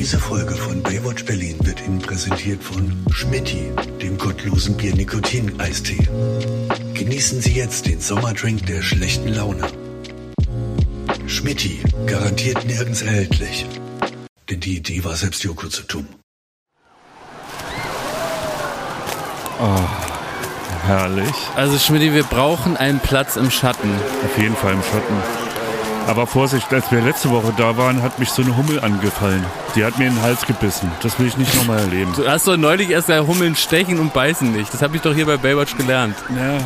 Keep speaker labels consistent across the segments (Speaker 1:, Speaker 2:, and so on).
Speaker 1: Diese Folge von Baywatch Berlin wird Ihnen präsentiert von Schmitti, dem gottlosen Bier Nikotin Eistee. Genießen Sie jetzt den Sommerdrink der schlechten Laune. Schmitti, garantiert nirgends erhältlich. Denn die Idee war selbst Joko zu tun.
Speaker 2: Herrlich.
Speaker 3: Also Schmidt, wir brauchen einen Platz im Schatten.
Speaker 2: Auf jeden Fall im Schatten. Aber Vorsicht, als wir letzte Woche da waren, hat mich so eine Hummel angefallen. Die hat mir in den Hals gebissen. Das will ich nicht nochmal erleben.
Speaker 3: Du hast doch neulich erst ja Hummeln stechen und beißen nicht. Das habe ich doch hier bei Baywatch gelernt.
Speaker 2: Ja.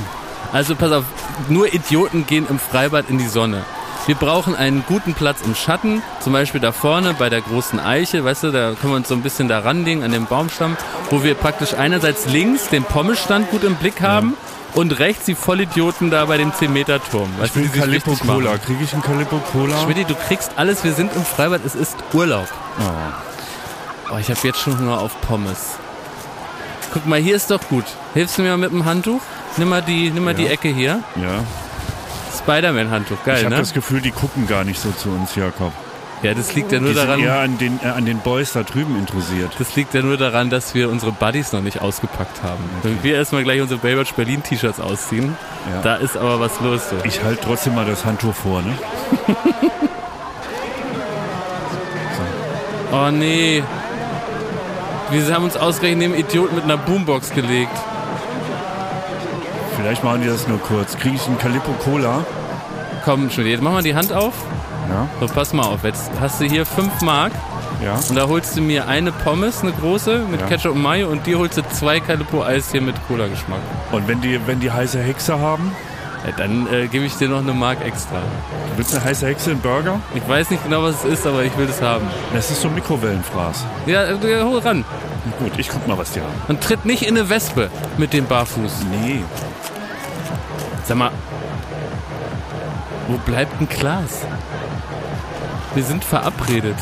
Speaker 3: Also pass auf, nur Idioten gehen im Freibad in die Sonne. Wir brauchen einen guten Platz im Schatten, zum Beispiel da vorne bei der großen Eiche, weißt du, da können wir uns so ein bisschen da ranlegen an dem Baumstamm, wo wir praktisch einerseits links den Pommelstand gut im Blick haben und rechts die Vollidioten da bei dem 10-Meter-Turm.
Speaker 2: Ich will Calippo. Cola. Kriege ich einen Calippo Cola?
Speaker 3: Schmidti, du kriegst alles, wir sind im Freibad, es ist Urlaub. Oh, ich habe jetzt schon Hunger auf Pommes. Guck mal, hier ist doch gut. Hilfst du mir mal mit dem Handtuch? Nimm mal die, nimm mal die Ecke hier.
Speaker 2: Ja.
Speaker 3: Spider-Man-Handtuch, geil,
Speaker 2: Ich habe
Speaker 3: ne?
Speaker 2: das Gefühl, die gucken gar nicht so zu uns, Jakob.
Speaker 3: Ja, das liegt ja nur
Speaker 2: Die sind
Speaker 3: daran,
Speaker 2: eher an den, äh, an den Boys da drüben interessiert.
Speaker 3: das liegt ja nur daran, dass wir unsere Buddies noch nicht ausgepackt haben. Wenn wir erstmal gleich unsere Baywatch Berlin T-Shirts ausziehen,
Speaker 2: Ja.
Speaker 3: da ist aber was los. So.
Speaker 2: Ich halte trotzdem mal das Handtuch vor, ne?
Speaker 3: Oh nee. Wir haben uns ausgerechnet neben Idioten mit einer Boombox gelegt.
Speaker 2: Vielleicht machen die das nur kurz. Kriege ich einen Calippo Cola?
Speaker 3: Komm, Schmidt, jetzt mach mal die Hand auf.
Speaker 2: Ja.
Speaker 3: So, pass mal auf. Jetzt hast du hier 5 Mark
Speaker 2: Ja.
Speaker 3: und da holst du mir eine Pommes, eine große, mit
Speaker 2: Ja.
Speaker 3: Ketchup und Mayo und dir holst du zwei Calippo-Eis hier mit Cola-Geschmack.
Speaker 2: Und wenn die, wenn die heiße Hexe haben?
Speaker 3: Ja, dann äh, gebe ich dir noch eine Mark extra.
Speaker 2: Du willst eine heiße Hexe in Burger?
Speaker 3: Ich weiß nicht genau, was es ist, aber ich will das haben.
Speaker 2: Das ist so ein Mikrowellenfraß.
Speaker 3: Ja, äh, hol ran.
Speaker 2: Gut, ich guck mal, was die haben.
Speaker 3: Und tritt nicht in eine Wespe mit dem Barfuß.
Speaker 2: Nee.
Speaker 3: Sag mal, wo bleibt ein Klaas? Wir sind verabredet.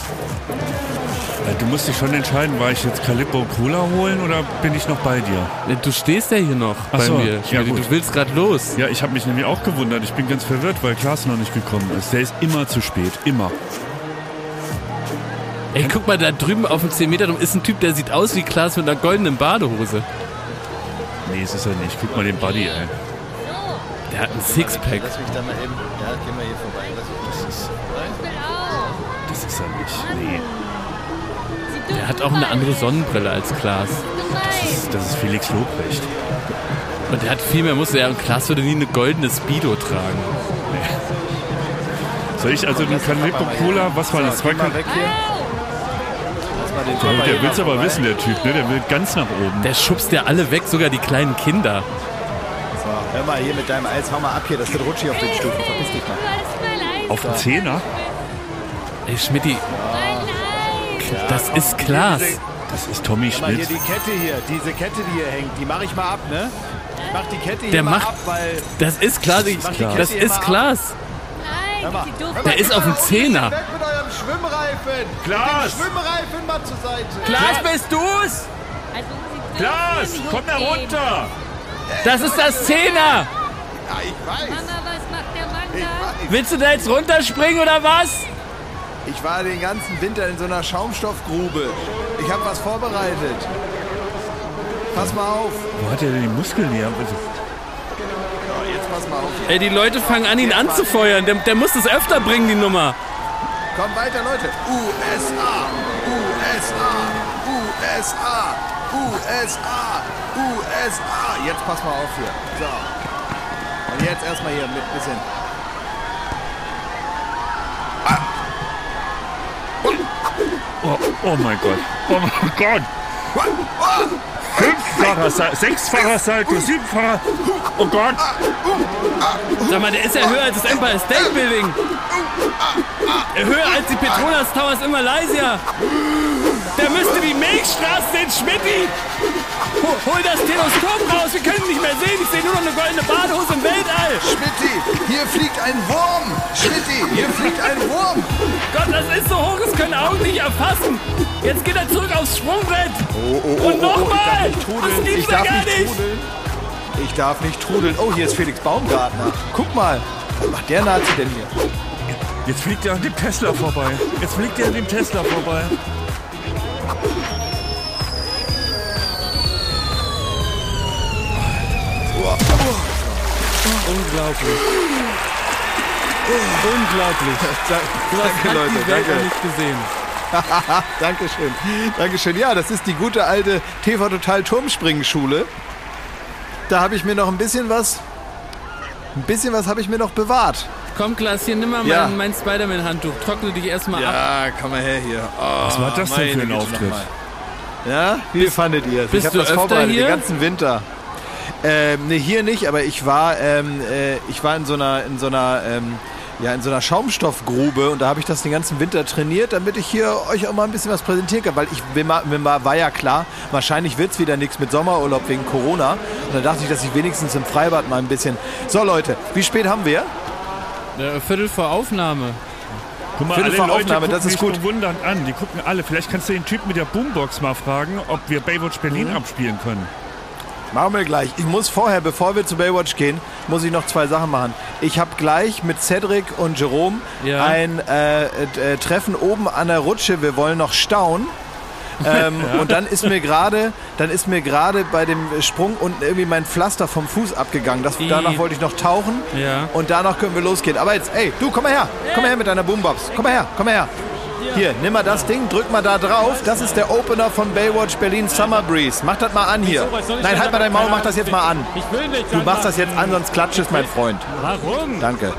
Speaker 2: Äh, Du musst dich schon entscheiden, war ich jetzt Calippo Cola holen oder bin ich noch bei dir?
Speaker 3: Äh, Du stehst ja hier noch
Speaker 2: Ach
Speaker 3: bei
Speaker 2: so,
Speaker 3: mir.
Speaker 2: ja,
Speaker 3: du willst gerade los.
Speaker 2: Ja, ich habe mich nämlich auch gewundert. Ich bin ganz verwirrt, weil Klaas noch nicht gekommen ist. Der ist immer zu spät. Immer.
Speaker 3: Ey, guck mal, da drüben auf dem 10 Meter ist ein Typ, der sieht aus wie Klaas mit einer goldenen Badehose.
Speaker 2: Nee, es ist er nicht. Guck mal den Buddy, ey.
Speaker 3: Der hat ein Sixpack.
Speaker 4: Lass mich da mal eben. Ja, gehen wir hier vorbei.
Speaker 2: Nee.
Speaker 3: Der hat auch eine andere Sonnenbrille als Klaas.
Speaker 2: Das ist, das ist Felix Lobrecht.
Speaker 3: Und der hat viel mehr Muskeln. Ja, und Klaas würde nie eine goldene Speedo tragen.
Speaker 2: Soll ich also den Calippo Cola, was war das? Zwei
Speaker 4: mal weg hier.
Speaker 2: Der, will's
Speaker 4: mal
Speaker 2: aber
Speaker 4: vorbei.
Speaker 2: wissen, der Typ, ne? Der will ganz nach oben.
Speaker 3: Der schubst ja alle weg, sogar die kleinen Kinder.
Speaker 4: So, hör mal hier mit deinem Eis. Hau mal ab hier. Das wird rutschig auf den Stufen. Verpiss dich mal.
Speaker 2: Auf den Zehner?
Speaker 3: Ey, Schmidti. Das ist Klaas.
Speaker 2: Das ist Tommy
Speaker 4: Mal hier
Speaker 2: Schmidt.
Speaker 4: die Kette hier. Diese Kette, die hier hängt. Die mache ich mal ab, ne? Ich mach die Kette hier
Speaker 3: Der
Speaker 4: mal
Speaker 3: macht-
Speaker 4: ab, weil...
Speaker 3: Das ist Klaas. Ich- Das ist. Klaas.
Speaker 4: Mal,
Speaker 3: Der ist auf dem Zehner.
Speaker 4: Weg mit eurem Schwimmreifen.
Speaker 2: Klaas!
Speaker 4: Schwimmreifen mal zur Seite.
Speaker 3: Klaas, bist du's?
Speaker 2: Klaas, komm da runter!
Speaker 3: Das ist das Zehner.
Speaker 4: Ja, ich weiß.
Speaker 5: Mama, was macht der Mann da?
Speaker 4: weiß.
Speaker 3: Willst du da jetzt runterspringen oder was?
Speaker 4: Ich war den ganzen Winter in so einer Schaumstoffgrube. Ich habe was vorbereitet. Pass mal auf.
Speaker 2: Wo hat er denn die Muskeln her?
Speaker 4: So, jetzt pass mal auf.
Speaker 3: Ey, die Leute fangen an, ihn anzufeuern. Der, der muss das öfter bringen, die Nummer.
Speaker 4: Komm weiter, Leute. USA, USA, USA, USA, USA. Jetzt pass mal auf hier. So. Und jetzt erstmal hier mit bisschen.
Speaker 2: Oh, mein Gott. Oh mein Gott. Fünffacher Salto, sechsfacher Salto, siebenfacher. Oh Gott.
Speaker 3: Sag mal, der ist ja höher als das Empire State Building. Höher als die Petronas Towers in Malaysia. Der müsste die Milchstraße sehen, Schmidti. Hol, das Teleskop raus, wir können nicht mehr sehen. Ich sehe nur noch eine goldene Badehose im Weltall.
Speaker 4: Schmitti, hier fliegt ein Wurm. Schmitti, hier fliegt ein Wurm.
Speaker 3: Gott, das ist so hoch, das können Augen nicht erfassen. Jetzt geht er zurück aufs Sprungbrett. Und nochmal. Das gibt's
Speaker 4: Ich
Speaker 3: ja
Speaker 4: darf
Speaker 3: gar
Speaker 4: nicht
Speaker 3: nicht.
Speaker 4: trudeln. Ich darf nicht trudeln. Oh, hier ist Felix Baumgartner. Guck mal. Was macht der Nazi denn hier?
Speaker 2: Jetzt fliegt er an dem Tesla vorbei. Jetzt fliegt er an dem Tesla vorbei.
Speaker 3: Unglaublich. Unglaublich. Sowas
Speaker 4: danke,
Speaker 3: hat
Speaker 4: Leute,
Speaker 3: die Welt
Speaker 4: danke.
Speaker 3: noch nicht gesehen.
Speaker 4: Dankeschön. Dankeschön. Ja, das ist die gute alte TV Total Turmspringenschule. Da habe ich mir noch ein bisschen was. Ein bisschen was habe ich mir noch bewahrt.
Speaker 3: Komm, Klaas, hier nimm mal
Speaker 4: Ja.
Speaker 3: mein, mein Spider-Man-Handtuch. Trockne dich erstmal ab.
Speaker 4: Ja, komm mal her hier. Oh,
Speaker 2: Was war das denn für ein Auftritt?
Speaker 4: Ja, wie fandet ihr es?
Speaker 3: bist
Speaker 4: Ich habe
Speaker 3: du
Speaker 4: das vorbereitet,
Speaker 3: hier?
Speaker 4: den ganzen Winter. Ähm, ne, hier nicht, aber ich war, ähm, äh, ich war in so einer, in so einer, ähm, ja, in so einer Schaumstoffgrube und da habe ich das den ganzen Winter trainiert, damit ich hier euch auch mal ein bisschen was präsentieren kann, weil ich mir, mir war ja klar, wahrscheinlich wird's wieder nichts mit Sommerurlaub wegen Corona und da dachte ich, dass ich wenigstens im Freibad mal ein bisschen. So Leute, wie spät haben wir?
Speaker 3: Äh, Viertel vor Aufnahme.
Speaker 2: Guck mal,
Speaker 4: Viertel
Speaker 2: alle
Speaker 4: vor
Speaker 2: Leute
Speaker 4: Aufnahme,
Speaker 2: gucken
Speaker 4: das ist gut.
Speaker 2: bewundernd an. Die gucken alle. Vielleicht kannst du den Typ mit der Boombox mal fragen, ob wir Baywatch Berlin
Speaker 4: Mhm.
Speaker 2: abspielen können.
Speaker 4: Machen wir gleich. Ich muss vorher, bevor wir zu Baywatch gehen, muss ich noch zwei Sachen machen. Ich habe gleich mit Cedric und Jerome
Speaker 3: Ja.
Speaker 4: ein äh, äh, Treffen oben an der Rutsche. Wir wollen noch staunen. ähm, Und dann ist mir gerade, dann ist mir gerade bei dem Sprung unten irgendwie mein Pflaster vom Fuß abgegangen. Das, danach wollte ich noch tauchen
Speaker 3: Ja.
Speaker 4: und danach können wir losgehen. Aber jetzt, ey, du, komm mal her, komm mal her mit deiner Boombox, komm mal her, komm mal her. Hier, nimm mal das Ding, drück mal da drauf. Das ist der Opener von Baywatch Berlin Summer Breeze. Mach das mal an hier. Nein, halt mal dein? Maul, mach das jetzt mal an.
Speaker 6: Ich will nicht.
Speaker 4: Du machst das jetzt an, sonst klatscht es, mein Freund.
Speaker 6: Warum?
Speaker 4: Danke.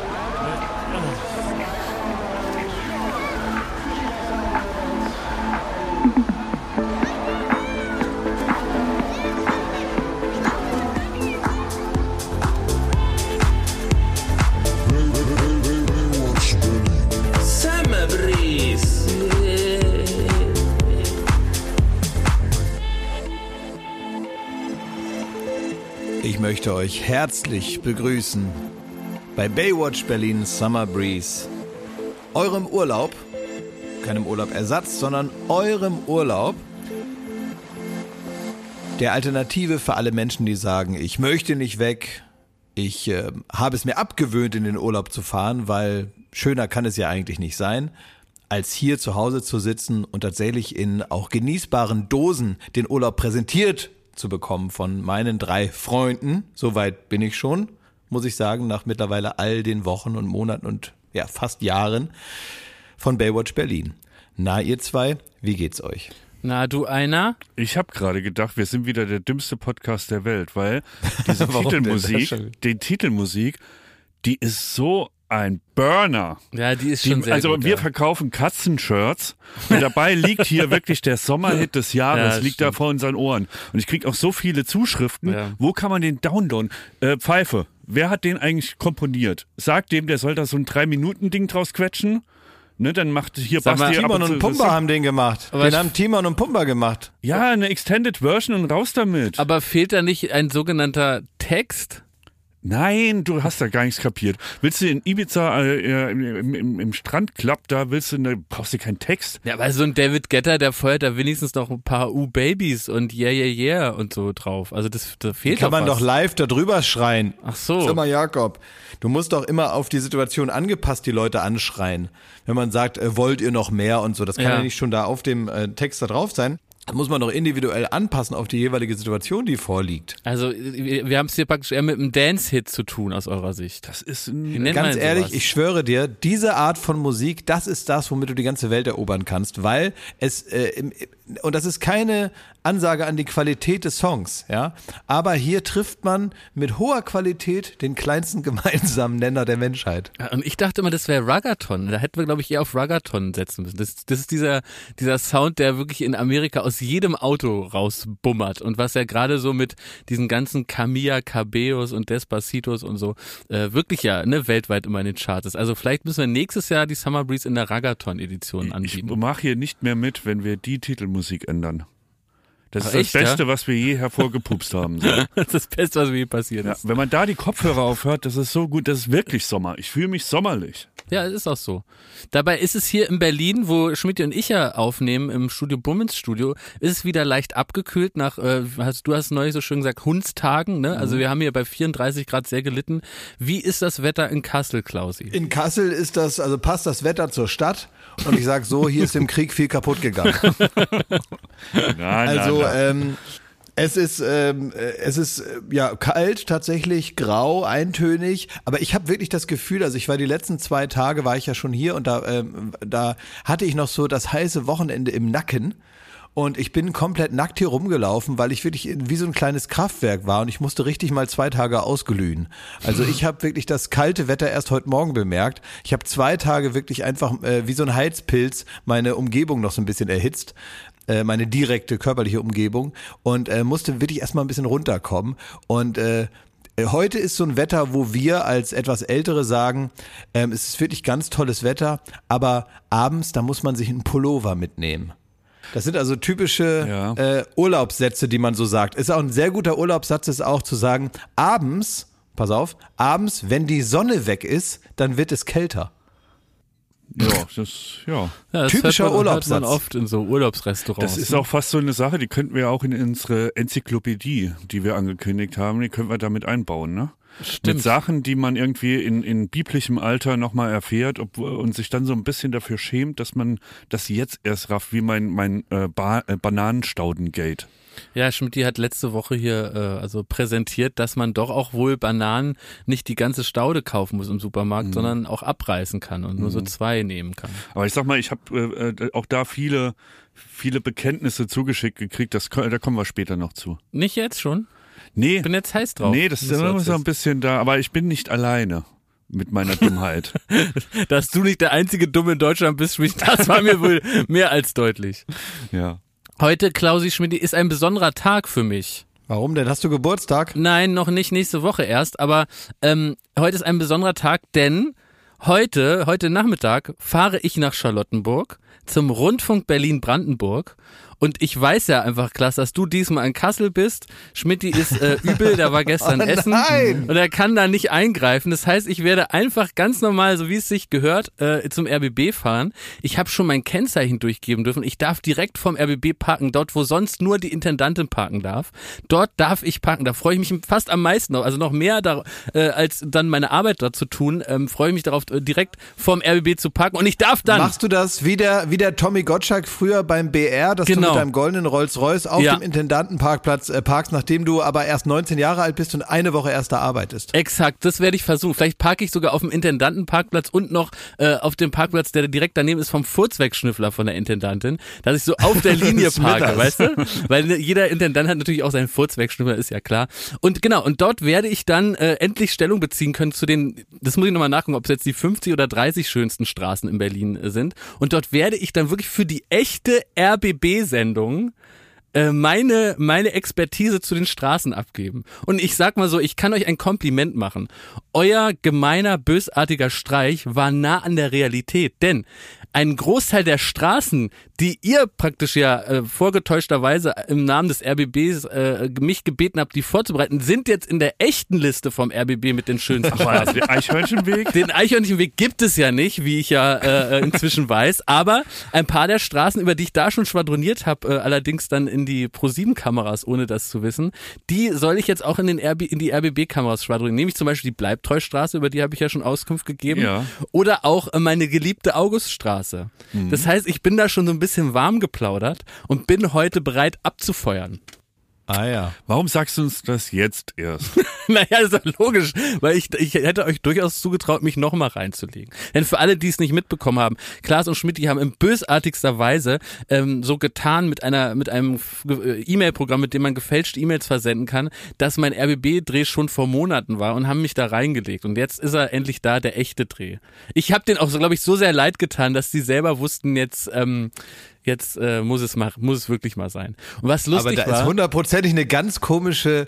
Speaker 4: Möchte euch herzlich begrüßen bei Baywatch Berlin Summer Breeze. Eurem Urlaub, keinem Urlaubersatz, sondern eurem Urlaub. Der Alternative für alle Menschen, die sagen, ich möchte nicht weg, ich äh, habe es mir abgewöhnt, in den Urlaub zu fahren, weil schöner kann es ja eigentlich nicht sein, als hier zu Hause zu sitzen und tatsächlich in auch genießbaren Dosen den Urlaub präsentiert zu bekommen von meinen drei Freunden. Soweit bin ich schon, muss ich sagen, nach mittlerweile all den Wochen und Monaten und ja, fast Jahren von Baywatch Berlin. Na, ihr zwei, wie geht's euch?
Speaker 3: Na, du einer?
Speaker 2: Ich habe gerade gedacht, wir sind wieder der dümmste Podcast der Welt, weil diese Titelmusik, die Titelmusik, die ist so ein Burner.
Speaker 3: Ja, die ist
Speaker 2: Die,
Speaker 3: schon sehr
Speaker 2: also
Speaker 3: gut.
Speaker 2: wir
Speaker 3: ja.
Speaker 2: verkaufen Katzenshirts und dabei liegt hier wirklich der Sommerhit des Jahres,
Speaker 3: Ja,
Speaker 2: liegt da
Speaker 3: stimmt.
Speaker 2: vor unseren Ohren. Und ich krieg auch so viele Zuschriften.
Speaker 3: Ja.
Speaker 2: Wo kann man den downloaden? Äh, Pfeife, wer hat den eigentlich komponiert? Sagt dem, der soll da so ein Drei-Minuten-Ding draus quetschen. Ne, dann macht hier
Speaker 3: Sag mal,
Speaker 2: Basti ab
Speaker 4: Timon
Speaker 2: und
Speaker 4: Pumba haben den gemacht.
Speaker 3: Aber
Speaker 4: den haben Timon und Pumba gemacht.
Speaker 2: Ja, eine Extended Version und raus damit.
Speaker 3: Aber fehlt da nicht ein sogenannter Text?
Speaker 2: Nein, du hast da gar nichts kapiert. Willst du in Ibiza äh, im, im, im Strandclub, da willst du, ne, brauchst du keinen Text.
Speaker 3: Ja, weil so ein David Getter, der feuert da wenigstens noch ein paar U-Babies und Yeah, Yeah, Yeah und so drauf. Also das, da fehlt
Speaker 4: Kann man
Speaker 3: was.
Speaker 4: doch live da drüber schreien.
Speaker 3: Ach so.
Speaker 4: Sag mal, Jakob, du musst doch immer auf die Situation angepasst die Leute anschreien. Wenn man sagt, äh, wollt ihr noch mehr und so, das kann ja,
Speaker 3: Ja.
Speaker 4: nicht schon da auf dem äh, Text da drauf sein. Das muss man doch individuell anpassen auf die jeweilige Situation, die vorliegt.
Speaker 3: Also wir haben es hier praktisch eher mit einem Dance-Hit zu tun aus eurer Sicht.
Speaker 2: Das ist ein,
Speaker 4: Ganz ehrlich,
Speaker 3: sowas?
Speaker 4: ich schwöre dir, diese Art von Musik, das ist das, womit du die ganze Welt erobern kannst, weil es äh, und das ist keine Ansage an die Qualität des Songs, ja, aber hier trifft man mit hoher Qualität den kleinsten gemeinsamen Nenner der Menschheit.
Speaker 3: Und ich dachte immer, das wäre Ruggathon. Da hätten wir, glaube ich, eher auf Ruggathon setzen müssen. Das, das ist dieser, dieser Sound, der wirklich in Amerika aus jedem Auto rausbummert. Und was ja gerade so mit diesen ganzen Camilla Cabellos und Despacitos und so äh, wirklich ja ne, weltweit immer in den Charts ist. Also vielleicht müssen wir nächstes Jahr die Summer Breeze in der Ruggathon-Edition
Speaker 2: ich
Speaker 3: anbieten.
Speaker 2: mache hier nicht mehr mit, wenn wir die Titelmusik ändern. Das
Speaker 3: Ach,
Speaker 2: ist
Speaker 3: echt,
Speaker 2: das Beste,
Speaker 3: ja?
Speaker 2: was wir je hervorgepupst haben. So.
Speaker 3: Das ist das Beste, was mir je passiert
Speaker 2: Ja,
Speaker 3: ist.
Speaker 2: wenn man da die Kopfhörer aufhört, das ist so gut, das ist wirklich Sommer. Ich fühle mich sommerlich.
Speaker 3: Ja, es ist auch so. Dabei ist es hier in Berlin, wo Schmidt und ich ja aufnehmen, im Studio Bummens Studio, ist es wieder leicht abgekühlt nach, äh, hast, du hast neulich so schön gesagt, Hundstagen, ne? Also wir haben hier bei 34 Grad sehr gelitten. Wie ist das Wetter in Kassel, Klausi?
Speaker 4: In Kassel ist das, also passt das Wetter zur Stadt. Und ich sag so, hier ist im Krieg viel kaputt gegangen.
Speaker 2: Na,
Speaker 4: Also
Speaker 2: na.
Speaker 4: ähm, es ist ähm, äh, es ist äh, ja kalt tatsächlich, grau, eintönig. Aber ich habe wirklich das Gefühl, also ich war die letzten zwei Tage war ich ja schon hier und da ähm, da hatte ich noch so das heiße Wochenende im Nacken. Und ich bin komplett nackt hier rumgelaufen, weil ich wirklich wie so ein kleines Kraftwerk war und ich musste richtig mal zwei Tage ausglühen. Also ich habe wirklich das kalte Wetter erst heute Morgen bemerkt. Ich habe zwei Tage wirklich einfach äh, wie so ein Heizpilz meine Umgebung noch so ein bisschen erhitzt äh, meine direkte körperliche Umgebung und äh, musste wirklich erstmal ein bisschen runterkommen. Und äh, äh, heute ist so ein Wetter, wo wir als etwas Ältere sagen, ähm, es ist wirklich ganz tolles Wetter, aber abends, da muss man sich einen Pullover mitnehmen. Das sind also typische
Speaker 2: Ja.
Speaker 4: äh, Urlaubssätze, die man so sagt. Ist auch ein sehr guter Urlaubssatz, ist auch zu sagen, abends, pass auf, abends, wenn die Sonne weg ist, dann wird es kälter.
Speaker 2: Ja, das, ja.
Speaker 3: Ja, das
Speaker 4: Typischer
Speaker 3: hört man,
Speaker 4: Urlaubssatz.
Speaker 3: Hört man oft in so Urlaubsrestaurants.
Speaker 2: Das ist auch fast so eine Sache, die könnten wir auch in unsere Enzyklopädie, die wir angekündigt haben, die könnten wir damit einbauen, ne?
Speaker 3: Stimmt.
Speaker 2: Mit Sachen, die man irgendwie in, in biblischem Alter nochmal erfährt ob, und sich dann so ein bisschen dafür schämt, dass man das jetzt erst rafft, wie mein, mein äh, ba äh, Bananenstaudengate.
Speaker 3: Ja, Schmidt hat letzte Woche hier äh, also präsentiert, dass man doch auch wohl Bananen nicht die ganze Staude kaufen muss im Supermarkt,
Speaker 2: Mhm.
Speaker 3: sondern auch abreißen kann und nur so zwei nehmen kann.
Speaker 2: Aber ich sag mal, ich habe äh, äh, auch da viele, viele Bekenntnisse zugeschickt gekriegt, das, da kommen wir später noch zu.
Speaker 3: Nicht jetzt schon?
Speaker 2: Nee,
Speaker 3: Ich bin jetzt heiß drauf.
Speaker 2: nee, das ist immer so ein bisschen da, aber ich bin nicht alleine mit meiner Dummheit.
Speaker 3: Dass du nicht der einzige Dumme in Deutschland bist, das war mir wohl mehr als deutlich.
Speaker 2: ja.
Speaker 3: Heute, Klausi Schmidt, ist ein besonderer Tag für mich.
Speaker 4: Warum denn? Hast du Geburtstag?
Speaker 3: Nein, noch nicht nächste Woche erst, aber ähm, heute ist ein besonderer Tag, denn heute, heute Nachmittag fahre ich nach Charlottenburg zum Rundfunk Berlin-Brandenburg. Und ich weiß ja einfach, Klaas, dass du diesmal in Kassel bist. Schmidti ist äh, übel, der war gestern
Speaker 4: Oh
Speaker 3: essen.
Speaker 4: nein!
Speaker 3: Und er kann da nicht eingreifen. Das heißt, ich werde einfach ganz normal, so wie es sich gehört, äh, zum RBB fahren. Ich habe schon mein Kennzeichen durchgeben dürfen. Ich darf direkt vom RBB parken, dort, wo sonst nur die Intendantin parken darf. Dort darf ich parken. Da freue ich mich fast am meisten noch. Also noch mehr da, äh, als dann meine Arbeit da zu tun. Ähm, freue ich mich darauf, äh, direkt vom RBB zu parken. Und ich darf dann.
Speaker 4: Machst du das wie der, wie der Tommy Gottschalk früher beim BR, dass du
Speaker 3: Genau.
Speaker 4: deinem goldenen Rolls-Royce auf
Speaker 3: Ja.
Speaker 4: dem Intendantenparkplatz äh, parkst, nachdem du aber erst 19 Jahre alt bist und eine Woche erst da arbeitest?
Speaker 3: Exakt, das werde ich versuchen. Vielleicht parke ich sogar auf dem Intendantenparkplatz und noch äh, auf dem Parkplatz, der direkt daneben ist vom Furzwegschnüffler von der Intendantin, dass ich so auf der Linie parke, weißt du? Weil ne, jeder Intendant hat natürlich auch seinen Furzwegschnüffler, ist ja klar. Und genau, und dort werde ich dann äh, endlich Stellung beziehen können zu den, das muss ich nochmal nachgucken, ob es jetzt die 50 oder 30 schönsten Straßen in Berlin äh, sind. Und dort werde ich dann wirklich für die echte RBB-Sendung äh, meine, meine Expertise zu den Straßen abgeben. Und ich sag mal so, ich kann euch ein Kompliment machen. Euer gemeiner, bösartiger Streich war nah an der Realität, denn ein Großteil der Straßen, die ihr praktisch ja äh, vorgetäuschterweise im Namen des RBBs äh, mich gebeten habt, die vorzubereiten, sind jetzt in der echten Liste vom RBB mit den schönsten Straßen.
Speaker 2: Der Eichhörnchenweg?
Speaker 3: Den Eichhörnchenweg gibt es ja nicht, wie ich ja äh, inzwischen weiß, aber ein paar der Straßen, über die ich da schon schwadroniert habe, äh, allerdings dann in die Pro7-Kameras, ohne das zu wissen, die soll ich jetzt auch in, den RB, in die RBB-Kameras schwadronieren. Nämlich zum Beispiel die Bleibtreustraße, über die habe ich ja schon Auskunft gegeben.
Speaker 2: Ja.
Speaker 3: Oder auch äh, meine geliebte Auguststraße. Das heißt, ich bin da schon so ein bisschen warm geplaudert und bin heute bereit abzufeuern.
Speaker 4: Ah ja.
Speaker 2: Warum sagst du uns das jetzt erst?
Speaker 3: Naja, ist doch logisch, weil ich, ich hätte euch durchaus zugetraut, mich nochmal reinzulegen. Denn für alle, die es nicht mitbekommen haben, Klaas und Schmidt, die haben in bösartigster Weise ähm, so getan mit einer mit einem äh, E-Mail-Programm, mit dem man gefälschte E-Mails versenden kann, dass mein RBB-Dreh schon vor Monaten war und haben mich da reingelegt. Und jetzt ist er endlich da, der echte Dreh. Ich habe den auch, so glaube ich, so sehr leid getan, dass die selber wussten, jetzt ähm, jetzt äh, muss es mal, muss es wirklich mal sein. Und was
Speaker 4: Aber
Speaker 3: lustig
Speaker 4: da ist
Speaker 3: war,
Speaker 4: hundertprozentig eine ganz komische,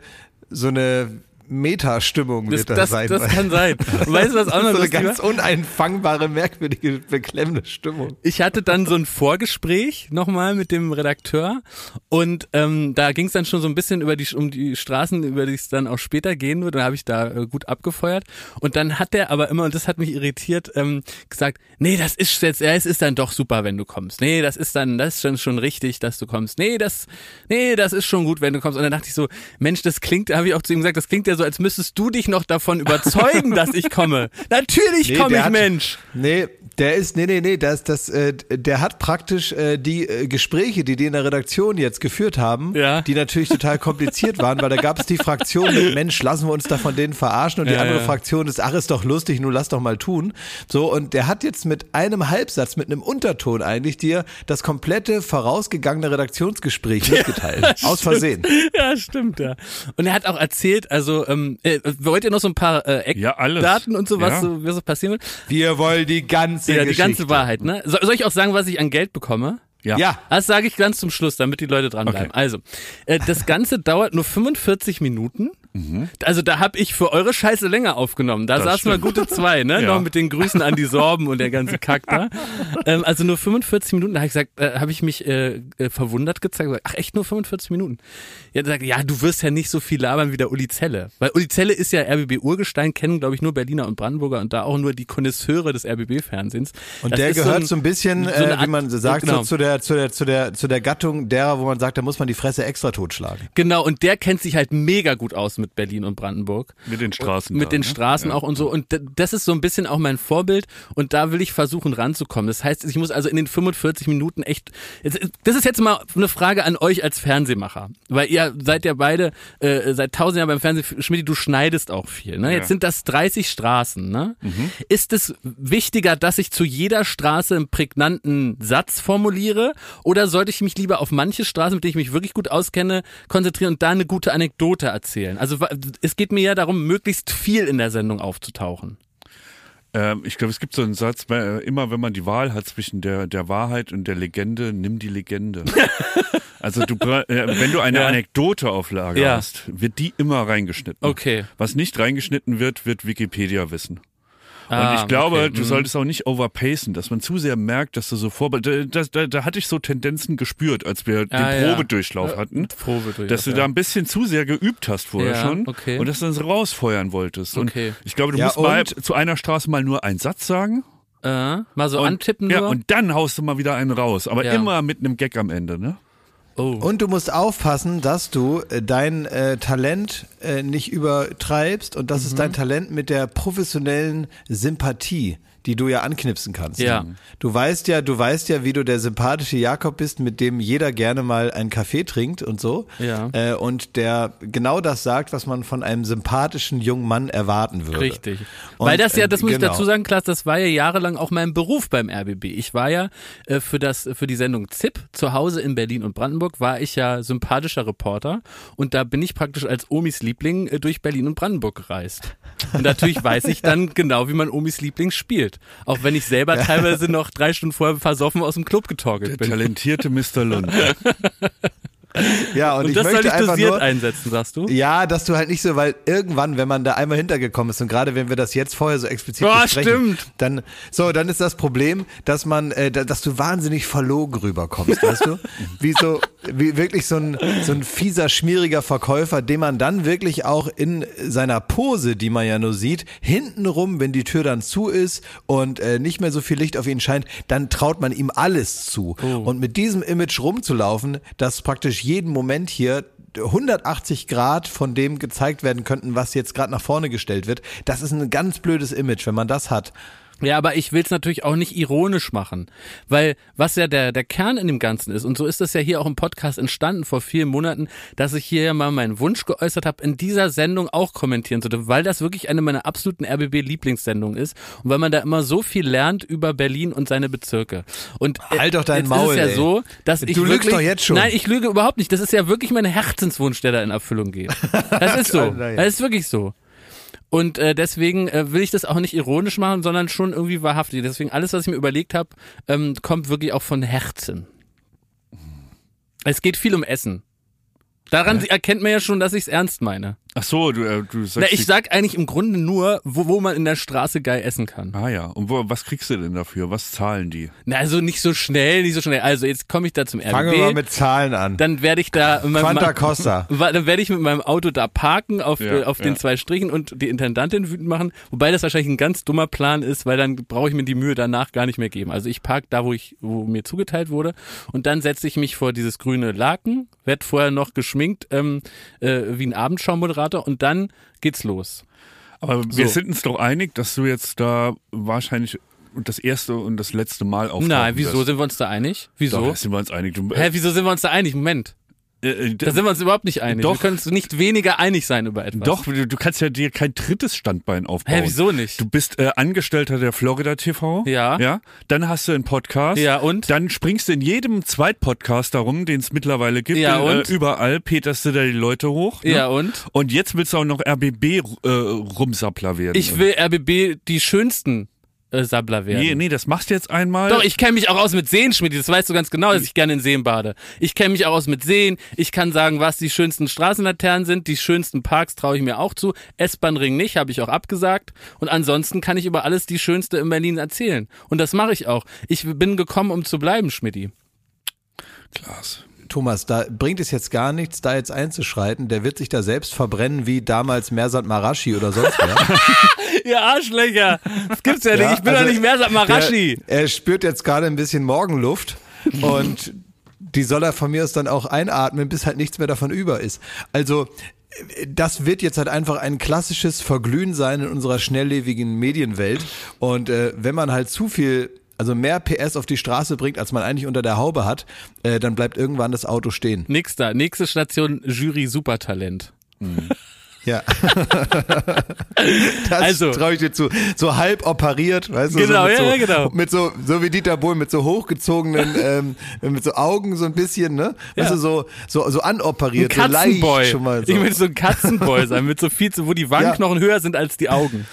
Speaker 4: so eine, Meta-Stimmung
Speaker 3: Das,
Speaker 4: wird das,
Speaker 3: das,
Speaker 4: sein.
Speaker 3: das kann sein. Und weißt du, was auch noch
Speaker 4: so eine ganz
Speaker 3: war?
Speaker 4: uneinfangbare, merkwürdige, beklemmende Stimmung.
Speaker 3: Ich hatte dann so ein Vorgespräch nochmal mit dem Redakteur und ähm, da ging es dann schon so ein bisschen über die um die Straßen, über die es dann auch später gehen wird. Da habe ich da äh, gut abgefeuert und dann hat der aber immer und das hat mich irritiert ähm, gesagt, nee, das ist jetzt, ja, es ist dann doch super, wenn du kommst. Nee, das ist dann, das ist schon schon richtig, dass du kommst. Nee, das, nee, das ist schon gut, wenn du kommst. Und dann dachte ich so, Mensch, das klingt, habe ich auch zu ihm gesagt, das klingt ja so, als müsstest du dich noch davon überzeugen, dass ich komme. Natürlich
Speaker 4: Nee,
Speaker 3: komme ich,
Speaker 4: hat-
Speaker 3: Mensch.
Speaker 4: Nee, der ist, nee, nee, nee, das, das, äh, der hat praktisch äh, die äh, Gespräche, die die in der Redaktion jetzt geführt haben,
Speaker 3: Ja.
Speaker 4: die natürlich total kompliziert waren, weil da gab es die Fraktion mit, Mensch, lassen wir uns da von denen verarschen und die
Speaker 3: Ja,
Speaker 4: andere
Speaker 3: ja.
Speaker 4: Fraktion ist, ach, ist doch lustig, nun lass doch mal tun. So, und der hat jetzt mit einem Halbsatz, mit einem Unterton eigentlich dir das komplette vorausgegangene Redaktionsgespräch mitgeteilt. Aus Versehen.
Speaker 3: Ja, stimmt, ja. Und er hat auch erzählt, also, ähm, äh, wollt ihr noch so ein paar äh. Eckdaten und so, was
Speaker 2: Ja.
Speaker 3: so, was so passieren wird?
Speaker 4: Wir wollen die ganze
Speaker 3: Ja, die
Speaker 4: Geschichte.
Speaker 3: ganze Wahrheit, ne? So, soll ich auch sagen, was ich an Geld bekomme?
Speaker 2: Ja.
Speaker 4: Ja.
Speaker 3: Das sage ich ganz zum Schluss, damit die Leute dranbleiben.
Speaker 2: Okay.
Speaker 3: Also, äh, das Ganze dauert nur 45 Minuten. Also da habe ich für eure Scheiße länger aufgenommen. Da
Speaker 2: Mhm. Das
Speaker 3: saßen wir
Speaker 2: stimmt.
Speaker 3: gute zwei, ne?
Speaker 2: Ja.
Speaker 3: Noch mit den Grüßen an die Sorben und der ganze Kack da. ähm, also nur 45 Minuten, da habe ich gesagt, äh, habe ich mich äh, äh, verwundert gezeigt. Gesagt, Ach echt nur 45 Minuten? Ja, sagt, ja, du wirst ja nicht so viel labern wie der Uli Zelle. Weil Uli Zelle ist ja RBB Urgestein, kennen glaube ich nur Berliner und Brandenburger und da auch nur die Konnoisseure des RBB-Fernsehens.
Speaker 4: Und
Speaker 3: Das
Speaker 4: der gehört
Speaker 3: ein-
Speaker 4: so ein bisschen,
Speaker 3: so
Speaker 4: äh, wie
Speaker 3: Art-
Speaker 4: man so sagt,
Speaker 3: genau.
Speaker 4: so zu der, zu der, zu der, zu der Gattung derer, wo man sagt, da muss man die Fresse extra totschlagen.
Speaker 3: Genau, und der kennt sich halt mega gut aus mit Berlin und Brandenburg.
Speaker 2: Mit den Straßen.
Speaker 3: Mit
Speaker 2: da,
Speaker 3: den
Speaker 2: ne?
Speaker 3: Straßen
Speaker 2: Ja.
Speaker 3: auch und so. Und das ist so ein bisschen auch mein Vorbild. Und da will ich versuchen ranzukommen. Das heißt, ich muss also in den 45 Minuten echt. Das ist jetzt mal eine Frage an euch als Fernsehmacher. Weil ihr seid ja beide äh, seit tausend Jahren beim Fernsehen. Schmidt, du schneidest auch viel. Ne? Jetzt
Speaker 2: Ja.
Speaker 3: sind das 30 Straßen. Ne? Ist es wichtiger, dass ich zu jeder Straße einen prägnanten Satz formuliere? Oder sollte ich mich lieber auf manche Straßen, mit denen ich mich wirklich gut auskenne, konzentrieren und da eine gute Anekdote erzählen? Also wa- es geht mir ja darum, möglichst viel in der Sendung aufzutauchen.
Speaker 2: Ähm, ich glaube, es gibt so einen Satz, äh, immer wenn man die Wahl hat zwischen der, der Wahrheit und der Legende, nimm die Legende. also du, äh, wenn du eine
Speaker 3: Ja.
Speaker 2: Anekdote auf Lager
Speaker 3: Ja.
Speaker 2: hast, wird die immer reingeschnitten.
Speaker 3: Okay.
Speaker 2: Was nicht reingeschnitten wird, wird Wikipedia wissen. Und
Speaker 3: Ah,
Speaker 2: ich glaube,
Speaker 3: okay.
Speaker 2: du
Speaker 3: Mhm.
Speaker 2: solltest auch nicht overpacen, dass man zu sehr merkt, dass du so vor, da, da, da hatte ich so Tendenzen gespürt, als wir
Speaker 3: Ah,
Speaker 2: den
Speaker 3: ja.
Speaker 2: Probedurchlauf
Speaker 3: Äh,
Speaker 2: hatten.
Speaker 3: Probedurchlauf,
Speaker 2: Dass du
Speaker 3: ja.
Speaker 2: da ein bisschen zu sehr geübt hast vorher
Speaker 3: Ja,
Speaker 2: schon
Speaker 3: okay.
Speaker 2: und dass du das rausfeuern wolltest.
Speaker 3: Okay.
Speaker 2: Und ich glaube, du
Speaker 4: Ja,
Speaker 2: musst mal zu einer Straße mal nur einen Satz sagen
Speaker 3: Äh, mal so
Speaker 2: und,
Speaker 3: antippen
Speaker 2: ja,
Speaker 3: nur.
Speaker 2: und dann haust du mal wieder einen raus. Aber
Speaker 3: Ja.
Speaker 2: immer mit einem Gag am Ende, ne?
Speaker 3: Oh.
Speaker 4: Und du musst aufpassen, dass du äh, dein äh, Talent äh, nicht übertreibst und das
Speaker 3: Mhm.
Speaker 4: ist dein Talent mit der professionellen Sympathie, die du ja anknipsen kannst.
Speaker 3: Ja.
Speaker 4: Du weißt ja, du weißt ja, wie du der sympathische Jakob bist, mit dem jeder gerne mal einen Kaffee trinkt und so.
Speaker 3: Ja.
Speaker 4: Äh, und der genau das sagt, was man von einem sympathischen jungen Mann erwarten würde.
Speaker 3: Richtig.
Speaker 4: Und,
Speaker 3: Weil das ja,
Speaker 4: äh,
Speaker 3: das muss ich
Speaker 4: genau.
Speaker 3: dazu sagen, Klaas, das war ja jahrelang auch mein Beruf beim RBB. Ich war ja äh, für das für die Sendung ZIP zu Hause in Berlin und Brandenburg war ich ja sympathischer Reporter und da bin ich praktisch als Omis Liebling äh, durch Berlin und Brandenburg gereist. Und natürlich weiß ich dann genau, wie man Omis Liebling spielt. Auch wenn ich selber teilweise noch drei Stunden vorher versoffen aus dem Club getorkelt
Speaker 2: Der
Speaker 3: bin.
Speaker 2: talentierte Mr. Lund.
Speaker 4: Ja, und,
Speaker 3: Und
Speaker 4: ich
Speaker 3: das
Speaker 4: möchte
Speaker 3: soll ich
Speaker 4: einfach nur,
Speaker 3: einsetzen, sagst du?
Speaker 4: Ja, dass du halt nicht so, weil irgendwann, wenn man da einmal hintergekommen ist und gerade wenn wir das jetzt vorher so explizit
Speaker 3: Oh,
Speaker 4: besprechen,
Speaker 3: stimmt.
Speaker 4: dann so, dann ist das Problem, dass man, äh, da- dass du wahnsinnig verlogen rüberkommst, weißt du? Wie so, wirklich so ein so ein fieser, schmieriger Verkäufer, den man dann wirklich auch in seiner Pose, die man ja nur sieht, hintenrum, wenn die Tür dann zu ist und äh, nicht mehr so viel Licht auf ihn scheint, dann traut man ihm alles zu. Und mit diesem Image rumzulaufen, das praktisch jeden Moment hier 180 Grad von dem gezeigt werden könnten, was jetzt gerade nach vorne gestellt wird. Das ist ein ganz blödes Image, wenn man das hat.
Speaker 3: Ja, aber ich will es natürlich auch nicht ironisch machen, weil was ja der, der Kern in dem Ganzen ist, und so ist das ja hier auch im Podcast entstanden vor vielen Monaten, dass ich hier ja mal meinen Wunsch geäußert habe, in dieser Sendung auch kommentieren zu dürfen, weil das wirklich eine meiner absoluten RBB-Lieblingssendungen ist und weil man da immer so viel lernt über Berlin und seine Bezirke. Und äh,
Speaker 4: Halt doch dein Maul,
Speaker 3: ist es ja
Speaker 4: ey.
Speaker 3: so, dass ich
Speaker 4: Du lügst
Speaker 3: wirklich,
Speaker 4: doch jetzt schon.
Speaker 3: Nein, ich lüge überhaupt nicht. Das ist ja wirklich mein Herzenswunsch, der da in Erfüllung geht. Das ist so. Das ist wirklich so. Und äh, deswegen äh, will ich das auch nicht ironisch machen, sondern schon irgendwie wahrhaftig. Deswegen alles, was ich mir überlegt habe, ähm, kommt wirklich auch von Herzen. Es geht viel um Essen. Daran erkennt man ja schon, dass ich es ernst meine.
Speaker 2: Ach so, du, äh, du sagst.
Speaker 3: Na, ich sag eigentlich im Grunde nur, wo, wo man in der Straße geil essen kann.
Speaker 2: ah ja, und wo, was kriegst du denn dafür? Was zahlen die?
Speaker 3: Na, also nicht so schnell, nicht so schnell. Also jetzt komme ich da zum RBB.
Speaker 4: Fangen wir mal mit Zahlen an.
Speaker 3: dann werde ich da mit meinem-
Speaker 4: Quanta Costa.
Speaker 3: Dann werde ich mit meinem Auto da parken auf,
Speaker 2: Ja,
Speaker 3: äh, auf den
Speaker 2: ja.
Speaker 3: zwei Strichen und die Intendantin wütend machen, wobei das wahrscheinlich ein ganz dummer Plan ist, weil dann brauche ich mir die Mühe danach gar nicht mehr geben. Also ich park da, wo ich, wo mir zugeteilt wurde und dann setze ich mich vor dieses grüne Laken, werd vorher noch geschminkt ähm, äh, wie ein Abendschau-Moderator und dann geht's los.
Speaker 2: Aber wir
Speaker 3: So.
Speaker 2: sind uns doch einig, dass du jetzt da wahrscheinlich das erste und das letzte Mal auftauchen
Speaker 3: Nein, wieso
Speaker 2: wirst.
Speaker 3: sind wir uns da einig? Wieso?
Speaker 2: da sind wir uns einig. Du,
Speaker 3: Hä, wieso sind wir uns da einig? Moment.
Speaker 2: Äh, äh,
Speaker 3: Da sind wir uns überhaupt nicht einig.
Speaker 2: Doch.
Speaker 3: Wir können uns nicht weniger einig sein über etwas.
Speaker 2: doch, du, du kannst ja dir kein drittes Standbein aufbauen.
Speaker 3: Hä, wieso nicht?
Speaker 2: Du bist äh, Angestellter der Florida TV.
Speaker 3: Ja.
Speaker 2: Ja. Dann hast du einen Podcast.
Speaker 3: Ja, und?
Speaker 2: Dann springst du in jedem Zweitpodcast darum, den es mittlerweile gibt.
Speaker 3: Ja,
Speaker 2: äh,
Speaker 3: und?
Speaker 2: Überall peterst du da die Leute hoch. Ne?
Speaker 3: Ja, und?
Speaker 2: Und jetzt willst du auch noch RBB-Rumsappler werden.
Speaker 3: Ich will RBB die schönsten äh, Sabbler werden.
Speaker 2: Nee, nee, das machst du jetzt einmal.
Speaker 3: Doch, ich kenne mich auch aus mit Seen, Schmidt. Das weißt du ganz genau, dass ich gerne in Seen bade. Ich kenne mich auch aus mit Seen. Ich kann sagen, was die schönsten Straßenlaternen sind. Die schönsten Parks traue ich mir auch zu. S-Bahn-Ring nicht, habe ich auch abgesagt. Und ansonsten kann ich über alles die schönste in Berlin erzählen. Und das mache ich auch. Ich bin gekommen, um zu bleiben, Schmidti.
Speaker 2: Klaas.
Speaker 4: Thomas, da bringt es jetzt gar nichts, da jetzt einzuschreiten. Der wird sich da selbst verbrennen wie damals Mersat Marashi oder sonst wer.
Speaker 3: Ihr Arschlöcher. Das gibt's ja,
Speaker 4: Ja,
Speaker 3: nicht. Ich bin
Speaker 4: also
Speaker 3: doch nicht mehr Marashi.
Speaker 4: Der, er spürt jetzt gerade ein bisschen Morgenluft und die soll er von mir aus dann auch einatmen, bis halt nichts mehr davon über ist. Also das wird jetzt halt einfach ein klassisches Verglühen sein in unserer schnelllebigen Medienwelt. Und äh, wenn man halt zu viel, also mehr PS auf die Straße bringt, als man eigentlich unter der Haube hat, äh, dann bleibt irgendwann das Auto stehen.
Speaker 3: Nächster, nächste Station, Jury Supertalent.
Speaker 4: Ja. das
Speaker 3: Also-
Speaker 4: traue ich dir zu. So halb operiert, weißt du?
Speaker 3: Genau,
Speaker 4: so mit
Speaker 3: ja,
Speaker 4: so,
Speaker 3: ja, genau.
Speaker 4: Mit so, so wie Dieter Bohlen, mit so hochgezogenen, ähm, mit so Augen so ein bisschen, ne? Weißt
Speaker 3: Ja.
Speaker 4: du, so, so, so
Speaker 3: Ein
Speaker 4: anoperiert, so
Speaker 3: Katzenboy.
Speaker 4: leicht schon mal so.
Speaker 3: Ich will so ein Katzenboy sein, mit so viel, zu- wo die Wangenknochen höher sind als die Augen.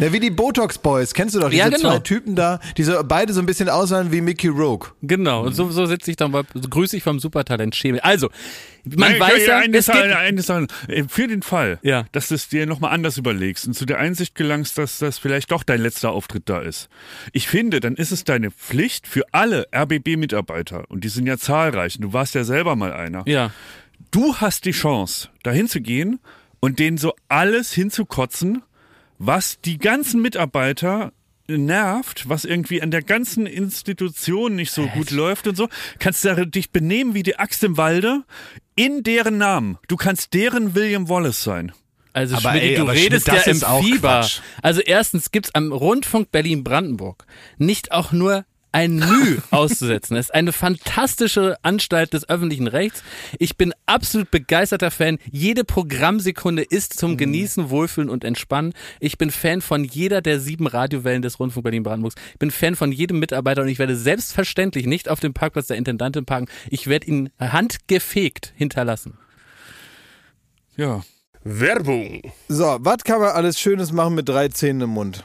Speaker 4: Ja, wie die Botox Boys, kennst du doch, diese
Speaker 3: Ja, genau.
Speaker 4: zwei Typen da, die so beide so ein bisschen aussahen wie Mickey Rogue.
Speaker 3: Genau, und so, so sitze ich dann so grüße ich vom Supertalent Schemel. Also, man
Speaker 2: Nein,
Speaker 3: weiß ja,
Speaker 2: eine
Speaker 3: es
Speaker 2: Sache,
Speaker 3: geht,
Speaker 2: eine Sache. Äh, Für den Fall,
Speaker 3: Ja.
Speaker 2: dass du es dir nochmal anders überlegst und zu der Einsicht gelangst, dass das vielleicht doch dein letzter Auftritt da ist. Ich finde, dann ist es deine Pflicht für alle RBB-Mitarbeiter, und die sind ja zahlreich, und du warst ja selber mal einer.
Speaker 3: ja,
Speaker 2: Du hast die Chance, dahin zu gehen und denen so alles hinzukotzen, was die ganzen Mitarbeiter nervt, was irgendwie an der ganzen Institution nicht so gut läuft und so, kannst du dich benehmen wie die Axt im Walde in deren Namen. Du kannst deren William Wallace sein.
Speaker 3: also
Speaker 4: Aber
Speaker 3: Schmidt,
Speaker 4: ey,
Speaker 3: du
Speaker 4: aber
Speaker 3: redest
Speaker 4: Schmidt, das
Speaker 3: ja im
Speaker 4: ist auch
Speaker 3: Fieber.
Speaker 4: Quatsch.
Speaker 3: Also erstens gibt's am Rundfunk Berlin-Brandenburg nicht auch nur ein Mühe auszusetzen. Es ist eine fantastische Anstalt des öffentlichen Rechts. Ich bin absolut begeisterter Fan. Jede Programmsekunde ist
Speaker 4: Mhm.
Speaker 3: zum Genießen, Wohlfühlen und Entspannen. Ich bin Fan von jeder der sieben Radiowellen des Rundfunk Berlin-Brandenburgs. Ich bin Fan von jedem Mitarbeiter und ich werde selbstverständlich nicht auf dem Parkplatz der Intendantin parken. Ich werde ihn handgefegt hinterlassen.
Speaker 2: Ja.
Speaker 7: Werbung.
Speaker 4: So, was kann man alles Schönes machen mit drei Zähnen im Mund?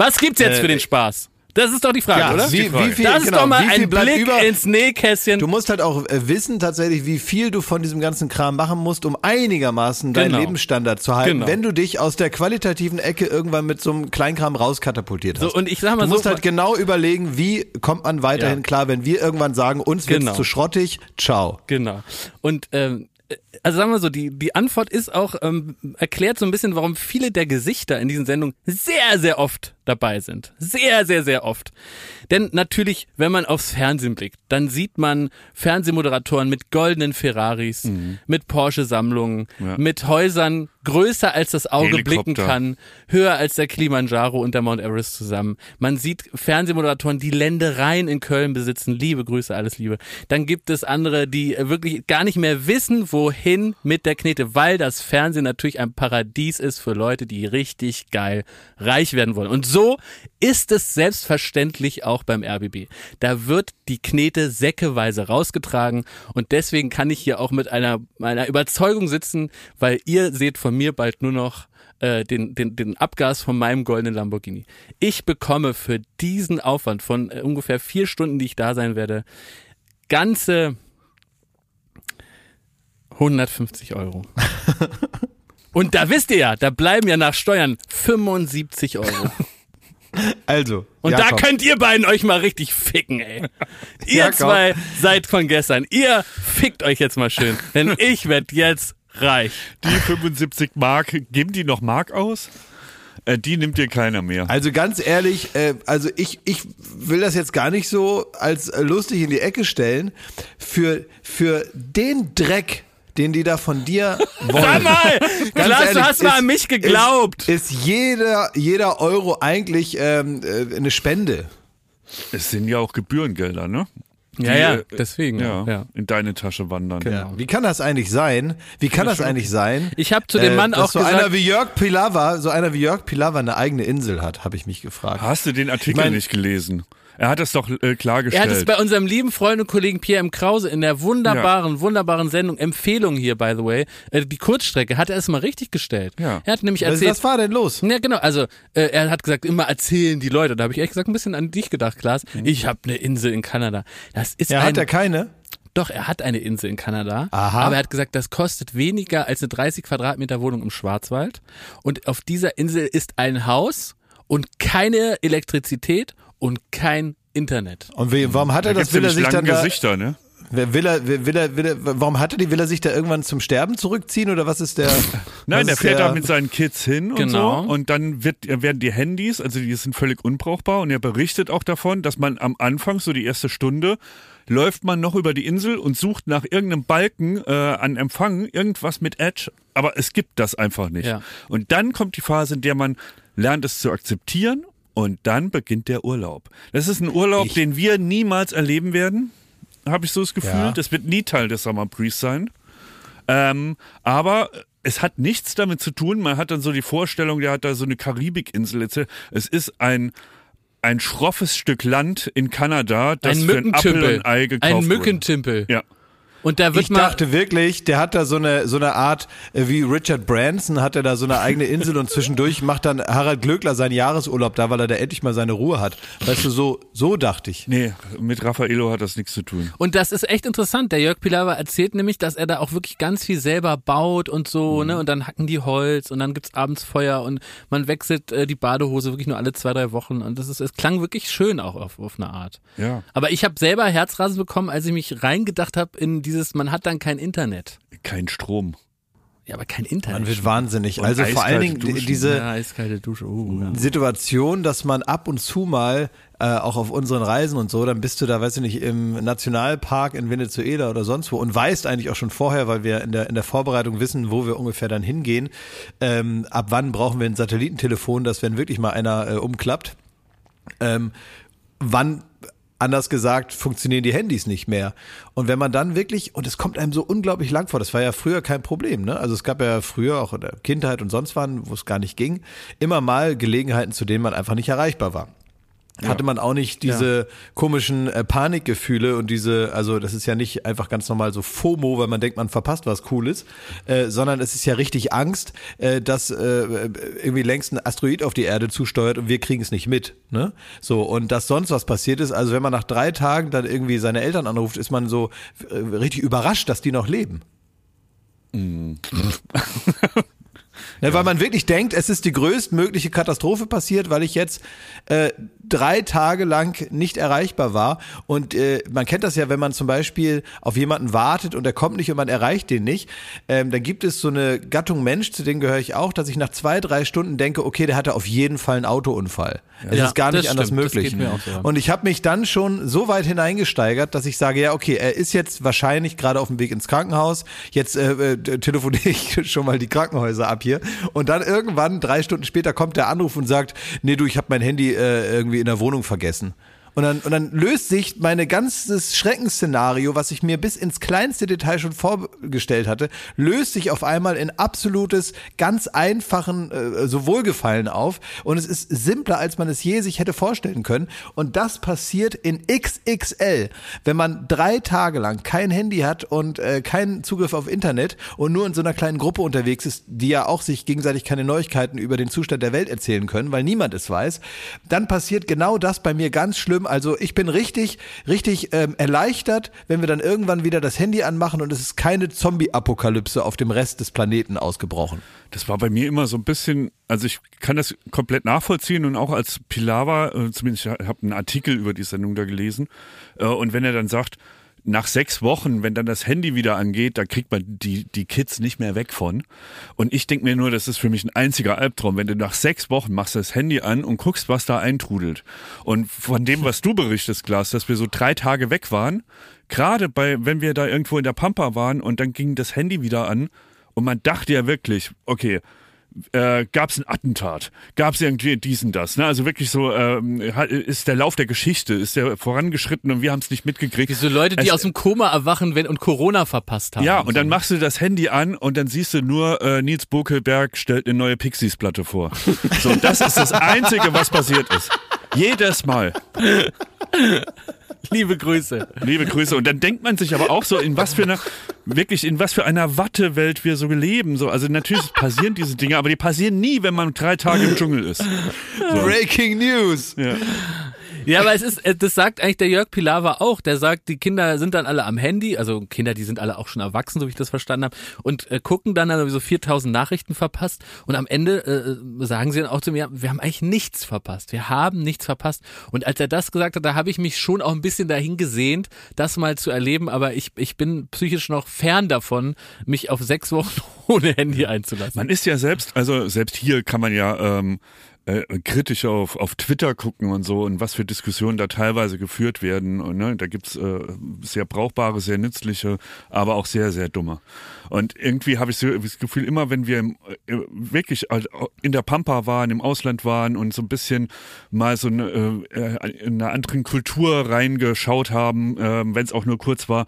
Speaker 3: Was gibt's jetzt
Speaker 4: Äh,
Speaker 3: für den Spaß? Das ist doch die Frage,
Speaker 4: Ja,
Speaker 3: oder?
Speaker 4: wie- wie viel-
Speaker 3: das ist
Speaker 4: genau,
Speaker 3: doch mal ein Blick
Speaker 4: über?
Speaker 3: ins Nähkästchen.
Speaker 4: Du musst halt auch äh, wissen tatsächlich, wie viel du von diesem ganzen Kram machen musst, um einigermaßen deinen
Speaker 3: Genau.
Speaker 4: Lebensstandard zu halten,
Speaker 3: Genau.
Speaker 4: wenn du dich aus der qualitativen Ecke irgendwann mit so einem Kleinkram rauskatapultiert hast.
Speaker 3: So, und ich sag mal
Speaker 4: du
Speaker 3: so-
Speaker 4: musst halt genau überlegen, wie kommt man weiterhin
Speaker 3: Ja.
Speaker 4: klar, wenn wir irgendwann sagen, uns wird's
Speaker 3: Genau.
Speaker 4: zu schrottig, ciao.
Speaker 3: Genau. Und ähm, also sagen wir so, die, die Antwort ist auch, ähm, erklärt so ein bisschen, warum viele der Gesichter in diesen Sendungen sehr, sehr oft dabei sind. Sehr, sehr, sehr oft. Denn natürlich, wenn man aufs Fernsehen blickt, dann sieht man Fernsehmoderatoren mit goldenen Ferraris, mit Porsche-Sammlungen,
Speaker 2: Ja.
Speaker 3: mit Häusern größer als das Auge blicken kann, höher als der Kilimanjaro und der Mount Everest zusammen. Man sieht Fernsehmoderatoren, die Ländereien in Köln besitzen. Liebe Grüße, alles Liebe. Dann gibt es andere, die wirklich gar nicht mehr wissen, wohin mit der Knete, weil das Fernsehen natürlich ein Paradies ist für Leute, die richtig geil reich werden wollen. Und so ist es selbstverständlich auch beim RBB. Da wird die Knete säckeweise rausgetragen und deswegen kann ich hier auch mit einer, einer Überzeugung sitzen, weil ihr seht von mir bald nur noch äh, den, den, den Abgas von meinem goldenen Lamborghini. Ich bekomme für diesen Aufwand von äh, ungefähr vier Stunden, die ich da sein werde, ganze 150 Euro. Und da wisst ihr ja, da bleiben ja nach Steuern 75 Euro.
Speaker 4: Also,
Speaker 3: Und
Speaker 4: Jakob,
Speaker 3: da könnt ihr beiden euch mal richtig ficken, ey. Ihr
Speaker 4: Jakob.
Speaker 3: zwei seid von gestern. Ihr fickt euch jetzt mal schön. Denn ich werd jetzt reich.
Speaker 2: Die 75 Mark, geben die noch Mark aus? Äh, die nimmt dir keiner mehr.
Speaker 4: Also ganz ehrlich, äh, also ich, ich will das jetzt gar nicht so als äh, lustig in die Ecke stellen. Für, für den Dreck, den die da von dir wollen.
Speaker 3: Sag mal,
Speaker 4: Ganz
Speaker 3: Klaas, du
Speaker 4: ehrlich,
Speaker 3: hast mal
Speaker 4: ist-
Speaker 3: an mich geglaubt.
Speaker 4: Ist, ist jeder, jeder Euro eigentlich ähm, äh, eine Spende?
Speaker 2: Es sind ja auch Gebührengelder, ne?
Speaker 3: Ja,
Speaker 2: Die,
Speaker 3: ja,
Speaker 2: äh,
Speaker 3: deswegen.
Speaker 2: Ja,
Speaker 3: Ja.
Speaker 2: in deine Tasche wandern.
Speaker 3: Genau.
Speaker 4: Wie kann das eigentlich sein? Wie kann das eigentlich sein?
Speaker 3: Ich habe zu dem
Speaker 4: äh,
Speaker 3: Mann
Speaker 4: dass
Speaker 3: auch
Speaker 4: so
Speaker 3: gesagt,
Speaker 4: einer wie Jörg Pilawa, so einer wie Jörg Pilawa eine eigene Insel hat, habe ich mich gefragt.
Speaker 2: Hast du den Artikel
Speaker 4: Ich mein-
Speaker 2: nicht gelesen? Er hat das doch äh,
Speaker 3: er
Speaker 2: klargestellt.
Speaker 3: hat es bei unserem lieben Freund und Kollegen Pierre M. Krause in der wunderbaren, wunderbaren Sendung Empfehlung hier, by the way, äh, die Kurzstrecke, hat er es mal richtig gestellt.
Speaker 2: Ja.
Speaker 3: Er hat nämlich erzählt,
Speaker 4: was war denn los?
Speaker 3: Ja, genau. Also äh, er hat gesagt, immer erzählen die Leute. Da habe ich ehrlich gesagt ein bisschen an dich gedacht, Klaas. Ich habe eine Insel in Kanada. Das ist
Speaker 4: Ja,
Speaker 3: ein,
Speaker 4: hat er keine?
Speaker 3: doch, er hat eine Insel in Kanada.
Speaker 4: Aha.
Speaker 3: Aber er hat gesagt, das kostet weniger als eine 30 Quadratmeter Wohnung im Schwarzwald. Und auf dieser Insel ist ein Haus und keine Elektrizität und kein Internet.
Speaker 4: Und wie, warum hat er
Speaker 2: da
Speaker 4: das? Will er sich dann
Speaker 2: lange
Speaker 4: da,
Speaker 2: Gesichter, ne?
Speaker 4: Wer- will er, will er, will er, warum hat er die? Will er sich da irgendwann zum Sterben zurückziehen oder was ist der?
Speaker 2: Nein, der fährt da mit seinen Kids hin und
Speaker 3: Genau.
Speaker 2: so. Und dann wird, werden die Handys, also die sind völlig unbrauchbar. Und er berichtet auch davon, dass man am Anfang, so die erste Stunde, läuft man noch über die Insel und sucht nach irgendeinem Balken äh, an Empfang irgendwas mit Edge. Aber es gibt das einfach nicht.
Speaker 3: Ja.
Speaker 2: Und dann kommt die Phase, in der man lernt es zu akzeptieren. Und dann beginnt der Urlaub. Das ist ein Urlaub,
Speaker 4: Ich-
Speaker 2: den wir niemals erleben werden. Habe ich so das Gefühl.
Speaker 4: Ja.
Speaker 2: Das wird nie Teil des Summer Breeze sein. Ähm, aber es hat nichts damit zu tun. Man hat dann so die Vorstellung, der hat da so eine Karibikinsel. Es ist ein ein schroffes Stück Land in Kanada, das
Speaker 3: ein
Speaker 2: für ein Apfel und Ei gekauft
Speaker 3: Ein
Speaker 2: wurde.
Speaker 3: Mückentümpel.
Speaker 2: Ja.
Speaker 3: Und da wird
Speaker 4: ich
Speaker 3: mal,
Speaker 4: dachte wirklich, der hat da so eine so eine Art äh, wie Richard Branson hat er da so eine eigene Insel und zwischendurch macht dann Harald Glöckler seinen Jahresurlaub da, weil er da endlich mal seine Ruhe hat. Weißt du, so so dachte ich.
Speaker 2: Nee, mit Raffaello hat das nichts zu tun.
Speaker 3: Und das ist echt interessant. Der Jörg Pilawa erzählt nämlich, dass er da auch wirklich ganz viel selber baut und so, ne? Und dann hacken die Holz und dann gibt's abends Feuer und man wechselt äh, die Badehose wirklich nur alle zwei, drei Wochen. Und das ist, es klang wirklich schön auch auf, auf eine Art.
Speaker 2: Ja.
Speaker 3: Aber ich habe selber Herzrasen bekommen, als ich mich reingedacht habe in dieses, man hat dann kein Internet.
Speaker 2: Kein Strom.
Speaker 3: Ja, aber kein Internet.
Speaker 4: Man wird wahnsinnig.
Speaker 2: Und
Speaker 4: also vor allen Dingen
Speaker 2: Duschen.
Speaker 4: diese
Speaker 3: ja, eiskalte Dusche. Oh, ja.
Speaker 4: Situation, dass man ab und zu mal äh, auch auf unseren Reisen und so, dann bist du da, weiß ich nicht, im Nationalpark in Venezuela oder sonst wo und weißt eigentlich auch schon vorher, weil wir in der in der Vorbereitung wissen, wo wir ungefähr dann hingehen. Ähm, ab wann brauchen wir ein Satellitentelefon, dass wenn wirklich mal einer äh, umklappt, ähm, wann anders gesagt, funktionieren die Handys nicht mehr. Und wenn man dann wirklich, und es kommt einem so unglaublich lang vor, das war ja früher kein Problem, ne? Also es gab ja früher auch in der Kindheit und sonst wann, wo es gar nicht ging, immer mal Gelegenheiten, zu denen man einfach nicht erreichbar war. Hatte man auch nicht diese komischen äh, Panikgefühle und diese, also das ist ja nicht einfach ganz normal so FOMO, weil man denkt, man verpasst was Cooles, äh, sondern es ist ja richtig Angst, äh, dass äh, irgendwie längst ein Asteroid auf die Erde zusteuert und wir kriegen es nicht mit. Ne? So, und dass sonst was passiert ist, also wenn man nach drei Tagen dann irgendwie seine Eltern anruft, ist man so äh, richtig überrascht, dass die noch leben. Ne, weil man wirklich denkt, es ist die größtmögliche Katastrophe passiert, weil ich jetzt äh, drei Tage lang nicht erreichbar war. Und äh, man kennt das ja, wenn man zum Beispiel auf jemanden wartet und er kommt nicht und man erreicht den nicht, ähm, dann gibt es so eine Gattung Mensch, zu denen gehöre ich auch, dass ich nach zwei, drei Stunden denke, okay, der hatte auf jeden Fall einen Autounfall. Es
Speaker 3: Ja,
Speaker 4: ist gar nicht anders
Speaker 3: stimmt,
Speaker 4: möglich.
Speaker 3: so.
Speaker 4: Und ich habe mich dann schon so weit hineingesteigert, dass ich sage, ja, okay, er ist jetzt wahrscheinlich gerade auf dem Weg ins Krankenhaus. Jetzt äh, äh, telefoniere ich schon mal die Krankenhäuser ab hier. Und dann irgendwann, drei Stunden später, kommt der Anruf und sagt, nee, du, ich habe mein Handy äh, irgendwie in der Wohnung vergessen. Und dann, und dann löst sich meine ganzes Schreckensszenario, was ich mir bis ins kleinste Detail schon vorgestellt hatte, löst sich auf einmal in absolutes, ganz einfachen äh, so Wohlgefallen auf. Und es ist simpler, als man es je sich hätte vorstellen können. Und das passiert in XXL, wenn man drei Tage lang kein Handy hat und äh, keinen Zugriff auf Internet und nur in so einer kleinen Gruppe unterwegs ist, die ja auch sich gegenseitig keine Neuigkeiten über den Zustand der Welt erzählen können, weil niemand es weiß, dann passiert genau das bei mir ganz schlimm. Also ich bin richtig, richtig ähm, erleichtert, wenn wir dann irgendwann wieder das Handy anmachen und es ist keine Zombie-Apokalypse auf dem Rest des Planeten ausgebrochen.
Speaker 2: Das war bei mir immer so ein bisschen, also ich kann das komplett nachvollziehen und auch als Pilawa, äh, zumindest ich habe einen Artikel über die Sendung da gelesen, äh, und wenn er dann sagt, nach sechs Wochen, wenn dann das Handy wieder angeht, da kriegt man die, die Kids nicht mehr weg von. Und ich denke mir nur, das ist für mich ein einziger Albtraum, wenn du nach sechs Wochen machst das Handy an und guckst, was da eintrudelt. Und von dem, was du berichtest, Glas, dass wir so drei Tage weg waren, gerade bei, wenn wir da irgendwo in der Pampa waren und dann ging das Handy wieder an und man dachte ja wirklich, okay, äh, gab es ein Attentat, gab es irgendwie dies und das. Ne? Also wirklich so ähm, ist der Lauf der Geschichte, ist der vorangeschritten und wir haben es nicht mitgekriegt.
Speaker 3: Diese Leute, die
Speaker 2: Es-
Speaker 3: aus dem Koma erwachen wenn, und Corona verpasst haben.
Speaker 2: ja, und dann machst du das Handy an und dann siehst du nur, äh, Nils Bokelberg stellt eine neue Pixies-Platte vor. So, das ist das Einzige, was passiert ist. Jedes Mal.
Speaker 3: Liebe Grüße.
Speaker 2: Liebe Grüße. Und dann denkt man sich aber auch so, in was für einer, wirklich in was für einer Wattewelt wir so leben. So, also natürlich passieren diese Dinge, aber die passieren nie, wenn man drei Tage im Dschungel ist.
Speaker 4: Breaking News!
Speaker 2: Ja.
Speaker 3: Ja, aber es ist, äh, das sagt eigentlich der Jörg Pilawa auch. Der sagt, die Kinder sind dann alle am Handy, also Kinder, die sind alle auch schon erwachsen, so wie ich das verstanden habe, und äh, gucken dann dann so 4000 Nachrichten verpasst. Und am Ende äh, sagen sie dann auch zu mir, wir haben eigentlich nichts verpasst. Wir haben nichts verpasst. Und als er das gesagt hat, da habe ich mich schon auch ein bisschen dahin gesehnt, das mal zu erleben. Aber ich, ich bin psychisch noch fern davon, mich auf sechs Wochen ohne Handy einzulassen.
Speaker 2: Man ist ja selbst, also selbst hier kann man ja ähm, äh, kritisch auf, auf Twitter gucken und so und was für Diskussionen da teilweise geführt werden. Und, ne, da gibt's äh, sehr brauchbare, sehr nützliche, aber auch sehr, sehr dumme. Und irgendwie habe ich so das Gefühl, immer wenn wir im, äh, wirklich in der Pampa waren, im Ausland waren und so ein bisschen mal so eine, äh, in einer anderen Kultur reingeschaut haben, äh, wenn es auch nur kurz war,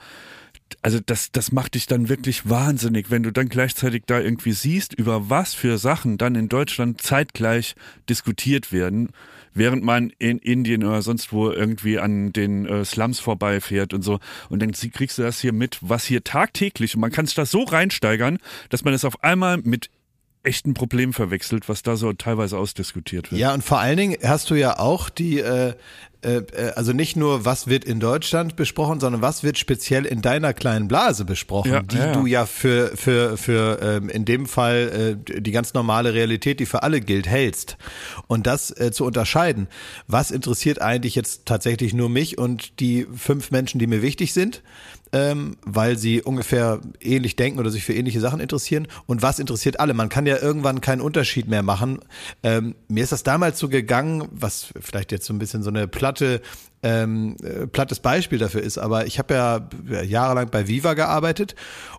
Speaker 2: also das, das macht dich dann wirklich wahnsinnig, wenn du dann gleichzeitig da irgendwie siehst, über was für Sachen dann in Deutschland zeitgleich diskutiert werden, während man in Indien oder sonst wo irgendwie an den äh, Slums vorbeifährt und so. Und dann kriegst du das hier mit, was hier tagtäglich, und man kann sich das so reinsteigern, dass man es auf einmal mit echten Problemen verwechselt, was da so teilweise ausdiskutiert wird.
Speaker 4: Ja, und vor allen Dingen hast du ja auch die, äh, also nicht nur, was wird in Deutschland besprochen, sondern was wird speziell in deiner kleinen Blase besprochen,
Speaker 2: Ja,
Speaker 4: die
Speaker 2: ja, ja.
Speaker 4: du ja für, für, für ähm, in dem Fall äh, die ganz normale Realität, die für alle gilt, hältst. Und das äh, zu unterscheiden, was interessiert eigentlich jetzt tatsächlich nur mich und die fünf Menschen, die mir wichtig sind, ähm, weil sie ungefähr ähnlich denken oder sich für ähnliche Sachen interessieren. Und was interessiert alle? Man kann ja irgendwann keinen Unterschied mehr machen. Ähm, mir ist das damals so gegangen, was vielleicht jetzt so ein bisschen so eine platte, ähm, äh, plattes Beispiel dafür ist, aber ich habe ja jahrelang bei Viva gearbeitet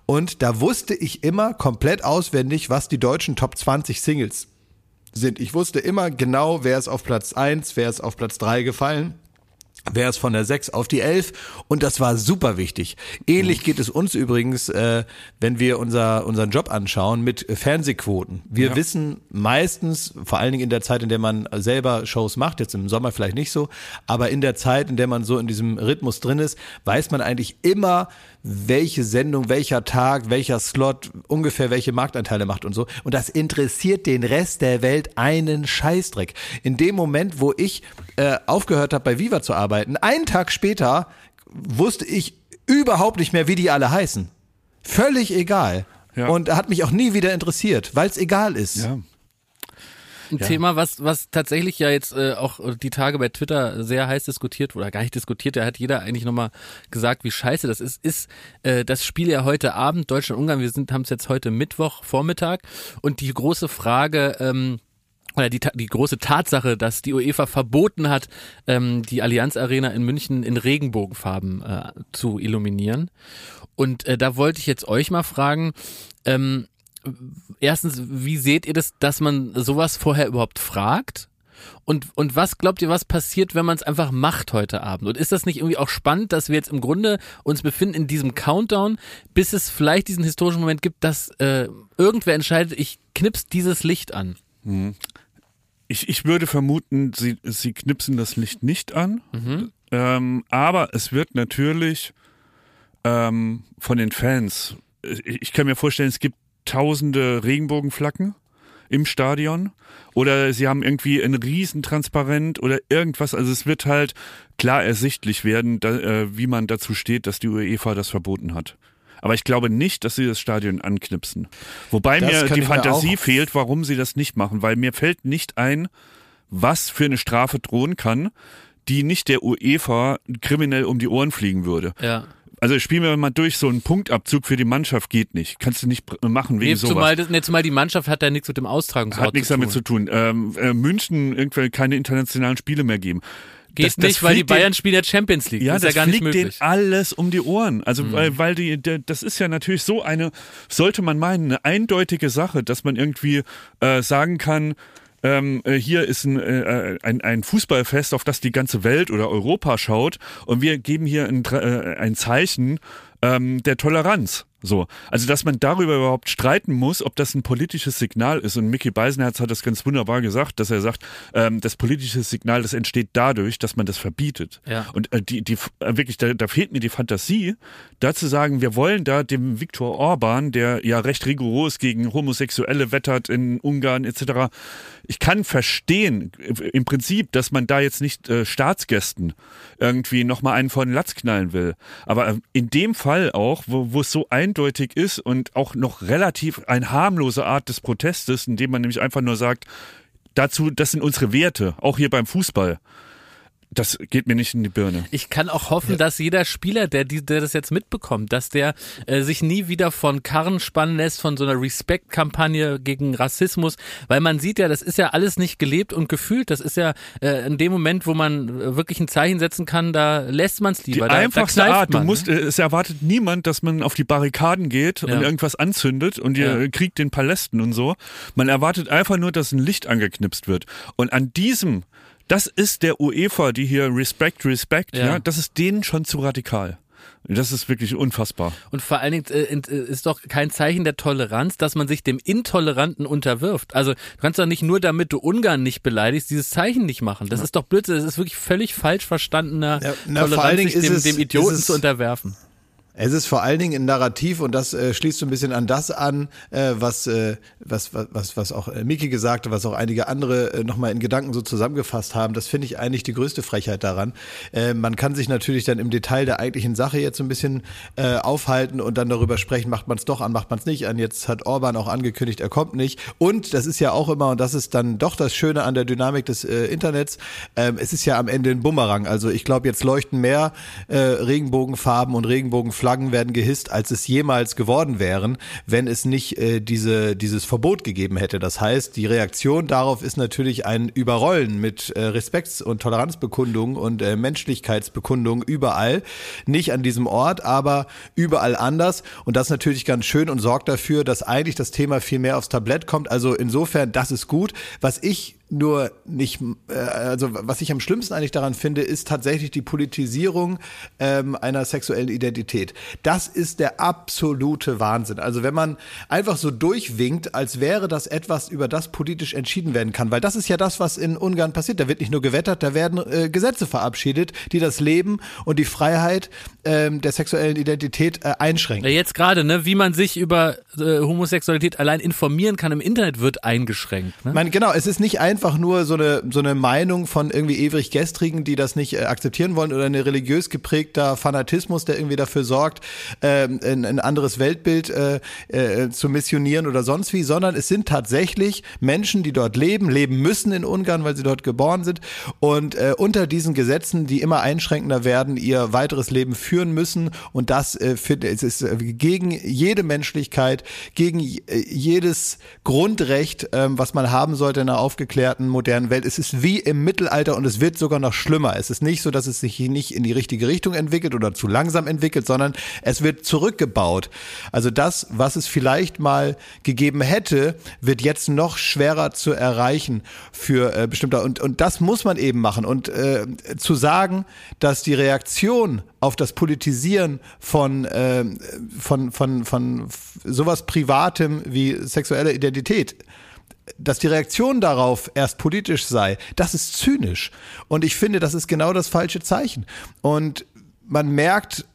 Speaker 4: und da wusste ich immer komplett auswendig, was die deutschen Top 20 Singles sind. Ich wusste immer genau, wer ist auf Platz 1, wer ist auf Platz 3 gefallen. Wer ist von der 6 auf die 11? Und das war super wichtig. Ähnlich geht es uns übrigens, äh, wenn wir unser, unseren Job anschauen, mit Fernsehquoten. Wir wissen meistens, vor allen Dingen in der Zeit, in der man selber Shows macht, jetzt im Sommer vielleicht nicht so, aber in der Zeit, in der man so in diesem Rhythmus drin ist, weiß man eigentlich immer, welche Sendung, welcher Tag, welcher Slot ungefähr welche Marktanteile macht und so. Und das interessiert den Rest der Welt einen Scheißdreck. In dem Moment, wo ich äh, aufgehört habe, bei Viva zu arbeiten, einen Tag später wusste ich überhaupt nicht mehr, wie die alle heißen. Völlig egal.
Speaker 2: Ja.
Speaker 4: Und hat mich auch nie wieder interessiert, weil es egal ist.
Speaker 2: Ja.
Speaker 3: Ein Thema, was, was tatsächlich ja jetzt äh, auch die Tage bei Twitter sehr heiß diskutiert wurde, oder gar nicht diskutiert, da hat jeder eigentlich nochmal gesagt, wie scheiße das ist, ist äh, das Spiel ja heute Abend, Deutschland-Ungarn, wir sind haben es jetzt heute Mittwoch, Vormittag. Und die große Frage, ähm, oder die, die große Tatsache, dass die UEFA verboten hat, ähm, die Allianz Arena in München in Regenbogenfarben äh, zu illuminieren. Und äh, da wollte ich jetzt euch mal fragen, ähm, erstens, wie seht ihr das, dass man sowas vorher überhaupt fragt? Und, und was glaubt ihr, was passiert, wenn man es einfach macht heute Abend? Und ist das nicht irgendwie auch spannend, dass wir jetzt im Grunde uns befinden in diesem Countdown, bis es vielleicht diesen historischen Moment gibt, dass äh, irgendwer entscheidet, ich knips dieses Licht an?
Speaker 2: Ich, ich würde vermuten, sie, sie knipsen das Licht nicht an, ähm, aber es wird natürlich ähm, von den Fans, ich, ich kann mir vorstellen, es gibt tausende Regenbogenflaggen im Stadion oder sie haben irgendwie ein Riesentransparent oder irgendwas, also es wird halt klar ersichtlich werden, da, äh, wie man dazu steht, dass die UEFA das verboten hat. Aber ich glaube nicht, dass sie das Stadion anknipsen. Wobei
Speaker 4: Das
Speaker 2: mir die
Speaker 4: mir
Speaker 2: Fantasie fehlt, warum sie das nicht machen, weil mir fällt nicht ein, was für eine Strafe drohen kann, die nicht der UEFA kriminell um die Ohren fliegen würde.
Speaker 3: Ja.
Speaker 2: Also spielen wir mal durch, so ein Punktabzug für die Mannschaft geht nicht. Kannst du nicht machen wegen
Speaker 3: Nee,
Speaker 2: sowas.
Speaker 3: zumal, das, nee, zumal die Mannschaft hat ja nichts mit dem Austragungsort
Speaker 2: Hat nichts damit zu tun. Ähm, äh, München irgendwie keine internationalen Spiele mehr geben.
Speaker 3: Geht
Speaker 2: Das- das
Speaker 3: nicht, weil die Bayern spielen ja Champions League.
Speaker 2: Ja,
Speaker 3: das
Speaker 2: das,
Speaker 3: ist ja gar nicht
Speaker 2: fliegt
Speaker 3: möglich. Mhm.
Speaker 2: denen alles um die Ohren. Also weil, weil die, der, das ist ja natürlich so eine, sollte man meinen, eine eindeutige Sache, dass man irgendwie äh, sagen kann, ähm, äh, hier ist ein, äh, ein, ein Fußballfest, auf das die ganze Welt oder Europa schaut und wir geben hier ein, äh, ein Zeichen ähm, der Toleranz. So, also dass man darüber überhaupt streiten muss, ob das ein politisches Signal ist. Und Mickey Beisenherz hat das ganz wunderbar gesagt, dass er sagt, ähm, das politische Signal, das entsteht dadurch, dass man das verbietet.
Speaker 3: Ja.
Speaker 2: Und äh, die, die äh, wirklich, da, da fehlt mir die Fantasie, da zu sagen, wir wollen da dem Viktor Orban, der ja recht rigoros gegen Homosexuelle wettert in Ungarn etc. Ich kann verstehen äh, im Prinzip, dass man da jetzt nicht äh, Staatsgästen irgendwie nochmal einen vor den Latz knallen will. Aber äh, in dem Fall auch, wo, wo es so eindeutig ist und auch noch relativ eine harmlose Art des Protestes, indem man nämlich einfach nur sagt, dazu, das sind unsere Werte, auch hier beim Fußball. Das geht mir nicht in die Birne.
Speaker 3: Ich kann auch hoffen, dass jeder Spieler, der, die, der das jetzt mitbekommt, dass der äh, sich nie wieder von Karren spannen lässt, von so einer Respect-Kampagne gegen Rassismus, weil man sieht ja, das ist ja alles nicht gelebt und gefühlt. Das ist ja äh, in dem Moment, wo man äh, wirklich ein Zeichen setzen kann, da lässt man es
Speaker 2: Die
Speaker 3: lieber. da,
Speaker 2: einfachste
Speaker 3: da
Speaker 2: Art, du
Speaker 3: man,
Speaker 2: musst,
Speaker 3: ne?
Speaker 2: äh, es erwartet niemand, dass man auf die Barrikaden geht
Speaker 3: Ja.
Speaker 2: und irgendwas anzündet und ihr
Speaker 3: Ja.
Speaker 2: kriegt den Palästen und so. Man erwartet einfach nur, dass ein Licht angeknipst wird. Und an diesem, das ist der UEFA, die hier Respect, Respect,
Speaker 3: Ja.
Speaker 2: ja, das ist denen schon zu radikal. Das ist wirklich unfassbar.
Speaker 3: Und vor allen Dingen äh, äh, ist doch kein Zeichen der Toleranz, dass man sich dem Intoleranten unterwirft. Also du kannst doch nicht nur damit du Ungarn nicht beleidigst, dieses Zeichen nicht machen. Das ist doch Blödsinn. Das ist wirklich völlig falsch verstandener
Speaker 4: Ja, na,
Speaker 3: Toleranz,
Speaker 4: vor allen Dingen
Speaker 3: sich dem,
Speaker 4: es-
Speaker 3: dem Idioten
Speaker 4: ist es-
Speaker 3: zu unterwerfen.
Speaker 4: Es ist vor allen Dingen ein Narrativ und das äh, schließt so ein bisschen an das an, äh, was, äh, was, was, was, auch äh, Miki gesagt hat, was auch einige andere äh, nochmal in Gedanken so zusammengefasst haben. Das finde ich eigentlich die größte Frechheit daran. Äh, man kann sich natürlich dann im Detail der eigentlichen Sache jetzt so ein bisschen äh, aufhalten und dann darüber sprechen, macht man es doch an, macht man es nicht an. Jetzt hat Orban auch angekündigt, er kommt nicht. Und das ist ja auch immer, und das ist dann doch das Schöne an der Dynamik des äh, Internets, ähm, es ist ja am Ende ein Bumerang. Also ich glaube, jetzt leuchten mehr äh, Regenbogenfarben und Regenbogenflaggen werden gehisst, als es jemals geworden wären, wenn es nicht äh, diese, dieses Verbot gegeben hätte. Das heißt, die Reaktion darauf ist natürlich ein Überrollen mit äh, Respekts- und Toleranzbekundungen und äh, Menschlichkeitsbekundungen überall. Nicht an diesem Ort, aber überall anders. Und das ist natürlich ganz schön und sorgt dafür, dass eigentlich das Thema viel mehr aufs Tablett kommt. Also insofern, das ist gut. Was ich nur nicht, äh, also was ich am schlimmsten eigentlich daran finde, ist tatsächlich die Politisierung ähm, einer sexuellen Identität. Das ist der absolute Wahnsinn. Also wenn man einfach so durchwinkt, als wäre das etwas, über das politisch entschieden werden kann, weil das ist ja das, was in Ungarn passiert. Da wird nicht nur gewettert, da werden äh, Gesetze verabschiedet, die das Leben und die Freiheit ähm, der sexuellen Identität äh, einschränken.
Speaker 3: Ja, jetzt gerade, ne, wie man sich über äh, Homosexualität allein informieren kann im Internet, wird eingeschränkt. Ne?
Speaker 4: Meine, genau, es ist nicht einfach nur so eine, so eine Meinung von irgendwie ewig Gestrigen, die das nicht äh, akzeptieren wollen oder eine religiös geprägter Fanatismus, der irgendwie dafür sorgt, ähm, ein, ein anderes Weltbild äh, äh, zu missionieren oder sonst wie, sondern es sind tatsächlich Menschen, die dort leben, leben müssen in Ungarn, weil sie dort geboren sind und äh, unter diesen Gesetzen, die immer einschränkender werden, ihr weiteres Leben führen müssen und das äh, finde es ist äh, gegen jede Menschlichkeit, gegen äh, jedes Grundrecht, ähm, was man haben sollte in einer aufgeklärten modernen Welt. Es ist wie im Mittelalter und es wird sogar noch schlimmer. Es ist nicht so, dass es sich nicht in die richtige Richtung entwickelt oder zu langsam entwickelt, sondern es wird zurückgebaut. Also das, was es vielleicht mal gegeben hätte, wird jetzt noch schwerer zu erreichen für äh, bestimmte und und das muss man eben machen und äh, zu sagen, dass die Reaktion auf das Politisieren von äh, von von von sowas privatem wie sexuelle Identität dass die Reaktion darauf erst politisch sei, das ist zynisch. Und ich finde, das ist genau das falsche Zeichen. Und man merkt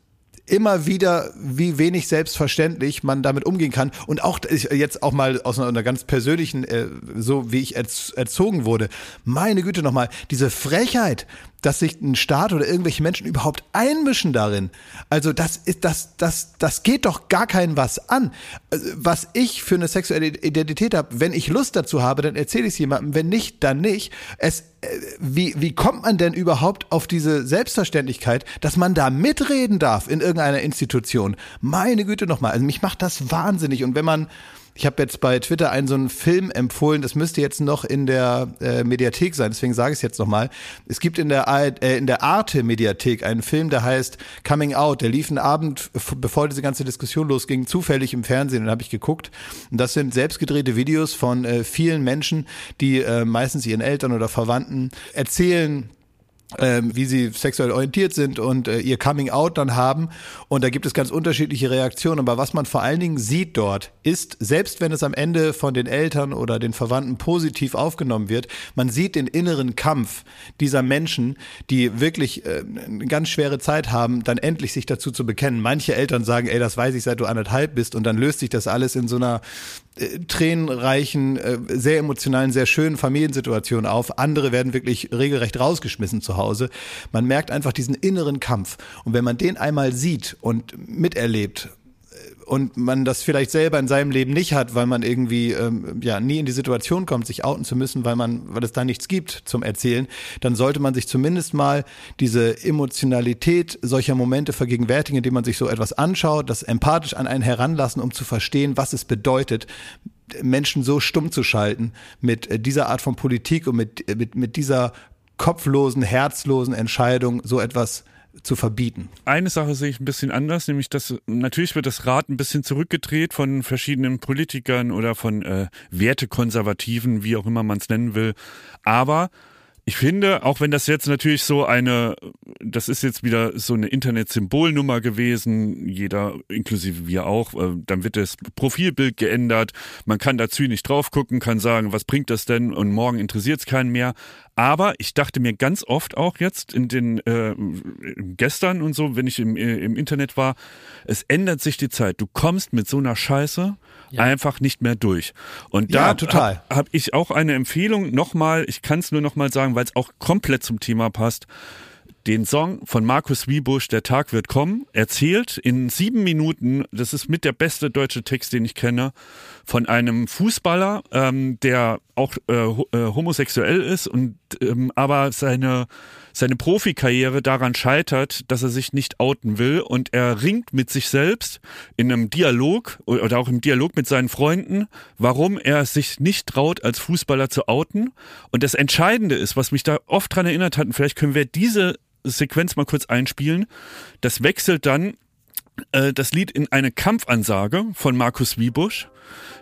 Speaker 4: immer wieder, wie wenig selbstverständlich man damit umgehen kann. Und auch jetzt auch mal aus einer, ganz persönlichen, äh, so wie ich erz, erzogen wurde. Meine Güte nochmal, diese Frechheit, dass sich ein Staat oder irgendwelche Menschen überhaupt einmischen darin. Also das ist das das das geht doch gar keinen was an. Also, Was ich für eine sexuelle Identität habe, wenn ich Lust dazu habe, dann erzähle ich es jemandem, wenn nicht, dann nicht. Es wie wie kommt man denn überhaupt auf diese Selbstverständlichkeit, dass man da mitreden darf in irgendeiner Institution? Meine Güte nochmal, also mich macht das wahnsinnig und wenn man ich habe jetzt bei Twitter einen so einen Film empfohlen, das müsste jetzt noch in der äh, Mediathek sein, deswegen sage ich es jetzt nochmal. Es gibt in der, äh, in der Arte Mediathek einen Film, der heißt Coming Out. Der lief einen Abend, f- bevor diese ganze Diskussion losging, zufällig im Fernsehen, den habe ich geguckt. Und das sind selbstgedrehte Videos von äh, vielen Menschen, die äh, meistens ihren Eltern oder Verwandten erzählen, ähm, wie sie sexuell orientiert sind und äh, ihr Coming Out dann haben. Und da gibt es ganz unterschiedliche Reaktionen. Aber was man vor allen Dingen sieht dort, ist, selbst wenn es am Ende von den Eltern oder den Verwandten positiv aufgenommen wird, man sieht den inneren Kampf dieser Menschen, die wirklich äh, eine ganz schwere Zeit haben, dann endlich sich dazu zu bekennen. Manche Eltern sagen, ey, das weiß ich, seit du anderthalb bist. Und dann löst sich das alles in so einer äh, tränenreichen, äh, sehr emotionalen, sehr schönen Familiensituation auf. Andere werden wirklich regelrecht rausgeschmissen zu Hause. Man merkt einfach diesen inneren Kampf. Und wenn man den einmal sieht und miterlebt, und man das vielleicht selber in seinem Leben nicht hat, weil man irgendwie ähm, ja nie in die Situation kommt, sich outen zu müssen, weil man, weil es da nichts gibt zum Erzählen, dann sollte man sich zumindest mal diese Emotionalität solcher Momente vergegenwärtigen, indem man sich so etwas anschaut, das empathisch an einen heranlassen, um zu verstehen, was es bedeutet, Menschen so stumm zu schalten mit äh, dieser Art von Politik und mit, äh, mit, mit dieser kopflosen, herzlosen Entscheidung, so etwas zu verbieten.
Speaker 2: Eine Sache sehe ich ein bisschen anders, nämlich dass natürlich wird das Rad ein bisschen zurückgedreht von verschiedenen Politikern oder von äh, Wertekonservativen, wie auch immer man es nennen will. Aber ich finde, auch wenn das jetzt natürlich so eine, das ist jetzt wieder so eine Internet-Symbolnummer gewesen, jeder, inklusive wir auch, äh, dann wird das Profilbild geändert, man kann dazu nicht drauf gucken, kann sagen, was bringt das denn und morgen interessiert es keinen mehr. Aber ich dachte mir ganz oft auch jetzt in den äh, gestern und so, wenn ich im, äh, im Internet war, es ändert sich die Zeit. Du kommst mit so einer Scheiße ja. einfach nicht mehr durch. Und da
Speaker 4: ja, habe
Speaker 2: hab ich auch eine Empfehlung nochmal, ich kann es nur nochmal sagen, weil es auch komplett zum Thema passt den Song von Markus Wiebusch, Der Tag wird kommen, erzählt in sieben Minuten, das ist mit der beste deutsche Text, den ich kenne, von einem Fußballer, ähm, der auch äh, äh, homosexuell ist und ähm, aber seine seine Profikarriere daran scheitert, dass er sich nicht outen will und er ringt mit sich selbst in einem Dialog oder auch im Dialog mit seinen Freunden, warum er sich nicht traut, als Fußballer zu outen. Und das Entscheidende ist, was mich da oft dran erinnert hat, und vielleicht können wir diese Sequenz mal kurz einspielen. Das wechselt dann äh, das Lied in eine Kampfansage von Markus Wiebusch,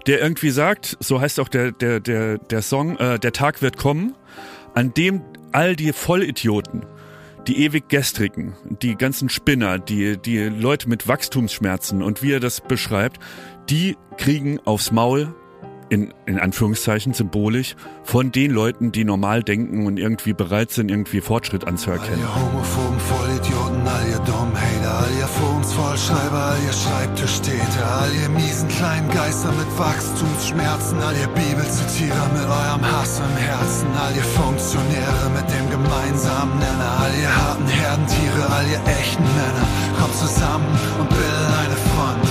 Speaker 2: der irgendwie sagt, so heißt auch der, der, der, der Song, äh, der Tag wird kommen, an dem all die Vollidioten, die ewig gestrigen, die ganzen Spinner, die, die Leute mit Wachstumsschmerzen und wie er das beschreibt, die kriegen aufs Maul in, in Anführungszeichen symbolisch von den Leuten, die normal denken und irgendwie bereit sind, irgendwie Fortschritt anzuerkennen.
Speaker 8: All ihr homophoben Vollschreiber, all ihr Schreibtischtäter, all ihr miesen kleinen Geister mit Wachstumsschmerzen, all ihr Bibelzitierer mit eurem Hass im Herzen, all ihr Funktionäre mit dem gemeinsamen Nenner, all ihr harten Herdentiere, all ihr echten Männer, kommt zusammen und bildet eine Front.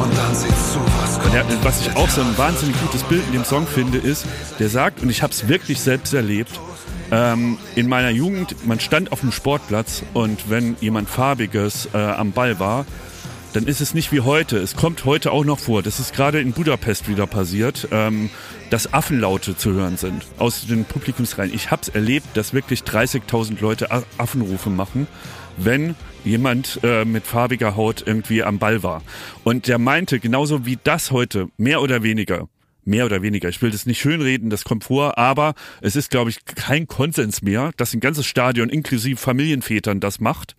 Speaker 8: Und dann sieht's zu,
Speaker 2: und der, was ich auch so ein wahnsinnig gutes Bild in dem Song finde, ist, der sagt, und ich habe es wirklich selbst erlebt, ähm, in meiner Jugend, man stand auf dem Sportplatz und wenn jemand Farbiges äh, am Ball war, dann ist es nicht wie heute. Es kommt heute auch noch vor. Das ist gerade in Budapest wieder passiert, ähm, dass Affenlaute zu hören sind aus den Publikumsreihen. Ich habe es erlebt, dass wirklich 30.000 Leute Affenrufe machen, wenn jemand äh, mit farbiger Haut irgendwie am Ball war. Und der meinte, genauso wie das heute, mehr oder weniger, mehr oder weniger, ich will das nicht schönreden, das kommt vor, aber es ist, glaube ich, kein Konsens mehr, dass ein ganzes Stadion inklusive Familienvätern das macht.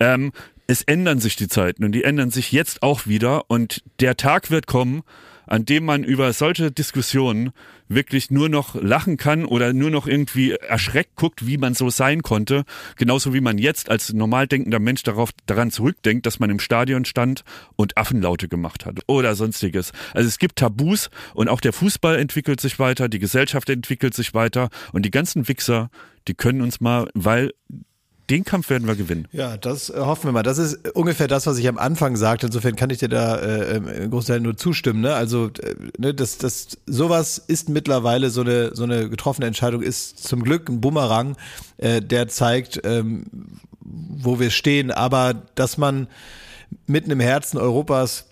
Speaker 2: Ähm, es ändern sich die Zeiten und die ändern sich jetzt auch wieder und der Tag wird kommen, an dem man über solche Diskussionen wirklich nur noch lachen kann oder nur noch irgendwie erschreckt guckt, wie man so sein konnte. Genauso wie man jetzt als normal denkender Mensch darauf, daran zurückdenkt, dass man im Stadion stand und Affenlaute gemacht hat oder sonstiges. Also es gibt Tabus und auch der Fußball entwickelt sich weiter, die Gesellschaft entwickelt sich weiter und die ganzen Wichser, die können uns mal, weil den Kampf werden wir gewinnen.
Speaker 4: Ja, das äh, hoffen wir mal. Das ist ungefähr das, was ich am Anfang sagte. Insofern kann ich dir da äh, im Großteil nur zustimmen. Ne? Also, äh, ne, das, das, sowas ist mittlerweile so eine, so eine getroffene Entscheidung, ist zum Glück ein Bumerang, äh, der zeigt, ähm, wo wir stehen. Aber dass man mitten im Herzen Europas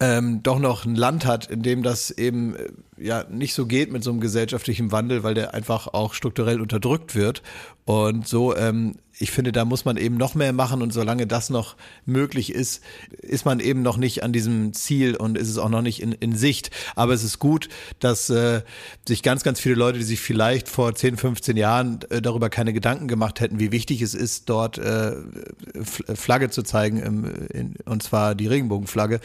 Speaker 4: ähm, doch noch ein Land hat, in dem das eben äh, ja nicht so geht mit so einem gesellschaftlichen Wandel, weil der einfach auch strukturell unterdrückt wird. Und so, ähm, ich finde, da muss man eben noch mehr machen und solange das noch möglich ist, ist man eben noch nicht an diesem Ziel und ist es auch noch nicht in, in Sicht. Aber es ist gut, dass äh, sich ganz, ganz viele Leute, die sich vielleicht vor 10, 15 Jahren äh, darüber keine Gedanken gemacht hätten, wie wichtig es ist, dort äh, Flagge zu zeigen, im, in, und zwar die Regenbogenflagge,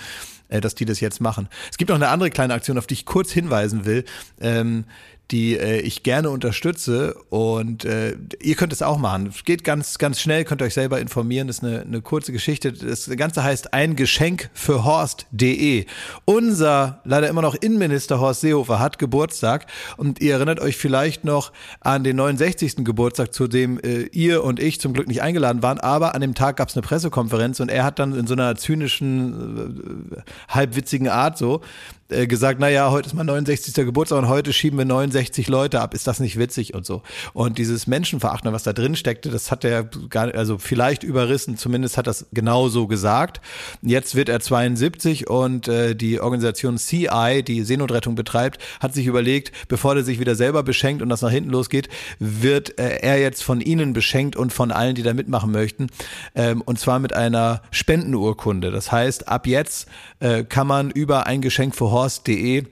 Speaker 4: äh, dass die das jetzt machen. Es gibt noch eine andere kleine Aktion, auf die ich kurz hinweisen will. Ähm, die äh, ich gerne unterstütze und äh, ihr könnt es auch machen. Es geht ganz, ganz schnell, könnt euch selber informieren. Das ist eine, eine kurze Geschichte. Das Ganze heißt ein Geschenk für Horst.de. Unser leider immer noch Innenminister Horst Seehofer hat Geburtstag und ihr erinnert euch vielleicht noch an den 69. Geburtstag, zu dem äh, ihr und ich zum Glück nicht eingeladen waren, aber an dem Tag gab es eine Pressekonferenz und er hat dann in so einer zynischen, äh, halbwitzigen Art so äh, gesagt, naja, heute ist mein 69. Geburtstag und heute schieben wir 69 Leute ab. Ist das nicht witzig und so? Und dieses Menschenverachten, was da drin steckte, das hat er gar also vielleicht überrissen, zumindest hat das genau so gesagt. Jetzt wird er 72 und äh, die Organisation CI, die Seenotrettung betreibt, hat sich überlegt, bevor er sich wieder selber beschenkt und das nach hinten losgeht, wird äh, er jetzt von Ihnen beschenkt und von allen, die da mitmachen möchten. Ähm, und zwar mit einer Spendenurkunde. Das heißt, ab jetzt äh, kann man über ein Geschenk für horst.de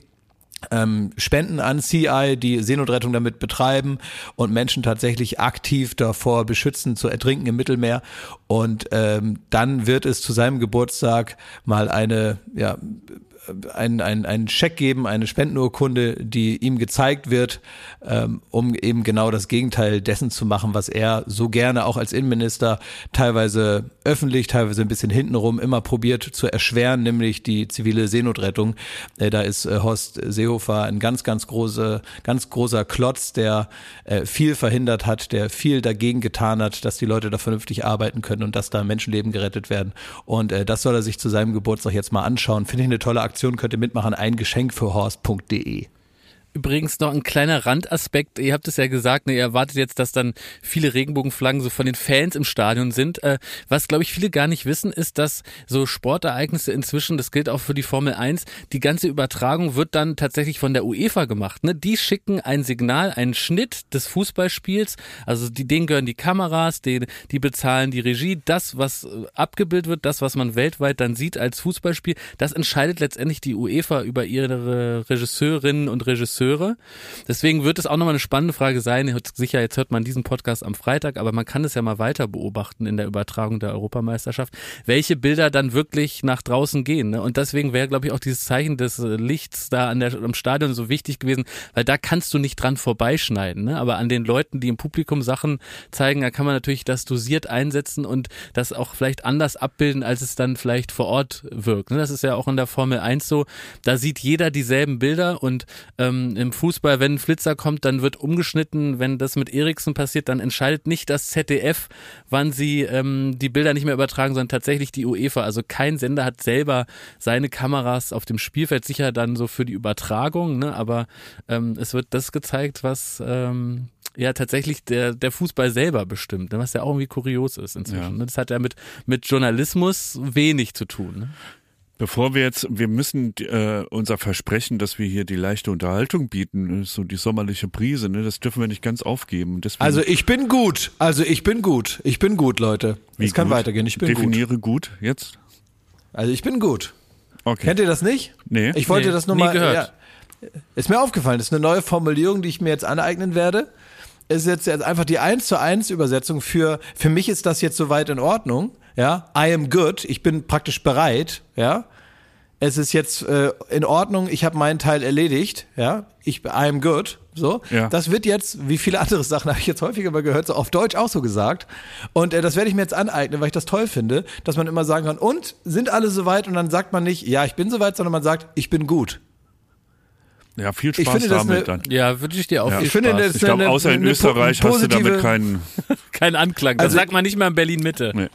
Speaker 4: ähm, Spenden an CI, die Seenotrettung damit betreiben und Menschen tatsächlich aktiv davor beschützen, zu ertrinken im Mittelmeer. Und ähm, dann wird es zu seinem Geburtstag mal eine ja, einen, einen, einen Scheck geben, eine Spendenurkunde, die ihm gezeigt wird, ähm, um eben genau das Gegenteil dessen zu machen, was er so gerne auch als Innenminister teilweise öffentlich, teilweise ein bisschen hintenrum immer probiert zu erschweren, nämlich die zivile Seenotrettung. Äh, da ist äh, Horst Seehofer ein ganz, ganz große, ganz großer Klotz, der äh, viel verhindert hat, der viel dagegen getan hat, dass die Leute da vernünftig arbeiten können und dass da Menschenleben gerettet werden. Und äh, das soll er sich zu seinem Geburtstag jetzt mal anschauen. Finde ich eine tolle Aktion Aktion könnt ihr mitmachen, ein Geschenk für Horst.de.
Speaker 3: Übrigens noch ein kleiner Randaspekt. Ihr habt es ja gesagt, ne, ihr erwartet jetzt, dass dann viele Regenbogenflaggen so von den Fans im Stadion sind. Äh, was, glaube ich, viele gar nicht wissen, ist, dass so Sportereignisse inzwischen, das gilt auch für die Formel 1, die ganze Übertragung wird dann tatsächlich von der UEFA gemacht. Ne? Die schicken ein Signal, einen Schnitt des Fußballspiels. Also die, denen gehören die Kameras, die, die bezahlen die Regie. Das, was äh, abgebildet wird, das, was man weltweit dann sieht als Fußballspiel, das entscheidet letztendlich die UEFA über ihre Regisseurinnen und Regisseure Akteure. Deswegen wird es auch nochmal eine spannende Frage sein. Sicher, jetzt hört man diesen Podcast am Freitag, aber man kann es ja mal weiter beobachten in der Übertragung der Europameisterschaft, welche Bilder dann wirklich nach draußen gehen. Ne? Und deswegen wäre, glaube ich, auch dieses Zeichen des Lichts da an der, am Stadion so wichtig gewesen, weil da kannst du nicht dran vorbeischneiden. Ne? Aber an den Leuten, die im Publikum Sachen zeigen, da kann man natürlich das dosiert einsetzen und das auch vielleicht anders abbilden, als es dann vielleicht vor Ort wirkt. Ne? Das ist ja auch in der Formel 1 so. Da sieht jeder dieselben Bilder und ähm, im Fußball, wenn ein Flitzer kommt, dann wird umgeschnitten. Wenn das mit Eriksen passiert, dann entscheidet nicht das ZDF, wann sie ähm, die Bilder nicht mehr übertragen, sondern tatsächlich die UEFA. Also kein Sender hat selber seine Kameras auf dem Spielfeld, sicher dann so für die Übertragung, ne? aber ähm, es wird das gezeigt, was ähm, ja tatsächlich der, der Fußball selber bestimmt, ne? was ja auch irgendwie kurios ist inzwischen. Ja. Ne? Das hat ja mit, mit Journalismus wenig zu tun. Ne?
Speaker 2: Bevor wir jetzt, wir müssen äh, unser Versprechen, dass wir hier die leichte Unterhaltung bieten, so die sommerliche Brise, ne, das dürfen wir nicht ganz aufgeben.
Speaker 4: Deswegen, also ich bin gut, also ich bin gut, ich bin gut, Leute. Wie es kann weitergehen, ich bin
Speaker 2: Definiere
Speaker 4: gut.
Speaker 2: gut jetzt.
Speaker 4: Also ich bin gut.
Speaker 2: Okay.
Speaker 4: Kennt ihr das nicht?
Speaker 2: Nee.
Speaker 4: Ich wollte
Speaker 2: nee,
Speaker 4: das nur mal. Ja, ist mir aufgefallen, das ist eine neue Formulierung, die ich mir jetzt aneignen werde. Ist jetzt, jetzt einfach die 1 zu 1 Übersetzung für, für mich ist das jetzt soweit in Ordnung ja, I am good, ich bin praktisch bereit, ja. Es ist jetzt äh, in Ordnung, ich habe meinen Teil erledigt, ja. Ich I am good, so. Ja. Das wird jetzt, wie viele andere Sachen habe ich jetzt häufiger mal gehört, so auf Deutsch auch so gesagt. Und äh, das werde ich mir jetzt aneignen, weil ich das toll finde, dass man immer sagen kann, und sind alle soweit? Und dann sagt man nicht, ja, ich bin soweit, sondern man sagt, ich bin gut.
Speaker 2: Ja, viel Spaß ich finde, damit
Speaker 3: eine, dann. Ja, wünsche ich dir auch ja. viel
Speaker 2: ich Spaß. Finde, ich glaube, außer in Österreich hast du damit keinen...
Speaker 3: keinen Anklang. Das also, sagt man nicht mal in Berlin-Mitte. Nee.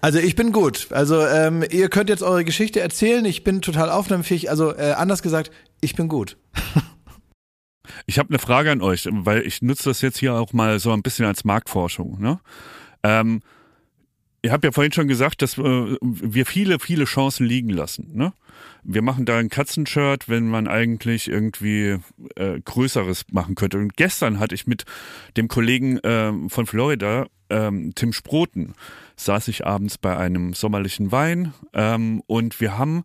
Speaker 4: Also ich bin gut. Also ähm, ihr könnt jetzt eure Geschichte erzählen. Ich bin total aufnahmefähig. Also äh, anders gesagt, ich bin gut.
Speaker 2: ich habe eine Frage an euch, weil ich nutze das jetzt hier auch mal so ein bisschen als Marktforschung. Ne? Ähm, ihr habt ja vorhin schon gesagt, dass äh, wir viele, viele Chancen liegen lassen. Ne? Wir machen da ein Katzenshirt, wenn man eigentlich irgendwie äh, Größeres machen könnte. Und gestern hatte ich mit dem Kollegen äh, von Florida, ähm, Tim Sproten, saß ich abends bei einem sommerlichen Wein ähm, und wir haben,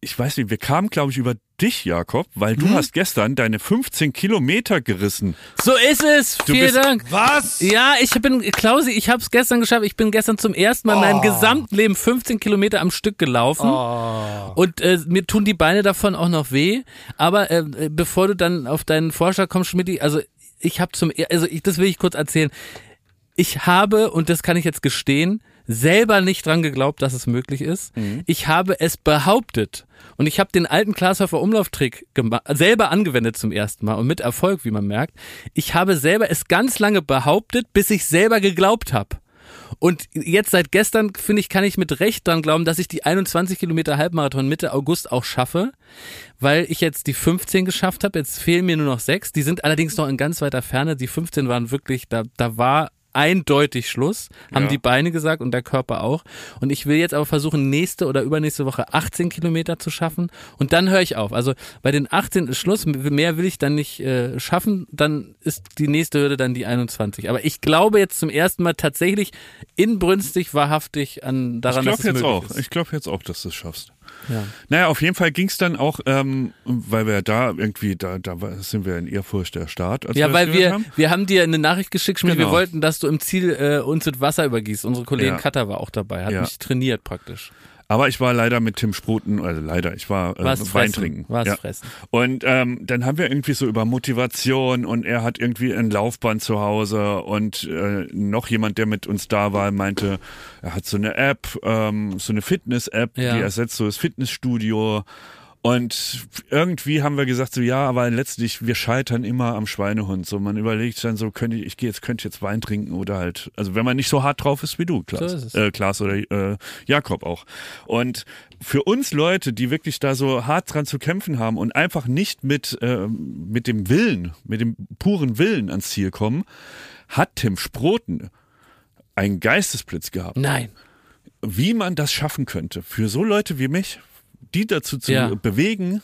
Speaker 2: ich weiß nicht, wir kamen, glaube ich, über dich, Jakob, weil du hm? hast gestern deine 15 Kilometer gerissen.
Speaker 3: So ist es. Du Vielen Dank.
Speaker 4: Was?
Speaker 3: Ja, ich bin, Klausi, ich habe es gestern geschafft. Ich bin gestern zum ersten Mal oh. in meinem oh. gesamten Leben 15 Kilometer am Stück gelaufen. Oh. Und äh, mir tun die Beine davon auch noch weh. Aber äh, bevor du dann auf deinen Vorschlag kommst, Schmidt, also ich habe zum, also ich, das will ich kurz erzählen ich habe, und das kann ich jetzt gestehen, selber nicht dran geglaubt, dass es möglich ist. Mhm. Ich habe es behauptet. Und ich habe den alten Glashäufer Umlauftrick selber angewendet zum ersten Mal und mit Erfolg, wie man merkt. Ich habe selber es ganz lange behauptet, bis ich selber geglaubt habe. Und jetzt seit gestern, finde ich, kann ich mit Recht dran glauben, dass ich die 21 Kilometer Halbmarathon Mitte August auch schaffe, weil ich jetzt die 15 geschafft habe. Jetzt fehlen mir nur noch sechs. Die sind allerdings noch in ganz weiter Ferne. Die 15 waren wirklich, da, da war eindeutig Schluss, haben ja. die Beine gesagt und der Körper auch. Und ich will jetzt aber versuchen, nächste oder übernächste Woche 18 Kilometer zu schaffen und dann höre ich auf. Also bei den 18 ist Schluss, mehr will ich dann nicht äh, schaffen, dann ist die nächste Hürde dann die 21. Aber ich glaube jetzt zum ersten Mal tatsächlich inbrünstig, wahrhaftig an daran,
Speaker 2: ich
Speaker 3: dass es
Speaker 2: jetzt
Speaker 3: möglich
Speaker 2: auch.
Speaker 3: ist.
Speaker 2: Ich glaube jetzt auch, dass du es schaffst.
Speaker 3: Ja.
Speaker 2: Naja, auf jeden Fall ging es dann auch, ähm, weil wir da irgendwie, da, da sind wir in Ehrfurcht der Staat.
Speaker 3: Ja,
Speaker 2: wir
Speaker 3: weil wir,
Speaker 2: haben.
Speaker 3: wir haben dir eine Nachricht geschickt, Schmidt, wir
Speaker 2: Genau.
Speaker 3: wollten, dass du im Ziel äh, uns mit Wasser übergießt. Unsere Kollegin
Speaker 2: Ja.
Speaker 3: Katha war auch dabei, hat
Speaker 2: Ja.
Speaker 3: mich trainiert praktisch.
Speaker 2: Aber ich war leider mit Tim Spruten, also leider, ich war äh,
Speaker 3: Was
Speaker 2: Wein
Speaker 3: fressen,
Speaker 2: trinken.
Speaker 3: was
Speaker 2: ja.
Speaker 3: fressen.
Speaker 2: Und ähm, dann haben wir irgendwie so über Motivation und er hat irgendwie ein Laufband zu Hause und äh, noch jemand, der mit uns da war, meinte, er hat so eine App, ähm, so eine Fitness-App,
Speaker 3: Ja.
Speaker 2: die ersetzt so das Fitnessstudio. Und irgendwie haben wir gesagt, so ja, aber letztlich, wir scheitern immer am Schweinehund. So, man überlegt dann so, könnte ich, ich gehe jetzt, könnte ich jetzt Wein trinken oder halt, also wenn man nicht so hart drauf ist wie du, Klaas,
Speaker 3: So
Speaker 2: äh, Klaas oder äh, Jakob auch. Und für uns Leute, die wirklich da so hart dran zu kämpfen haben und einfach nicht mit, ähm, mit dem Willen, mit dem puren Willen ans Ziel kommen, hat Tim Sproten einen Geistesblitz gehabt
Speaker 3: Nein.
Speaker 2: wie man das schaffen könnte, für so Leute wie mich, die dazu zu
Speaker 3: Ja.
Speaker 2: bewegen,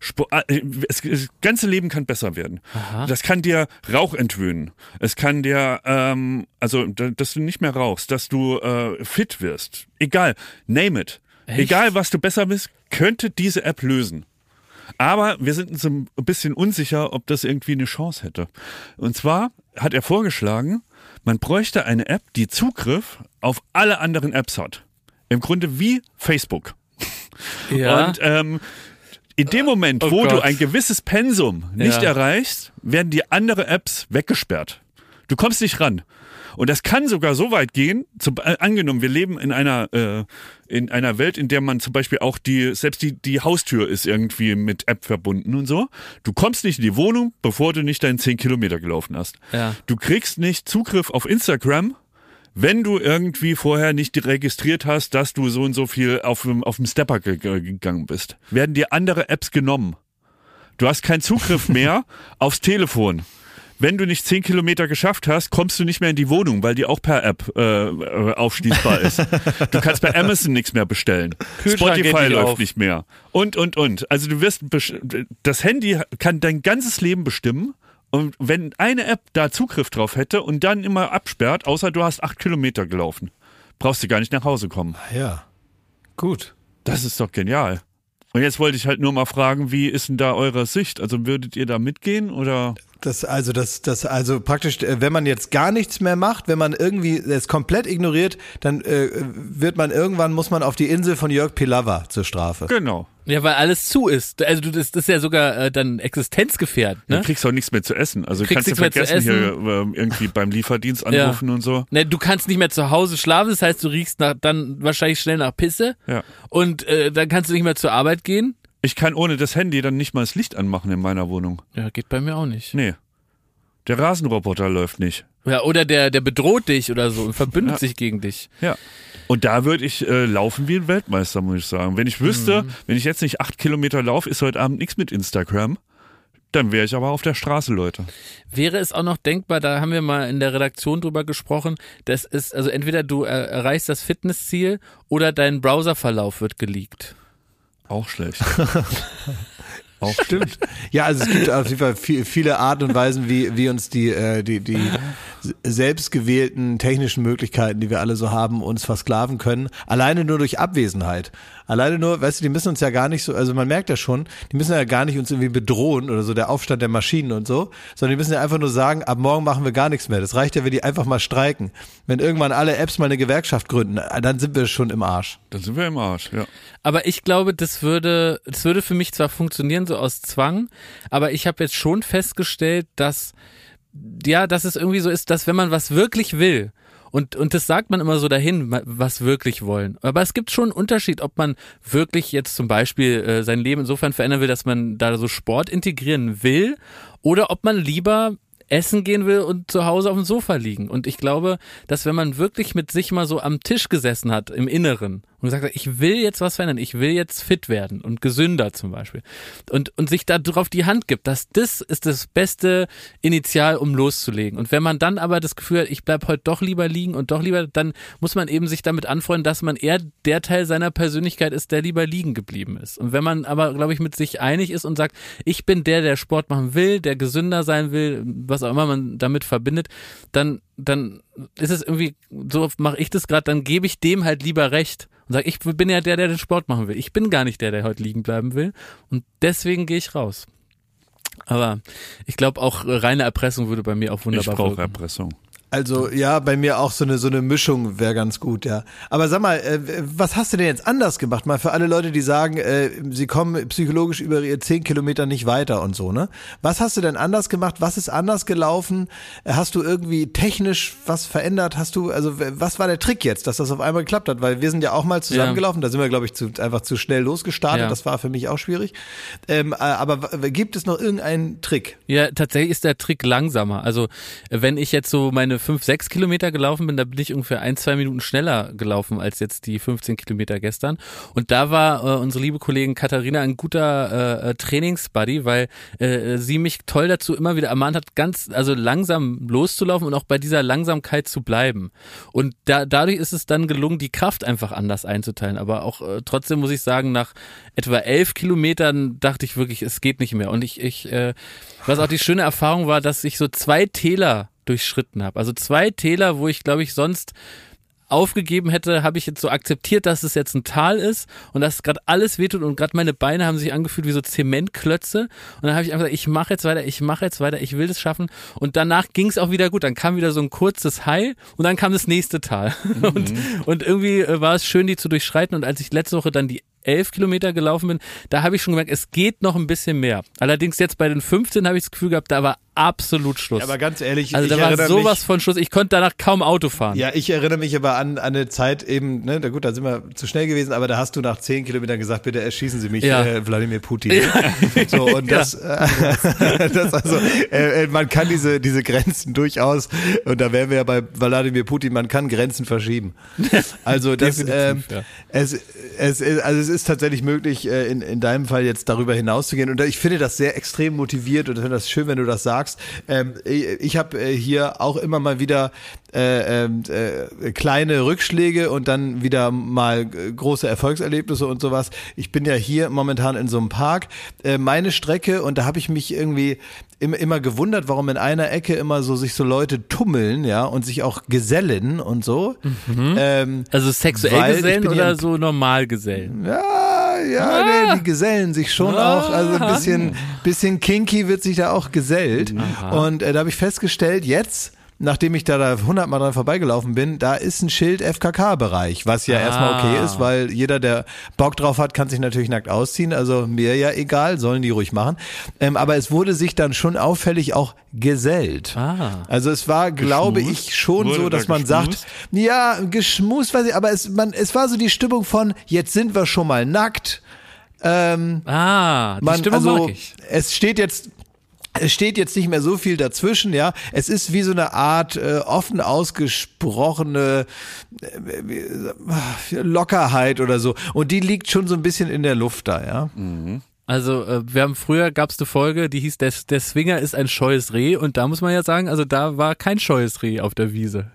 Speaker 2: Spo- äh, das ganze Leben kann besser werden. Das kann dir Rauch entwöhnen. Es kann dir, ähm, also, da- dass du nicht mehr rauchst, dass du äh, fit wirst. Egal, name it. Egal, was du besser bist, könnte diese App lösen. Aber wir sind uns ein bisschen unsicher, ob das irgendwie eine Chance hätte. Und zwar hat er vorgeschlagen, man bräuchte eine App, die Zugriff auf alle anderen Apps hat. Im Grunde wie Facebook.
Speaker 3: Ja.
Speaker 2: Und ähm, in dem Moment,
Speaker 3: Oh
Speaker 2: wo du
Speaker 3: Gott.
Speaker 2: ein gewisses Pensum nicht
Speaker 3: Ja.
Speaker 2: erreichst, werden die andere Apps weggesperrt. Du kommst nicht ran. Und das kann sogar so weit gehen, zum, äh, angenommen, wir leben in einer, äh, in einer Welt, in der man zum Beispiel auch die, selbst die, die Haustür ist irgendwie mit App verbunden und so. Du kommst nicht in die Wohnung, bevor du nicht deinen 10 Kilometer gelaufen hast.
Speaker 3: Ja.
Speaker 2: Du kriegst nicht Zugriff auf Instagram, wenn du irgendwie vorher nicht registriert hast, dass du so und so viel auf dem, auf dem Stepper ge ge- gegangen bist. Werden dir andere Apps genommen. Du hast keinen Zugriff mehr aufs Telefon. Wenn du nicht 10 Kilometer geschafft hast, kommst du nicht mehr in die Wohnung, weil die auch per App äh, aufschließbar ist. Du kannst bei Amazon nichts mehr bestellen. Spotify läuft
Speaker 3: auf.
Speaker 2: nicht mehr. Und, und, und. Also du wirst, das Handy kann dein ganzes Leben bestimmen. Und wenn eine App da Zugriff drauf hätte und dann immer absperrt, außer du hast acht Kilometer gelaufen, brauchst du gar nicht nach Hause kommen.
Speaker 4: Ja. Gut.
Speaker 2: Das ist doch genial. Und jetzt wollte ich halt nur mal fragen, wie ist denn da eure Sicht? Also würdet ihr da mitgehen oder?
Speaker 4: Das, also, das, das, also praktisch, äh, wenn man jetzt gar nichts mehr macht, wenn man irgendwie es komplett ignoriert, dann äh, wird man irgendwann, muss man auf die Insel von Jörg Pilawa zur Strafe.
Speaker 2: Genau.
Speaker 3: ja, weil alles zu ist. Also du, das, das ist ja sogar äh, dann existenzgefährdend,
Speaker 2: Du
Speaker 3: ne?
Speaker 2: kriegst auch nichts mehr zu essen. Also
Speaker 3: Kriegst
Speaker 2: kannst du
Speaker 3: nichts mehr zu
Speaker 2: vergessen, hier ähm, irgendwie beim Lieferdienst anrufen und so.
Speaker 3: Ne, du kannst nicht mehr zu Hause schlafen, das heißt, du riechst nach, dann wahrscheinlich schnell nach Pisse
Speaker 2: Ja.
Speaker 3: und äh, dann kannst du nicht mehr zur Arbeit gehen.
Speaker 2: Ich kann ohne das Handy dann nicht mal das Licht anmachen in meiner Wohnung.
Speaker 3: Ja, geht bei mir auch nicht.
Speaker 2: Nee. Der Rasenroboter läuft nicht.
Speaker 3: Ja, oder der, der bedroht dich oder so und verbündet
Speaker 2: Ja.
Speaker 3: sich gegen dich.
Speaker 2: Ja. Und da würde ich äh, laufen wie ein Weltmeister, muss ich sagen. Wenn ich wüsste,
Speaker 3: Mhm.
Speaker 2: wenn ich jetzt nicht acht Kilometer laufe, ist heute Abend nichts mit Instagram, dann wäre ich aber auf der Straße, Leute.
Speaker 3: Wäre es auch noch denkbar, da haben wir mal in der Redaktion drüber gesprochen, dass es, also entweder du erreichst das Fitnessziel oder dein Browserverlauf wird geleakt.
Speaker 2: Auch schlecht.
Speaker 4: Auch stimmt. Ja, also es gibt auf jeden Fall viel, viele Arten und Weisen, wie, wie uns die, äh, die, die selbstgewählten technischen Möglichkeiten, die wir alle so haben, uns versklaven können. Alleine nur durch Abwesenheit. Alleine nur, weißt du, die müssen uns ja gar nicht so, also man merkt ja schon, die müssen ja gar nicht uns irgendwie bedrohen oder so, der Aufstand der Maschinen und so, sondern die müssen ja einfach nur sagen, ab morgen machen wir gar nichts mehr. Das reicht ja, wenn die einfach mal streiken. Wenn irgendwann alle Apps mal eine Gewerkschaft gründen, dann sind wir schon im Arsch.
Speaker 2: Dann sind wir im Arsch, ja.
Speaker 3: Aber ich glaube, das würde, das würde für mich zwar funktionieren, so aus Zwang, aber ich habe jetzt schon festgestellt, dass, ja, dass es irgendwie so ist, dass wenn man was wirklich will, und, und das sagt man immer so dahin, was wirklich wollen. Aber es gibt schon einen Unterschied, ob man wirklich jetzt zum Beispiel äh, sein Leben insofern verändern will, dass man da so Sport integrieren will, oder ob man lieber essen gehen will und zu Hause auf dem Sofa liegen. Und ich glaube, dass wenn man wirklich mit sich mal so am Tisch gesessen hat, im Inneren, und gesagt hat, ich will jetzt was verändern, ich will jetzt fit werden und gesünder zum Beispiel, und, und sich da drauf die Hand gibt, dass das ist das beste Initial, um loszulegen. Und wenn man dann aber das Gefühl hat, ich bleib heute doch lieber liegen und doch lieber, dann muss man eben sich damit anfreunden, dass man eher der Teil seiner Persönlichkeit ist, der lieber liegen geblieben ist. Und wenn man aber, glaube ich, mit sich einig ist und sagt, ich bin der, der Sport machen will, der gesünder sein will, was auch immer man damit verbindet, dann dann ist es irgendwie, so mache ich das gerade, dann gebe ich dem halt lieber recht und sage, ich bin ja der, der den Sport machen will. Ich bin gar nicht der, der heute liegen bleiben will. Und deswegen gehe ich raus. Aber ich glaube auch reine Erpressung würde bei mir auch
Speaker 2: Ich
Speaker 3: wunderbar
Speaker 2: brauche
Speaker 3: wirken.
Speaker 2: Erpressung.
Speaker 4: Also ja, bei mir auch so eine so eine Mischung wäre ganz gut, ja. Aber sag mal, äh, was hast du denn jetzt anders gemacht? Mal für alle Leute, die sagen, äh, sie kommen psychologisch über ihre zehn Kilometer nicht weiter und so, ne? Was hast du denn anders gemacht? Was ist anders gelaufen? Hast du irgendwie technisch was verändert? Hast du, also was war der Trick jetzt, dass das auf einmal geklappt hat? Weil wir sind ja auch mal zusammengelaufen, da sind wir, glaube ich, zu, einfach zu schnell losgestartet.
Speaker 3: Ja.
Speaker 4: Das war für mich auch schwierig. Ähm, äh, aber gibt es noch irgendeinen Trick?
Speaker 3: Ja, tatsächlich ist der Trick langsamer. Also wenn ich jetzt so meine fünf, sechs Kilometer gelaufen bin, da bin ich ungefähr ein, zwei Minuten schneller gelaufen als jetzt die 15 Kilometer gestern. Und da war äh, unsere liebe Kollegin Katharina ein guter äh, äh, Trainingsbuddy, weil äh, sie mich toll dazu immer wieder ermahnt hat, ganz also langsam loszulaufen und auch bei dieser Langsamkeit zu bleiben. Und da, dadurch ist es dann gelungen, die Kraft einfach anders einzuteilen. Aber auch äh, trotzdem muss ich sagen, nach etwa elf Kilometern dachte ich wirklich, es geht nicht mehr. Und ich, ich äh, was auch die schöne Erfahrung war, dass ich so zwei Täler durchschritten habe. Also zwei Täler, wo ich glaube ich sonst aufgegeben hätte, habe ich jetzt so akzeptiert, dass es jetzt ein Tal ist und dass gerade alles wehtut und gerade meine Beine haben sich angefühlt wie so Zementklötze. Und dann habe ich einfach gesagt, ich mache jetzt weiter, ich mache jetzt weiter, ich will das schaffen. Und danach ging es auch wieder gut, dann kam wieder so ein kurzes High und dann kam das nächste Tal. Und, und irgendwie äh, war es schön, die zu durchschreiten. Und als ich letzte Woche dann die elf Kilometer gelaufen bin, da habe ich schon gemerkt, es geht noch ein bisschen mehr. Allerdings jetzt bei den 15 habe ich das Gefühl gehabt, da war absolut Schluss.
Speaker 4: Aber ganz ehrlich,
Speaker 3: also
Speaker 4: ich
Speaker 3: da war sowas
Speaker 4: mich,
Speaker 3: von Schluss. Ich konnte danach kaum Auto fahren.
Speaker 4: Ja, ich erinnere mich aber an, an eine Zeit eben, ne, na gut, da sind wir zu schnell gewesen, aber da hast du nach zehn Kilometern gesagt, bitte erschießen Sie mich,
Speaker 3: Ja.
Speaker 4: äh, Wladimir Putin. So, und das, äh, das also, äh, äh, man kann diese, diese Grenzen durchaus, und da wären wir ja bei Wladimir Putin, man kann Grenzen verschieben. Also das,
Speaker 3: ja.
Speaker 4: es, es, ist- also es ist tatsächlich möglich, äh, in, in deinem Fall jetzt darüber hinauszugehen. Und ich finde das sehr extrem motiviert und ich finde das schön, wenn du das sagst. Ähm, ich habe äh, hier auch immer mal wieder äh, ähm, äh, kleine Rückschläge und dann wieder mal große Erfolgserlebnisse und sowas. Ich bin ja hier momentan in so einem Park. Äh, meine Strecke und da habe ich mich irgendwie immer, immer gewundert, warum in einer Ecke immer so sich so Leute tummeln, ja, und sich auch gesellen und so. Ähm,
Speaker 3: Also sexuell Gesellen oder so normal Gesellen?
Speaker 4: ja, ja, nee, die gesellen sich schon auch. Also ein bisschen, bisschen kinky wird sich da auch gesellt. Und äh, da habe ich festgestellt, jetzt, nachdem ich da, da 100 Mal dran vorbeigelaufen bin, da ist ein Schild FKK-Bereich, was ja erstmal okay ist, weil jeder, der Bock drauf hat, kann sich natürlich nackt ausziehen. Also mir ja egal, sollen die ruhig machen. Ähm, aber es wurde sich dann schon auffällig auch gesellt.
Speaker 3: Ah.
Speaker 4: Also es war, glaube
Speaker 2: Geschmust?
Speaker 4: ich, schon
Speaker 2: Wurde
Speaker 4: so,
Speaker 2: da
Speaker 4: dass man
Speaker 2: geschmust?
Speaker 4: sagt, ja, geschmust weiß ich, aber es, man, es war so die Stimmung von, jetzt sind wir schon mal nackt. Ähm,
Speaker 3: Ah, die
Speaker 4: man,
Speaker 3: Stimme
Speaker 4: also,
Speaker 3: mag ich.
Speaker 4: es steht jetzt, es steht jetzt nicht mehr so viel dazwischen, ja. Es ist wie so eine Art äh, offen ausgesprochene äh, wie- äh, Lockerheit oder so. Und die liegt schon so ein bisschen in der Luft da, ja.
Speaker 3: Also äh, wir haben früher gab's eine Folge, die hieß der, der Swinger ist ein scheues Reh und da muss man ja sagen, also da war kein scheues Reh auf der Wiese.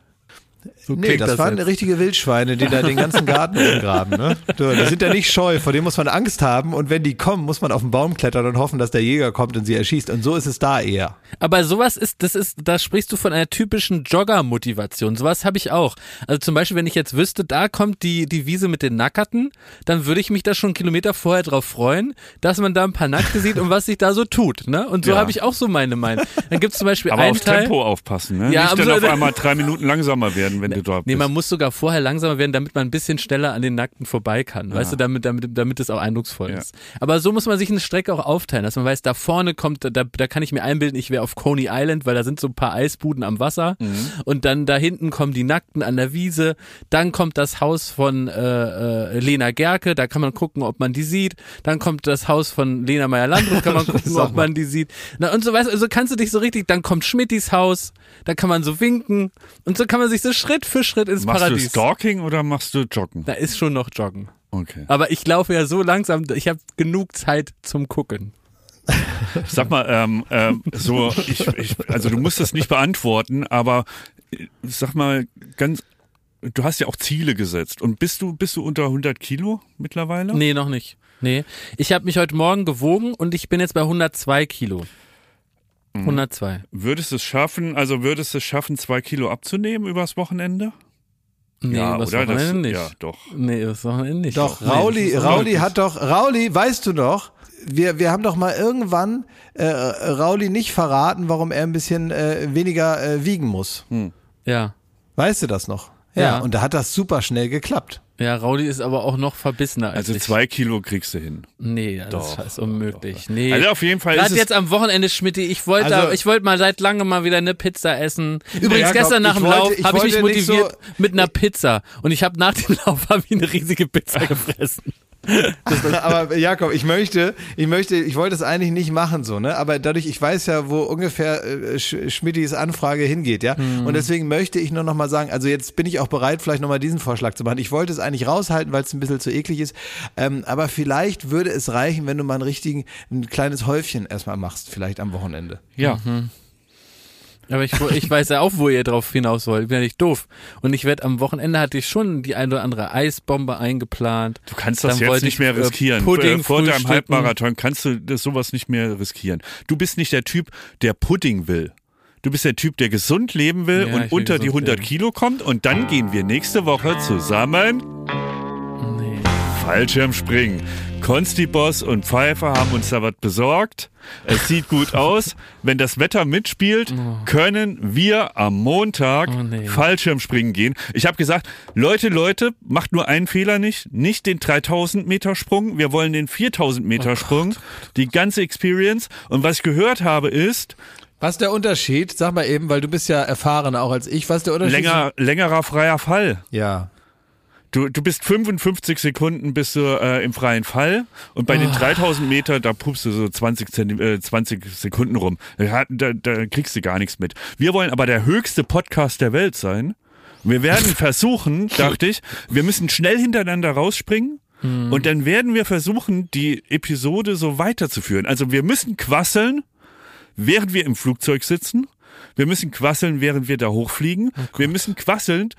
Speaker 3: So
Speaker 4: Nee,
Speaker 3: klingt
Speaker 4: das, waren
Speaker 3: jetzt.
Speaker 4: richtige Wildschweine, die da den ganzen Garten umgraben. Ne? Die sind ja nicht scheu, vor denen muss man Angst haben. Und wenn die kommen, muss man auf den Baum klettern und hoffen, dass der Jäger kommt und sie erschießt. Und so ist es da eher.
Speaker 3: Aber sowas ist, das ist, da sprichst du von einer typischen Jogger-Motivation. Sowas habe ich auch. Also zum Beispiel, wenn ich jetzt wüsste, da kommt die, die Wiese mit den Nackerten, dann würde ich mich da schon einen Kilometer vorher drauf freuen, dass man da ein paar Nackte sieht und was sich da so tut. Ne? Und so
Speaker 2: Ja.
Speaker 3: habe ich auch so meine Meinung. Dann gibt's zum Beispiel
Speaker 2: Aber
Speaker 3: einen
Speaker 2: aufs
Speaker 3: Teil.
Speaker 2: Tempo aufpassen, ne?
Speaker 3: Ja,
Speaker 2: Nicht
Speaker 3: aber
Speaker 2: dann
Speaker 3: so-
Speaker 2: auf einmal drei Minuten langsamer werden, wenn du dort
Speaker 3: Nee,
Speaker 2: bist.
Speaker 3: man muss sogar vorher langsamer werden, damit man ein bisschen schneller an den Nackten vorbei kann. Weißt du, damit, damit, damit es auch eindrucksvoll
Speaker 2: Ja.
Speaker 3: ist. Aber so muss man sich eine Strecke auch aufteilen, dass man weiß, da vorne kommt, da, da kann ich mir einbilden, ich wäre auf Coney Island, weil da sind so ein paar Eisbuden am Wasser. Und dann da hinten kommen die Nackten an der Wiese. Dann kommt das Haus von äh, äh, Lena Gerke, da kann man gucken, ob man die sieht. Dann kommt das Haus von Lena Meyer-Landrut, kann man gucken, ob man die sieht. Na, und so weißt du, also kannst du dich so richtig, dann kommt Schmittis Haus, da kann man so winken. Und so kann man sich so Schritt für Schritt ins
Speaker 2: Machst
Speaker 3: Paradies.
Speaker 2: du Stalking oder machst du Joggen?
Speaker 3: Da ist schon noch Joggen.
Speaker 2: Okay.
Speaker 3: Aber ich laufe ja so langsam, ich habe genug Zeit zum Gucken.
Speaker 2: Sag mal, ähm, ähm, so, ich, ich, also du musst das nicht beantworten, aber äh, sag mal ganz, du hast ja auch Ziele gesetzt und bist du, bist du unter 100 Kilo mittlerweile?
Speaker 3: Nee, noch nicht. Nee. Ich habe mich heute Morgen gewogen und ich bin jetzt bei 102 Kilo. 102.
Speaker 2: Würdest du es schaffen, also würdest du es schaffen, zwei Kilo abzunehmen übers Wochenende?
Speaker 3: Nee,
Speaker 2: ja,
Speaker 3: übers
Speaker 2: oder? Das,
Speaker 3: Wochenende nicht.
Speaker 2: ja, doch.
Speaker 3: Nee, übers Wochenende nicht.
Speaker 4: Doch,
Speaker 3: Nee,
Speaker 4: Rauli,
Speaker 3: das
Speaker 4: Rauli hat doch, Rauli, weißt du noch, wir, wir haben doch mal irgendwann äh, Rauli nicht verraten, warum er ein bisschen äh, weniger äh, wiegen muss.
Speaker 3: Ja.
Speaker 4: Weißt du das noch? Ja.
Speaker 3: Ja.
Speaker 4: Und da hat das super schnell geklappt.
Speaker 3: Ja, Rauli ist aber auch noch verbissener als
Speaker 2: Also
Speaker 3: ich.
Speaker 2: zwei Kilo kriegst du hin.
Speaker 3: Nee, das
Speaker 2: Doch,
Speaker 3: ist unmöglich. Nee.
Speaker 2: Also auf jeden Fall ist
Speaker 3: Gerade
Speaker 2: es
Speaker 3: jetzt am Wochenende, Schmidti, ich wollte
Speaker 4: Also-
Speaker 3: ich wollte mal seit langem mal wieder eine Pizza essen. Übrigens,
Speaker 4: Jakob,
Speaker 3: gestern nach dem Lauf
Speaker 4: ich
Speaker 3: habe ich mich motiviert
Speaker 4: so-
Speaker 3: mit einer Pizza. Und ich habe nach dem Lauf habe ich eine riesige Pizza gefressen.
Speaker 4: aber Jakob, ich möchte, ich möchte, ich wollte es eigentlich nicht machen so, ne? Aber dadurch, ich weiß ja, wo ungefähr äh, Sch Schmidtis Anfrage hingeht, ja. Und deswegen möchte ich nur noch mal sagen, also jetzt bin ich auch bereit, vielleicht noch mal diesen Vorschlag zu machen. Ich wollte es eigentlich raushalten, weil es ein bisschen zu eklig ist. Ähm, aber vielleicht würde es reichen, wenn du mal einen richtigen, ein kleines Häufchen erstmal machst, vielleicht am Wochenende.
Speaker 2: Ja.
Speaker 3: Aber ich, ich weiß ja auch, wo ihr drauf hinaus wollt. Ich bin ja nicht doof. Und ich werde am Wochenende hatte ich schon die eine oder andere Eisbombe eingeplant.
Speaker 2: Du kannst das
Speaker 3: Dann
Speaker 2: jetzt nicht
Speaker 3: ich,
Speaker 2: mehr
Speaker 3: äh,
Speaker 2: riskieren.
Speaker 3: Pudding
Speaker 2: Vor deinem. Halbmarathon kannst du das sowas nicht mehr riskieren. Du bist nicht der Typ, der Pudding will. Du bist der Typ, der gesund leben will
Speaker 3: Ja,
Speaker 2: und
Speaker 3: will
Speaker 2: unter die
Speaker 3: gesund
Speaker 2: 100
Speaker 3: leben.
Speaker 2: Kilo kommt und dann gehen wir nächste Woche zusammen. Fallschirmspringen. Konsti-Boss und Pfeiffer haben uns da was besorgt. Es sieht gut aus. Wenn das Wetter mitspielt, können wir am Montag
Speaker 3: Oh, nee.
Speaker 2: Fallschirmspringen gehen. Ich habe gesagt, Leute, Leute, macht nur einen Fehler nicht. Nicht den 3000 Meter Sprung. Wir wollen den 4000 Meter Sprung. Die ganze Experience. Und was ich gehört habe ist,
Speaker 4: Was ist der Unterschied? Sag mal eben, weil du bist ja erfahrener auch als ich. Was ist der Unterschied?
Speaker 2: länger, längerer freier Fall.
Speaker 4: Ja.
Speaker 2: Du, du bist 55 Sekunden bist du äh, im freien Fall und bei den 3000 Meter, da pupst du so 20, Zenti äh, 20 Sekunden rum. Da, da, da kriegst du gar nichts mit. Wir wollen aber der höchste Podcast der Welt sein. Wir werden versuchen, dachte ich, wir müssen schnell hintereinander rausspringen. Und dann werden wir versuchen, die Episode so weiterzuführen. Also wir müssen quasseln, während wir im Flugzeug sitzen. Wir müssen quasseln, während wir da hochfliegen. wir müssen quasseln.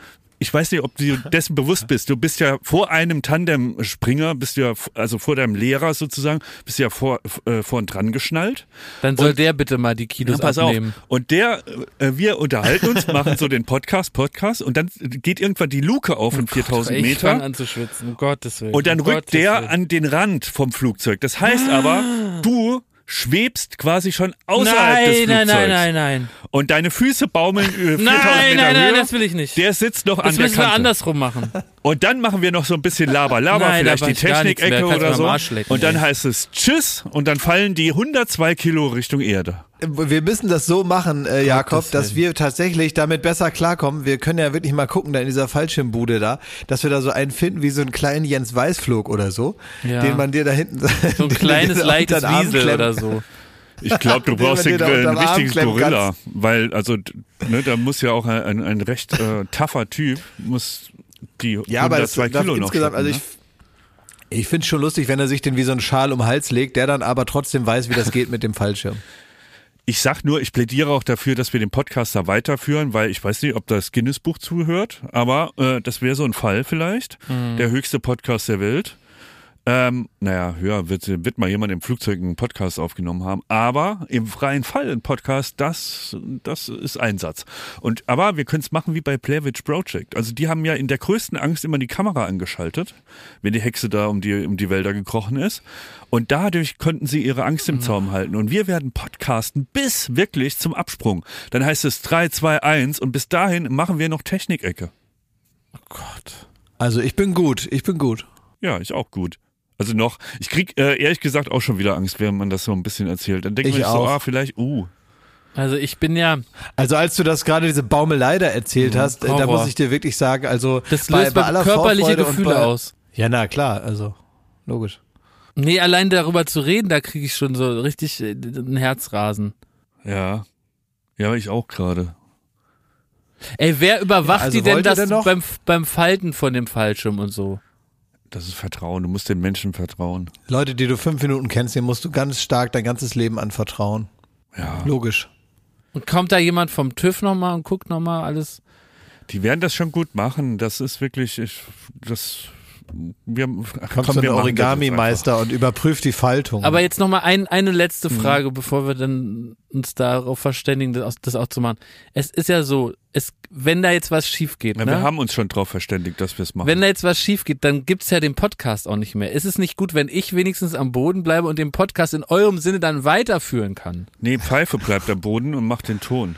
Speaker 2: Ich weiß nicht, ob du dessen bewusst bist. Du bist ja vor einem Tandemspringer, bist du ja, also vor deinem Lehrer sozusagen, bist du ja vor, äh, vorn dran geschnallt.
Speaker 3: Dann soll der bitte mal die Kilos
Speaker 2: Ja, pass
Speaker 3: abnehmen.
Speaker 2: auf. Und der, äh, wir unterhalten uns, machen so den Podcast, Podcast und dann geht irgendwann die Luke auf in 4000
Speaker 3: Ich
Speaker 2: Meter.
Speaker 3: fange an zu schwitzen, um Gottes Willen.
Speaker 2: Und dann
Speaker 3: um
Speaker 2: rückt
Speaker 3: Gottes
Speaker 2: der
Speaker 3: Willen.
Speaker 2: an den Rand vom Flugzeug. Das heißt aber, du schwebst quasi schon außerhalb des
Speaker 3: Nein,
Speaker 2: Flugzeugs.
Speaker 3: nein, nein, nein, nein.
Speaker 2: Und deine Füße baumeln äh, 4000
Speaker 3: Nein,
Speaker 2: Meter
Speaker 3: nein, nein,
Speaker 2: Höhe.
Speaker 3: das will ich nicht.
Speaker 2: Der sitzt noch
Speaker 3: Das
Speaker 2: an der
Speaker 3: müssen wir
Speaker 2: Kante.
Speaker 3: andersrum machen.
Speaker 2: Und dann machen wir noch so ein bisschen Laber, Laber,
Speaker 3: Nein,
Speaker 2: vielleicht die. Technikecke oder so.
Speaker 3: lecken,
Speaker 2: und dann
Speaker 3: ey.
Speaker 2: heißt es Tschüss und dann fallen die 102 Kilo Richtung Erde.
Speaker 4: Wir müssen das so machen, äh, Jakob, dass wir tatsächlich damit besser klarkommen. Wir können ja wirklich mal gucken, da in dieser Fallschirmbude da, dass wir da so einen finden wie so einen kleinen Jens Weißflug oder so,
Speaker 3: Ja.
Speaker 4: den man dir da hinten
Speaker 3: So ein kleines, leichtes Wiesel oder so.
Speaker 2: Ich glaube, du brauchst den, äh, richtigen
Speaker 4: klemmen
Speaker 2: Gorilla, weil also ne, da muss ja auch ein, ein, ein recht äh, tougher Typ muss die
Speaker 4: Ja, aber das,
Speaker 2: 102
Speaker 4: das
Speaker 2: Kilo noch
Speaker 4: insgesamt, also
Speaker 2: schleppen,
Speaker 4: ich,
Speaker 2: ne?
Speaker 4: ich finde es schon lustig, wenn er sich den wie so einen Schal um den Hals legt, der dann aber trotzdem weiß, wie das geht mit dem Fallschirm.
Speaker 2: Ich sag nur, ich plädiere auch dafür, dass wir den Podcast da weiterführen, weil ich weiß nicht, ob das Guinness-Buch zuhört, aber äh, das wäre so ein Fall vielleicht.
Speaker 4: Mhm.
Speaker 2: Der höchste Podcast der Welt. Ähm, naja, höher wird, wird mal jemand im Flugzeug einen Podcast aufgenommen haben, aber im freien Fall ein Podcast, das, das ist Einsatz. Und aber wir können es machen wie bei Plavich Project. Also die haben ja in der größten Angst immer die Kamera angeschaltet, wenn die Hexe da um die, um die Wälder gekrochen ist. Und dadurch konnten sie ihre Angst im Zaum halten. Und wir werden podcasten bis wirklich zum Absprung. Dann heißt es 3, 2, 1 und bis dahin machen wir noch Technikecke.
Speaker 4: Also ich bin gut, ich bin gut.
Speaker 2: Ja, ich auch gut. Also noch, ich krieg äh, ehrlich gesagt auch schon wieder Angst, wenn man das so ein bisschen erzählt. Dann denkt
Speaker 4: Ich
Speaker 2: sich so, ah, vielleicht, uh.
Speaker 3: Also ich bin ja,
Speaker 4: Also als du das gerade diese Baumelei da erzählt hast, äh, da
Speaker 3: Horror.
Speaker 4: muss ich dir wirklich sagen, also
Speaker 3: das löst bei, körperliche
Speaker 4: Vorfreude und
Speaker 3: Gefühle
Speaker 4: bei,
Speaker 3: aus.
Speaker 4: Ja, na klar, also logisch.
Speaker 3: Nee, allein darüber zu reden, da kriege ich schon so richtig äh, ein Herzrasen.
Speaker 2: Ja. Ja, ich auch gerade.
Speaker 3: Ey, wer überwacht
Speaker 4: Ja, also
Speaker 3: die denn das
Speaker 4: denn noch?
Speaker 3: beim, beim Falten von dem Fallschirm und so?
Speaker 2: Das ist Vertrauen. Du musst den Menschen vertrauen.
Speaker 4: Leute, die du fünf Minuten kennst, denen musst du ganz stark dein ganzes Leben anvertrauen.
Speaker 2: Ja.
Speaker 4: Logisch.
Speaker 3: Und kommt da jemand vom TÜV nochmal und guckt nochmal alles?
Speaker 2: Die werden das schon gut machen. Das ist wirklich, ich, das, wir
Speaker 4: Kommt
Speaker 2: komm, wir
Speaker 4: Origami-Meister und überprüft die Faltung.
Speaker 3: Aber jetzt nochmal ein, eine letzte
Speaker 2: Mhm.
Speaker 3: Frage, bevor wir dann uns darauf verständigen, das, das auch zu machen. Es ist ja so, es, wenn da jetzt was schief geht,
Speaker 2: Ja,
Speaker 3: ne?
Speaker 2: Wir haben uns schon drauf verständigt, dass wir es machen.
Speaker 3: wenn da jetzt was schief geht, dann gibt's ja den Podcast auch nicht mehr. Ist es nicht gut, wenn ich wenigstens am Boden bleibe und den Podcast in eurem Sinne dann weiterführen kann?
Speaker 2: nee, Pfeife bleibt am Boden und macht den Ton.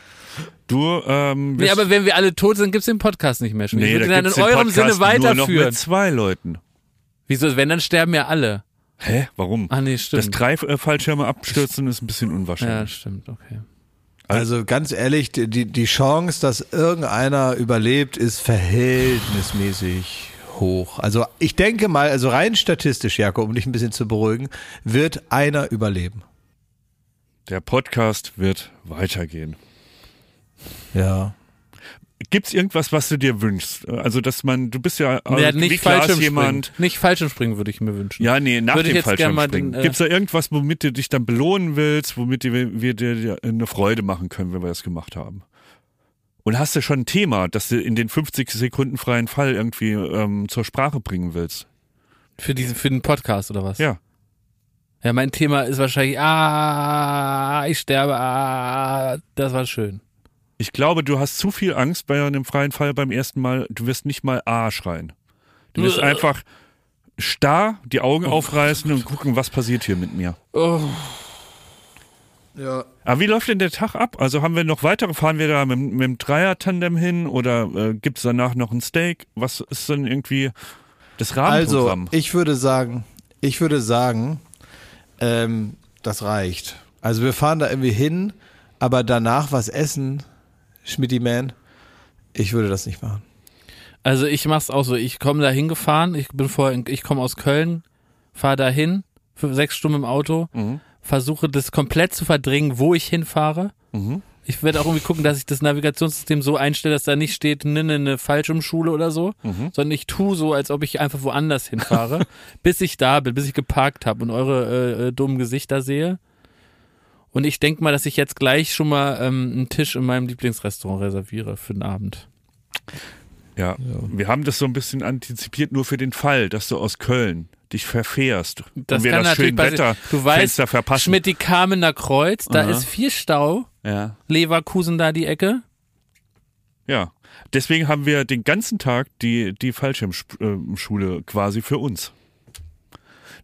Speaker 2: Du, ähm,
Speaker 3: Nee, aber wenn wir alle tot sind, gibt's den Podcast nicht mehr. Schon. ich
Speaker 2: nee,
Speaker 3: würde
Speaker 2: da
Speaker 3: dann in eurem Sinne
Speaker 2: nur noch
Speaker 3: weiterführen.
Speaker 2: mit zwei Leuten.
Speaker 3: Wieso? Wenn, dann sterben ja alle.
Speaker 2: Hä? Warum?
Speaker 3: Ah, nee,
Speaker 2: Dass
Speaker 3: stimmt.
Speaker 2: drei äh, Fallschirme abstürzen ist ein bisschen
Speaker 3: Ja,
Speaker 2: unwahrscheinlich.
Speaker 3: stimmt, okay.
Speaker 4: Also ganz ehrlich, die, die die Chance, dass irgendeiner überlebt, ist verhältnismäßig hoch. Also ich denke mal, also rein statistisch, Jakob, um dich ein bisschen zu beruhigen, wird einer überleben.
Speaker 2: Der Podcast wird weitergehen.
Speaker 4: Ja.
Speaker 2: Gibt's irgendwas, was du dir wünschst? Also, dass man, du bist ja,
Speaker 3: Ja,
Speaker 2: äh, wie
Speaker 3: nicht Fallschirmspringen.
Speaker 2: jemand.
Speaker 3: Nicht Fallschirmspringen würde ich mir wünschen.
Speaker 2: Ja, nee, nach
Speaker 3: Würde
Speaker 2: dem Fallschirmspringen.
Speaker 3: äh,
Speaker 2: Gibt's da irgendwas, womit du dich dann belohnen willst, womit wir, wir dir eine Freude machen können, wenn wir das gemacht haben? Und hast du schon ein Thema, das du in den 50 Sekunden freien Fall irgendwie ähm, zur Sprache bringen willst?
Speaker 3: Für diesen, für den Podcast oder was?
Speaker 2: Ja.
Speaker 3: Ja, mein Thema ist wahrscheinlich, ah, ich sterbe, ah, das war schön.
Speaker 2: Ich glaube, du hast zu viel Angst bei einem freien Fall beim ersten Mal. Du wirst nicht mal A schreien. Du wirst
Speaker 3: Äh.
Speaker 2: einfach starr die Augen aufreißen und gucken, was passiert hier mit mir.
Speaker 3: Oh,
Speaker 4: Ja.
Speaker 2: Aber wie läuft denn der Tag ab? Also haben wir noch weitere, fahren wir da mit, mit dem Dreier-Tandem hin oder äh, gibt's danach noch ein Steak? Was ist denn irgendwie das
Speaker 4: Also,
Speaker 2: Rahmenprogramm?
Speaker 4: ich würde sagen, ich würde sagen, ähm, das reicht. Also wir fahren da irgendwie hin, aber danach was essen, Schmitty Man, ich würde das nicht machen.
Speaker 3: Also ich mach's auch so, ich komme da hingefahren, ich bin vorher, ich komme aus Köln, fahre da hin, für sechs Stunden im Auto,
Speaker 2: Mhm.
Speaker 3: versuche das komplett zu verdrängen, wo ich hinfahre.
Speaker 2: Mhm.
Speaker 3: Ich werde auch irgendwie gucken, dass ich das Navigationssystem so einstelle, dass da nicht steht, ne, ne, ne Fallschirmschule oder so,
Speaker 2: Mhm.
Speaker 3: sondern ich tue so, als ob ich einfach woanders hinfahre, bis ich da bin, bis ich geparkt habe und eure äh, äh, dummen Gesichter sehe. Und ich denke mal, dass ich jetzt gleich schon mal ähm, einen Tisch in meinem Lieblingsrestaurant reserviere für den Abend.
Speaker 2: Ja, wir haben das so ein bisschen antizipiert, nur für den Fall, dass du aus Köln dich verfährst
Speaker 3: Das
Speaker 2: und wir das schöne. Wetter
Speaker 3: Du weißt,
Speaker 2: Fenster verpassen.
Speaker 3: Schmidt die Kamener Kreuz, da
Speaker 2: Aha.
Speaker 3: ist viel Stau.
Speaker 2: Ja.
Speaker 3: Leverkusen da die Ecke.
Speaker 2: Ja. Deswegen haben wir den ganzen Tag die, die Fallschirmschule quasi für uns.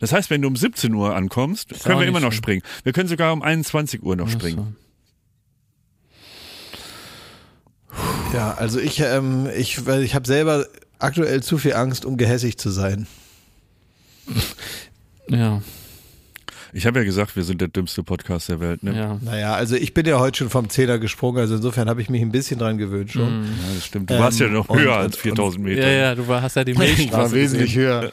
Speaker 2: Das heißt, wenn du um 17 Uhr ankommst,
Speaker 3: Ist
Speaker 2: können wir immer noch
Speaker 3: schlimm.
Speaker 2: springen. Wir können sogar um 21 Uhr noch springen.
Speaker 4: Ja, also ich, ähm, ich, ich habe selber aktuell zu viel Angst, um gehässig zu sein.
Speaker 3: Ja,
Speaker 2: Ich habe ja gesagt, wir sind der dümmste Podcast der Welt. Ne?
Speaker 3: ja.
Speaker 4: Naja, also ich bin ja heute schon vom Zehner gesprungen, also insofern habe ich mich ein bisschen dran gewöhnt schon.
Speaker 2: Ja, das stimmt. Du
Speaker 4: Ähm,
Speaker 2: warst ja noch
Speaker 4: und-
Speaker 2: höher
Speaker 4: und-
Speaker 2: als 4000 Meter.
Speaker 3: Ja, ja, du war, hast ja die
Speaker 4: Ich war
Speaker 3: Milchstraße
Speaker 4: wesentlich
Speaker 3: gesehen.
Speaker 4: höher.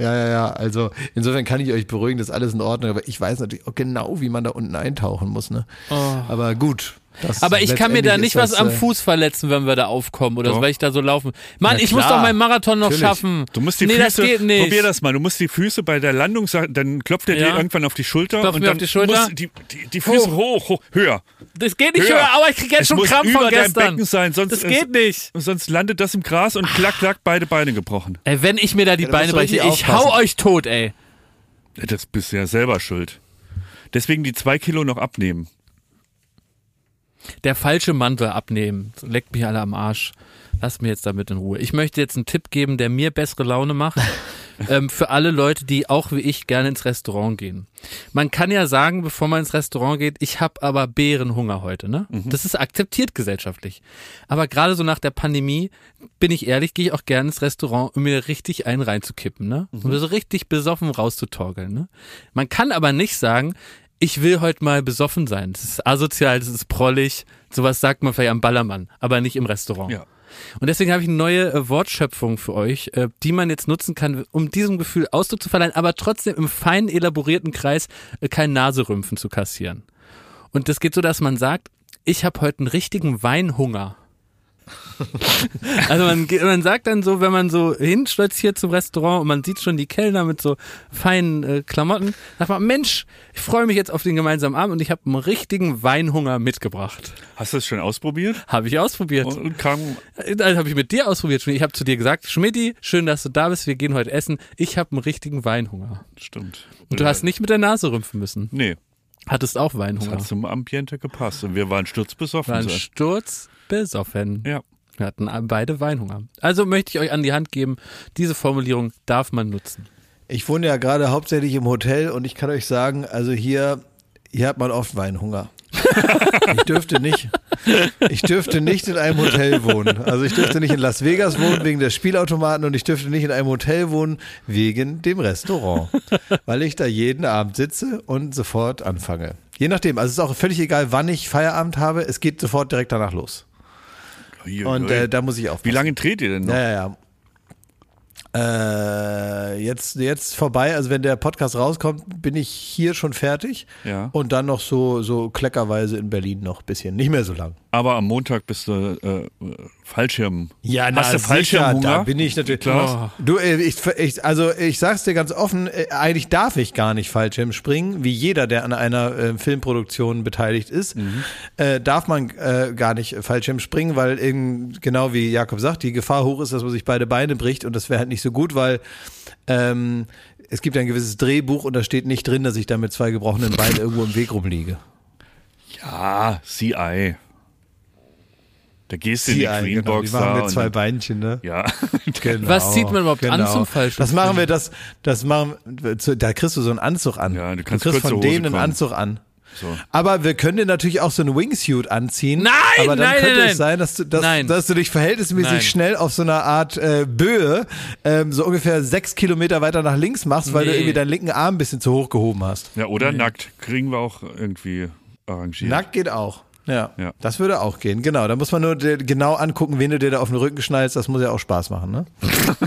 Speaker 4: Ja, ja, ja. Also insofern kann ich euch beruhigen, das ist alles in Ordnung. Aber ich weiß natürlich auch genau, wie man da unten eintauchen muss. Ne?
Speaker 3: Oh.
Speaker 4: Aber gut. Das
Speaker 3: Aber ich kann mir da nicht was am
Speaker 4: äh,
Speaker 3: Fuß verletzen, wenn wir da aufkommen oder so, weil ich da so laufen. Mann, ich muss doch meinen Marathon noch
Speaker 4: natürlich.
Speaker 3: schaffen.
Speaker 2: Du musst die
Speaker 3: nee,
Speaker 2: Füße,
Speaker 3: das geht nicht.
Speaker 2: probier das mal. Du musst die Füße bei der Landung, sagen, dann klopft er dir
Speaker 3: Ja.
Speaker 2: irgendwann auf die Schulter
Speaker 3: Klopft
Speaker 2: und dann
Speaker 3: auf die Schulter.
Speaker 2: musst die, die, die Füße hoch, hoch, höher.
Speaker 3: Das geht nicht
Speaker 2: Höher.
Speaker 3: höher, aber ich krieg jetzt
Speaker 2: Es
Speaker 3: schon Krampf
Speaker 2: über
Speaker 3: von gestern.
Speaker 2: Becken sein, sonst
Speaker 3: das geht nicht.
Speaker 2: Sonst landet das im Gras und klack, klack, beide Beine gebrochen.
Speaker 3: Ey, wenn ich mir da die
Speaker 4: Ja,
Speaker 3: Beine breche, ich hau euch tot, ey.
Speaker 2: Das bist du ja selber schuld. Deswegen die zwei Kilo noch abnehmen.
Speaker 3: Der falsche Mantel abnehmen. Leckt mich alle am Arsch. Lasst mir jetzt damit in Ruhe. Ich möchte jetzt einen Tipp geben, der mir bessere Laune macht. ähm, für alle Leute, die auch wie ich gerne ins Restaurant gehen. Man kann ja sagen, bevor man ins Restaurant geht, ich habe aber Bärenhunger heute. Ne? Das ist akzeptiert gesellschaftlich. Aber gerade so nach der Pandemie, bin ich ehrlich, gehe ich auch gerne ins Restaurant, um mir richtig einen reinzukippen. Ne? Um so richtig besoffen rauszutorgeln. Ne? Man kann aber nicht sagen, ich will heute mal besoffen sein. Das ist asozial, das ist prollig. Sowas sagt man vielleicht am Ballermann, aber nicht im Restaurant.
Speaker 2: Ja.
Speaker 3: Und deswegen habe ich eine neue äh, Wortschöpfung für euch, äh, die man jetzt nutzen kann, um diesem Gefühl Ausdruck zu verleihen, aber trotzdem im fein elaborierten Kreis äh, kein Naserümpfen zu kassieren. Und das geht so, dass man sagt, ich habe heute einen richtigen Weinhunger. Also man, man sagt dann so, wenn man so hinstolziert zum Restaurant und man sieht schon die Kellner mit so feinen äh, Klamotten, sagt man, Mensch, ich freue mich jetzt auf den gemeinsamen Abend und ich habe einen richtigen Weinhunger mitgebracht.
Speaker 2: Hast du das schon ausprobiert?
Speaker 3: Habe ich ausprobiert.
Speaker 2: Und kam,
Speaker 3: Das habe ich mit dir ausprobiert. Ich habe zu dir gesagt, Schmidti, schön, dass du da bist, wir gehen heute essen. Ich habe einen richtigen Weinhunger.
Speaker 2: stimmt.
Speaker 3: Und du hast nicht mit der Nase rümpfen müssen.
Speaker 2: Nee,
Speaker 3: Hattest auch
Speaker 2: das
Speaker 3: Weinhunger.
Speaker 2: hat zum Ambiente gepasst. Und wir waren sturzbesoffen.
Speaker 3: Waren
Speaker 2: so.
Speaker 3: sturzbesoffen.
Speaker 2: Ja.
Speaker 3: Wir hatten beide Weinhunger. Also möchte ich euch an die Hand geben, diese Formulierung darf man nutzen.
Speaker 4: Ich wohne ja gerade hauptsächlich im Hotel und ich kann euch sagen, also hier, hier hat man oft Weinhunger. Ich dürfte nicht, ich dürfte nicht in einem Hotel wohnen. Also ich dürfte nicht in Las Vegas wohnen wegen der Spielautomaten und ich dürfte nicht in einem Hotel wohnen wegen dem Restaurant. Weil ich da jeden Abend sitze und sofort anfange. Je nachdem, also es ist auch völlig egal, wann ich Feierabend habe, es geht sofort direkt danach los. Und äh, da muss ich aufpassen.
Speaker 2: Wie lange dreht ihr denn noch?
Speaker 4: Ja, ja, ja. Äh, jetzt, jetzt vorbei, also wenn der Podcast rauskommt, bin ich hier schon fertig.
Speaker 2: Ja.
Speaker 4: Und dann noch so, so kleckerweise in Berlin noch ein bisschen. Nicht mehr so lang.
Speaker 2: Aber am Montag bist du äh, Fallschirm.
Speaker 4: Ja,
Speaker 2: Hast du Fallschirmhunger?
Speaker 4: da bin ich natürlich.
Speaker 2: Klar.
Speaker 4: Du, äh, ich, ich, also ich sag's dir ganz offen, äh, eigentlich darf ich gar nicht Fallschirm springen, wie jeder, der an einer äh, Filmproduktion beteiligt ist,
Speaker 2: Mhm.
Speaker 4: äh, darf man äh, gar nicht Fallschirm springen, weil eben, genau wie Jakob sagt, die Gefahr hoch ist, dass man sich beide Beine bricht und das wäre halt nicht so gut, weil ähm, es gibt ein gewisses Drehbuch und da steht nicht drin, dass ich da mit zwei gebrochenen Beinen irgendwo im Weg rumliege.
Speaker 2: Ja, CI. Da gehst du in die
Speaker 4: CI, genau,
Speaker 2: Greenbox
Speaker 4: die machen
Speaker 2: da.
Speaker 4: mit
Speaker 2: und
Speaker 4: zwei
Speaker 2: dann-
Speaker 4: Beinchen, ne?
Speaker 2: Ja.
Speaker 4: Genau,
Speaker 3: Was zieht man überhaupt an zum Fallschirmspringen?
Speaker 4: Das machen wir, das, das machen, da kriegst du so einen Anzug an.
Speaker 2: Ja, du kannst
Speaker 4: kriegst
Speaker 2: kurze
Speaker 4: von
Speaker 2: Hose
Speaker 4: denen einen. Anzug an.
Speaker 2: So.
Speaker 4: Aber wir können dir natürlich auch so einen Wingsuit anziehen.
Speaker 3: Nein,
Speaker 4: aber dann
Speaker 3: nein,
Speaker 4: könnte
Speaker 3: nein,
Speaker 4: es sein, dass du, dass,
Speaker 3: Nein.
Speaker 4: dass du dich verhältnismäßig
Speaker 3: Nein.
Speaker 4: schnell auf so einer Art äh, Böe ähm, so ungefähr sechs Kilometer weiter nach links machst, weil du
Speaker 3: Nee.
Speaker 4: irgendwie deinen linken Arm ein bisschen zu hoch gehoben hast.
Speaker 2: ja, oder nackt. Kriegen wir auch irgendwie arrangiert.
Speaker 4: Nackt geht auch. Ja,
Speaker 2: Ja.
Speaker 4: das würde auch gehen. Genau, da muss man nur genau angucken, wen du dir da auf den Rücken schnallst. Das muss ja auch Spaß machen, ne?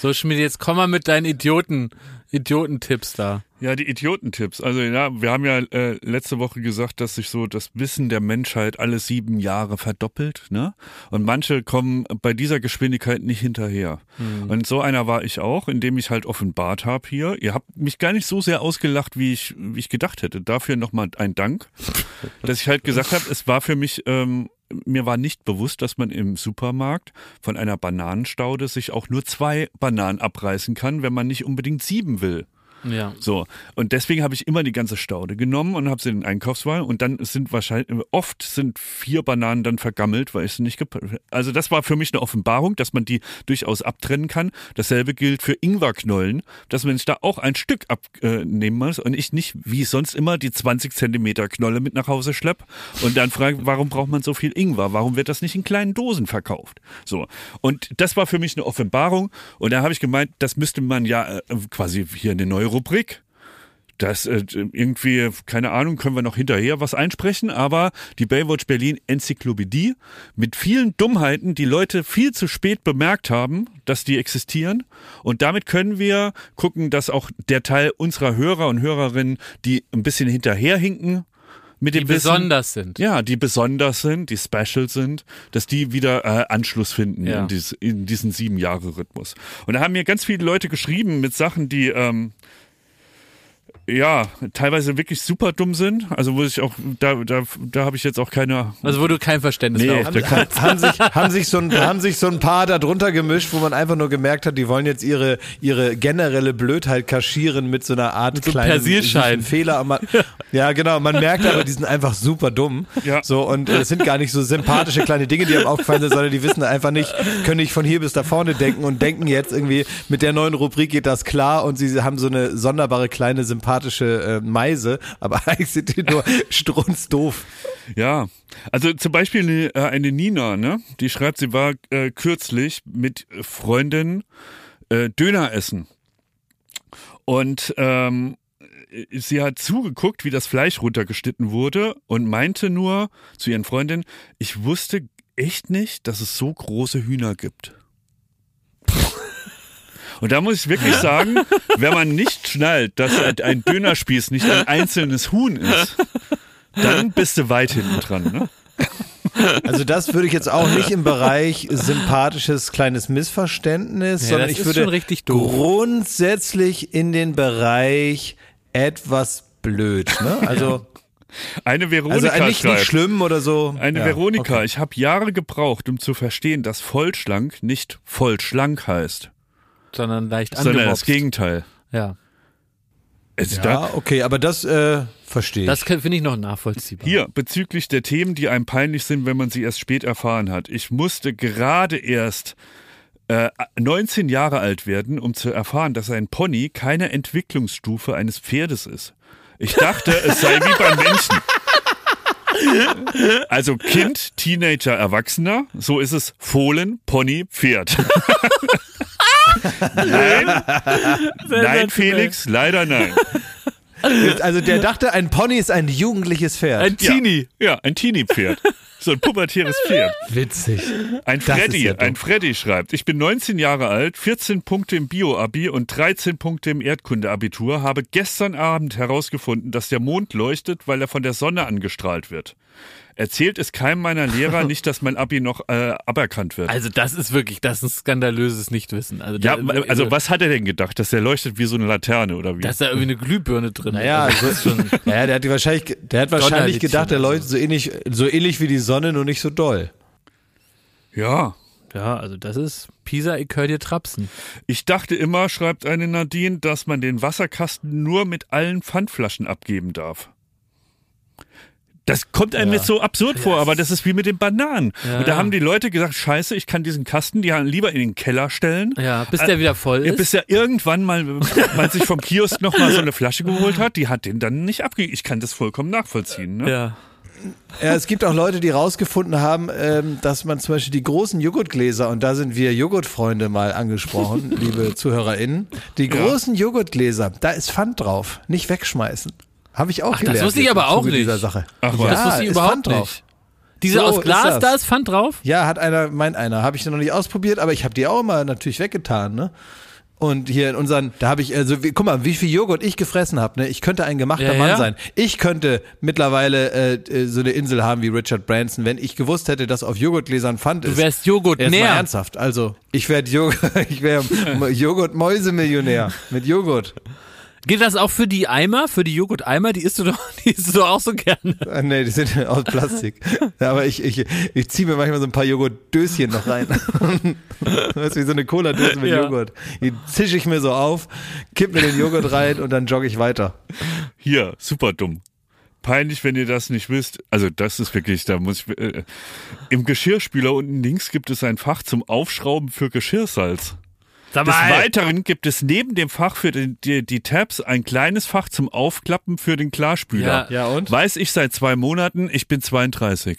Speaker 3: So, Schmidt, jetzt komm mal mit deinen Idioten, Idiotentipps da.
Speaker 2: Ja, die Idiotentipps. Also ja, wir haben ja äh, letzte Woche gesagt, dass sich so das Wissen der Menschheit alle sieben Jahre verdoppelt, ne? Und manche kommen bei dieser Geschwindigkeit nicht hinterher. Und so einer war ich auch, indem ich halt offenbart habe hier. Ihr habt mich gar nicht so sehr ausgelacht, wie ich, wie ich gedacht hätte. Dafür nochmal ein Dank, dass ich halt gesagt habe, es war für mich ähm, mir war nicht bewusst, dass man im Supermarkt von einer Bananenstaude sich auch nur zwei Bananen abreißen kann, wenn man nicht unbedingt sieben will.
Speaker 3: Ja.
Speaker 2: So, und deswegen habe ich immer die ganze Staude genommen und habe sie in den Einkaufswagen und dann sind wahrscheinlich, oft sind vier Bananen dann vergammelt, weil ich sie nicht Also das war für mich eine Offenbarung, dass man die durchaus abtrennen kann. Dasselbe gilt für Ingwerknollen, dass man sich da auch ein Stück abnehmen muss und ich nicht, wie sonst immer, die 20 Zentimeter Knolle mit nach Hause schlepp und dann frage, warum braucht man so viel Ingwer? Warum wird das nicht in kleinen Dosen verkauft? So, und das war für mich eine Offenbarung und da habe ich gemeint, das müsste man ja äh, quasi hier eine neue Rubrik. Das äh, irgendwie, keine Ahnung, können wir noch hinterher was einsprechen, aber die Baywatch Berlin Enzyklopädie mit vielen Dummheiten, die Leute viel zu spät bemerkt haben, dass die existieren. Und damit können wir gucken, dass auch der Teil unserer Hörer und Hörerinnen, die ein bisschen hinterherhinken, mit
Speaker 3: Die
Speaker 2: dem Wissen,
Speaker 3: besonders sind.
Speaker 2: ja, die besonders sind, die special sind, dass die wieder äh, Anschluss finden
Speaker 3: Ja.
Speaker 2: in, dies, in diesen sieben Jahre Rhythmus. Und da haben mir ganz viele Leute geschrieben mit Sachen, die ähm, ja teilweise wirklich super dumm sind. Also wo ich auch da da da habe ich jetzt auch keine.
Speaker 3: Also wo du kein Verständnis
Speaker 2: Nee,
Speaker 3: mehr auf
Speaker 2: der
Speaker 4: haben, haben, sich, haben, sich so ein, haben sich so ein paar da drunter gemischt, wo man einfach nur gemerkt hat, die wollen jetzt ihre, ihre generelle Blödheit kaschieren mit so einer Art
Speaker 3: so
Speaker 4: kleinen
Speaker 3: Persilschein.
Speaker 4: Fehler. Ja, genau. Man merkt aber, die sind einfach super dumm.
Speaker 2: Ja.
Speaker 4: So, und äh, es sind gar nicht so sympathische kleine Dinge, die einem aufgefallen sind, sondern die wissen einfach nicht, können nicht von hier bis da vorne denken und denken jetzt irgendwie, mit der neuen Rubrik geht das klar und sie haben so eine sonderbare kleine sympathische äh, Meise, aber eigentlich sind die nur strunzdoof.
Speaker 2: Ja, also zum Beispiel eine, äh, eine Nina, ne? Die schreibt, sie war äh, kürzlich mit Freundin äh, Döner essen. Und ähm, sie hat zugeguckt, wie das Fleisch runtergeschnitten wurde und meinte nur zu ihren Freundinnen, ich wusste echt nicht, dass es so große Hühner gibt. Und da muss ich wirklich sagen, wenn man nicht schnallt, dass ein Dönerspieß nicht ein einzelnes Huhn ist, dann bist du weit hinten dran. Ne?
Speaker 4: Also das würde ich jetzt auch nicht im Bereich sympathisches kleines Missverständnis,
Speaker 3: Ja,
Speaker 4: sondern ich würde grundsätzlich in den Bereich etwas blöd. Ne? Also,
Speaker 2: Eine Veronika
Speaker 4: also nicht, nicht
Speaker 2: schreibt.
Speaker 4: schlimm oder so.
Speaker 2: Eine
Speaker 4: Ja,
Speaker 2: Veronika,
Speaker 4: okay.
Speaker 2: ich habe Jahre gebraucht, um zu verstehen, dass vollschlank nicht vollschlank heißt,
Speaker 3: Sondern leicht
Speaker 2: sondern das
Speaker 3: angemobst.
Speaker 2: Gegenteil.
Speaker 3: Ja.
Speaker 2: Es
Speaker 4: Ja, okay, aber das äh, verstehe ich.
Speaker 3: Das finde ich noch nachvollziehbar.
Speaker 2: hier, bezüglich der Themen, die einem peinlich sind, wenn man sie erst spät erfahren hat. Ich musste gerade erst äh, 19 Jahre alt werden, um zu erfahren, dass ein Pony keine Entwicklungsstufe eines Pferdes ist. Ich dachte, es sei wie beim Menschen. Also Kind, Teenager, Erwachsener, so ist es Fohlen, Pony, Pferd. Nein, nein, Felix, leider nein.
Speaker 4: also der dachte, ein Pony ist ein jugendliches Pferd.
Speaker 3: Ein Teenie.
Speaker 2: Ja, ja ein Teenie-Pferd. So ein pubertäres Pferd.
Speaker 4: Witzig.
Speaker 2: Ein
Speaker 4: Das
Speaker 2: Freddy,
Speaker 4: ja
Speaker 2: ein Freddy schreibt, ich bin 19 Jahre alt, 14 Punkte im Bio-Abi und 13 Punkte im Erdkunde-Abitur, habe gestern Abend herausgefunden, dass der Mond leuchtet, weil er von der Sonne angestrahlt wird. Erzählt es keinem meiner Lehrer nicht, dass mein Abi noch äh, aberkannt wird.
Speaker 3: Also das ist wirklich, das ist ein skandalöses Nichtwissen. Also,
Speaker 2: ja,
Speaker 3: da,
Speaker 2: also was hat er denn gedacht, dass der leuchtet wie so eine Laterne oder wie?
Speaker 3: Da ist da irgendwie eine Glühbirne drin.
Speaker 4: Naja,
Speaker 3: also,
Speaker 4: also, ja, der hat wahrscheinlich, der hat wahrscheinlich gedacht, der leuchtet so ähnlich, so ähnlich wie die Sonne, nur nicht so doll.
Speaker 2: ja.
Speaker 3: ja, also das ist Pisa, ich hör dir trapsen.
Speaker 2: Ich dachte immer, schreibt eine Nadine, dass man den Wasserkasten nur mit allen Pfandflaschen abgeben darf. Das kommt einem jetzt so absurd vor, aber das ist wie mit den Bananen.
Speaker 3: Ja,
Speaker 2: Und da
Speaker 3: ja.
Speaker 2: haben die Leute gesagt, scheiße, ich kann diesen Kasten die lieber in den Keller stellen.
Speaker 3: Ja, bis der wieder voll
Speaker 2: Ja,
Speaker 3: ist.
Speaker 2: bis er irgendwann mal, man sich vom Kiosk noch mal so eine Flasche geholt hat, die hat den dann nicht abgegeben. Ich kann das vollkommen nachvollziehen. Ne?
Speaker 3: ja.
Speaker 4: Ja, es gibt auch Leute, die rausgefunden haben, ähm, dass man zum Beispiel die großen Joghurtgläser, und da sind wir Joghurtfreunde mal angesprochen, liebe ZuhörerInnen, die großen Joghurtgläser, da ist Pfand drauf, nicht wegschmeißen. Habe ich auch
Speaker 3: das
Speaker 4: gelernt.
Speaker 3: wusste ich aber auch nicht.
Speaker 4: Dieser Sache.
Speaker 2: Ach
Speaker 4: ja,
Speaker 3: das wusste ich
Speaker 4: ist
Speaker 3: überhaupt
Speaker 4: Pfand drauf.
Speaker 3: nicht. Diese
Speaker 4: So
Speaker 3: aus
Speaker 4: ist
Speaker 3: Glas,
Speaker 4: das.
Speaker 3: da ist Pfand drauf?
Speaker 4: Ja, hat einer, meint einer. Habe ich noch nicht ausprobiert, aber ich habe die auch immer natürlich weggetan, ne? Und hier in unseren, da habe ich, also wie, guck mal, wie viel Joghurt ich gefressen habe, ne? Ich könnte ein gemachter
Speaker 3: Ja,
Speaker 4: Mann
Speaker 3: ja.
Speaker 4: sein. Ich könnte mittlerweile äh, äh, so eine Insel haben wie Richard Branson, wenn ich gewusst hätte, dass auf Joghurtgläsern Pfand ist.
Speaker 3: Du wärst Joghurt
Speaker 4: mal
Speaker 3: näher.
Speaker 4: ernsthaft. Also, ich werde Joghurt, ich wäre Joghurt-Mäusemillionär mit Joghurt.
Speaker 3: Geht das auch für die Eimer, für die Joghurt-Eimer? Die isst du doch, die isst du doch auch so gerne.
Speaker 4: Ah, nee, die sind aus Plastik. Aber ich, ich, ich ziehe mir manchmal so ein paar Joghurtdöschen noch rein. weißt du, wie so eine Cola-Dose mit
Speaker 3: Ja.
Speaker 4: Joghurt. Die zische ich mir so auf, kipp mir den Joghurt rein und dann jogge ich weiter.
Speaker 2: Hier, super dumm. Peinlich, wenn ihr das nicht wisst. Also das ist wirklich, da muss ich. Äh, Im Geschirrspüler unten links gibt es ein Fach zum Aufschrauben für Geschirrsalz.
Speaker 3: Sag
Speaker 2: Des Weiteren gibt es neben dem Fach für die, die, die Tabs ein kleines Fach zum Aufklappen für den Klarspüler.
Speaker 3: Ja.
Speaker 4: Ja, und?
Speaker 2: Weiß ich seit zwei Monaten, ich bin 32.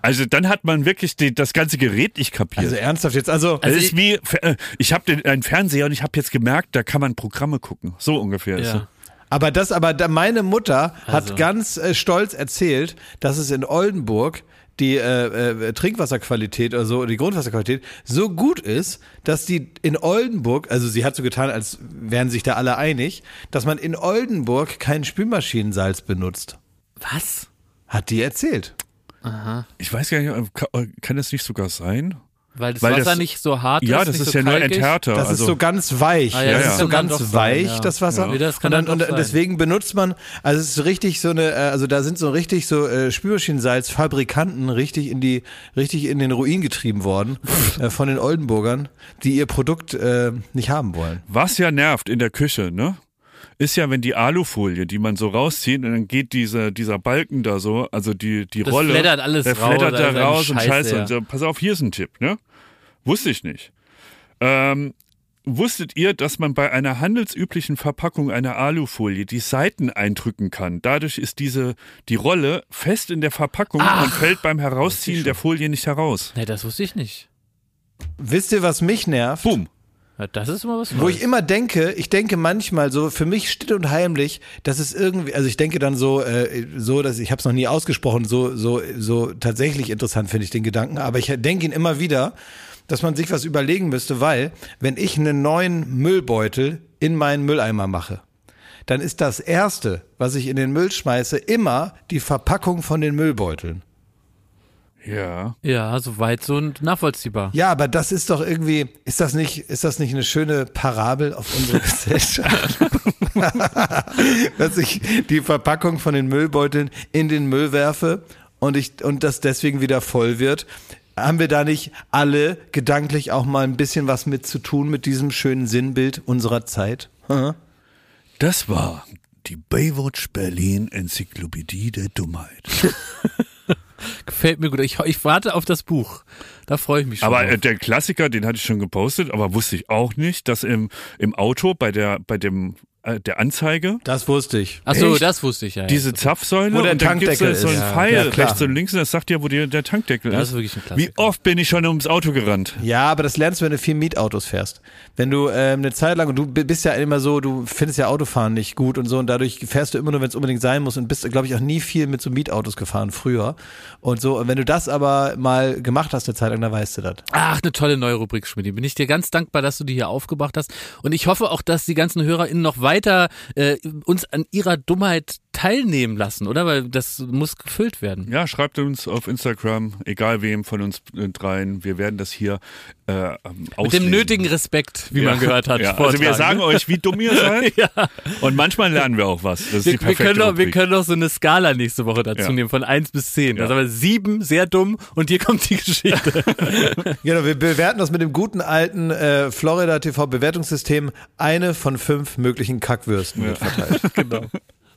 Speaker 2: Also dann hat man wirklich die, das ganze Gerät nicht kapiert.
Speaker 4: Also ernsthaft jetzt, also,
Speaker 2: Es ist wie, äh, ich habe einen Fernseher und ich habe jetzt gemerkt, da kann man Programme gucken. So ungefähr ist es.
Speaker 3: Ja.
Speaker 4: aber das, aber da, meine Mutter
Speaker 3: Also.
Speaker 4: hat ganz äh, stolz erzählt, dass es in Oldenburg die äh, äh, Trinkwasserqualität oder so, die Grundwasserqualität so gut ist, dass die in Oldenburg, also sie hat so getan, als wären sich da alle einig, dass man in Oldenburg kein Spülmaschinensalz benutzt.
Speaker 3: Was?
Speaker 4: Hat die erzählt.
Speaker 2: Ich weiß gar nicht, kann, kann das nicht sogar sein?
Speaker 3: Weil das
Speaker 2: Weil
Speaker 3: Wasser
Speaker 2: das-
Speaker 3: nicht so hart
Speaker 2: Ja,
Speaker 3: ist.
Speaker 2: das
Speaker 3: nicht
Speaker 2: ist
Speaker 3: so
Speaker 2: ja nur enthärter.
Speaker 4: Das
Speaker 2: also,
Speaker 4: ist so ganz weich.
Speaker 3: Ah, ja,
Speaker 4: das
Speaker 2: das
Speaker 4: ist so ganz
Speaker 3: sein,
Speaker 4: weich,
Speaker 3: ja.
Speaker 4: das Wasser.
Speaker 3: Ja. Nee, das
Speaker 4: und, dann,
Speaker 3: dann
Speaker 4: und
Speaker 3: sein.
Speaker 4: deswegen benutzt man, also es ist richtig so eine, äh, also da sind so richtig so äh, Spülmaschinensalzfabrikanten richtig in die, richtig in den Ruin getrieben worden äh, von den Oldenburgern, die ihr Produkt äh, nicht haben wollen.
Speaker 2: Was ja nervt in der Küche, ne? Ist ja, wenn die Alufolie, die man so rauszieht und dann geht dieser, dieser Balken da so, also die, die
Speaker 3: Das
Speaker 2: Rolle.
Speaker 3: flattert alles
Speaker 2: der
Speaker 3: raus,
Speaker 2: flattert
Speaker 3: also
Speaker 2: da
Speaker 3: eine
Speaker 2: raus und
Speaker 3: Scheiße,
Speaker 2: scheiße.
Speaker 3: ja.
Speaker 2: Und so, pass auf, hier ist ein Tipp, ne? Wusste ich nicht. Ähm, wusstet ihr, dass man bei einer handelsüblichen Verpackung einer Alufolie die Seiten eindrücken kann? Dadurch ist diese, die Rolle fest in der Verpackung und fällt beim Herausziehen der Folie nicht heraus.
Speaker 3: Nee, das wusste ich nicht.
Speaker 4: Wisst ihr, was mich nervt?
Speaker 2: Boom.
Speaker 3: Das ist immer was
Speaker 4: Wo
Speaker 3: Neues.
Speaker 4: ich immer denke, ich denke manchmal so, für mich still und heimlich, dass es irgendwie, also ich denke dann so, äh, so, dass ich habe es noch nie ausgesprochen, so, so, so tatsächlich interessant finde ich den Gedanken, aber ich denke ihn immer wieder, dass man sich was überlegen müsste, weil wenn ich einen neuen Müllbeutel in meinen Mülleimer mache, dann ist das erste, was ich in den Müll schmeiße, immer die Verpackung von den Müllbeuteln.
Speaker 2: Ja.
Speaker 3: Ja, soweit so nachvollziehbar.
Speaker 4: Ja, aber das ist doch irgendwie, ist das nicht, ist das nicht eine schöne Parabel auf unsere Gesellschaft? Dass ich die Verpackung von den Müllbeuteln in den Müll werfe und ich, und das deswegen wieder voll wird. Haben wir da nicht alle gedanklich auch mal ein bisschen was mit zu tun mit diesem schönen Sinnbild unserer Zeit? Hm?
Speaker 2: Das war die Baywatch Berlin Enzyklopädie der Dummheit.
Speaker 3: Gefällt mir gut. Ich, ich warte auf das Buch. Da freue ich mich schon.
Speaker 2: Aber
Speaker 3: drauf.
Speaker 2: äh, der Klassiker, den hatte ich schon gepostet, aber wusste ich auch nicht, dass im, im Auto bei der, bei dem, äh, der Anzeige
Speaker 4: Das wusste ich.
Speaker 3: Ach so,
Speaker 2: echt?
Speaker 3: das wusste ich ja. ja.
Speaker 2: diese Zapfsäule
Speaker 4: Wo der
Speaker 2: und dann gibt's
Speaker 4: Tankdeckel
Speaker 2: da so einen
Speaker 4: ist. Ja.
Speaker 2: Pfeil
Speaker 4: Ja,
Speaker 2: rechts und links und das sagt dir, wo die, der Tankdeckel
Speaker 3: Das
Speaker 2: ist.
Speaker 3: ist wirklich ein Klassiker.
Speaker 2: Wie oft bin ich schon ums Auto gerannt?
Speaker 4: Ja, aber das lernst du, wenn du viel Mietautos fährst. Wenn du ähm, eine Zeit lang, und du bist ja immer so, du findest ja Autofahren nicht gut und so, und dadurch fährst du immer nur, wenn es unbedingt sein muss und bist, glaube ich, auch nie viel mit so Mietautos gefahren früher. Und so, und wenn du das aber mal gemacht hast eine Zeit lang, dann weißt du das.
Speaker 3: Ach, eine tolle neue Rubrik, Schmidt. Bin ich dir ganz dankbar, dass du die hier aufgebracht hast. Und ich hoffe auch, dass die ganzen HörerInnen noch weiter äh, uns an ihrer Dummheit teilnehmen lassen, oder? Weil das muss gefüllt werden.
Speaker 2: Ja, schreibt uns auf Instagram, egal wem von uns dreien. Wir werden das hier äh, ähm,
Speaker 3: Mit dem nötigen Respekt, wie
Speaker 2: Ja.
Speaker 3: man gehört hat.
Speaker 2: Ja, also wir sagen euch, wie dumm ihr seid.
Speaker 3: ja.
Speaker 2: Und manchmal lernen wir auch was. Das ist
Speaker 3: Wir,
Speaker 2: die
Speaker 3: wir, können doch, wir können doch so eine Skala nächste Woche dazu
Speaker 2: Ja.
Speaker 3: nehmen, von 1 bis 10.
Speaker 2: Ja.
Speaker 3: Das ist aber 7, sehr dumm, und hier kommt die Geschichte.
Speaker 4: Genau, wir bewerten das mit dem guten alten äh, Florida TV Bewertungssystem. Eine von fünf möglichen Kackwürsten wird verteilt.
Speaker 3: genau.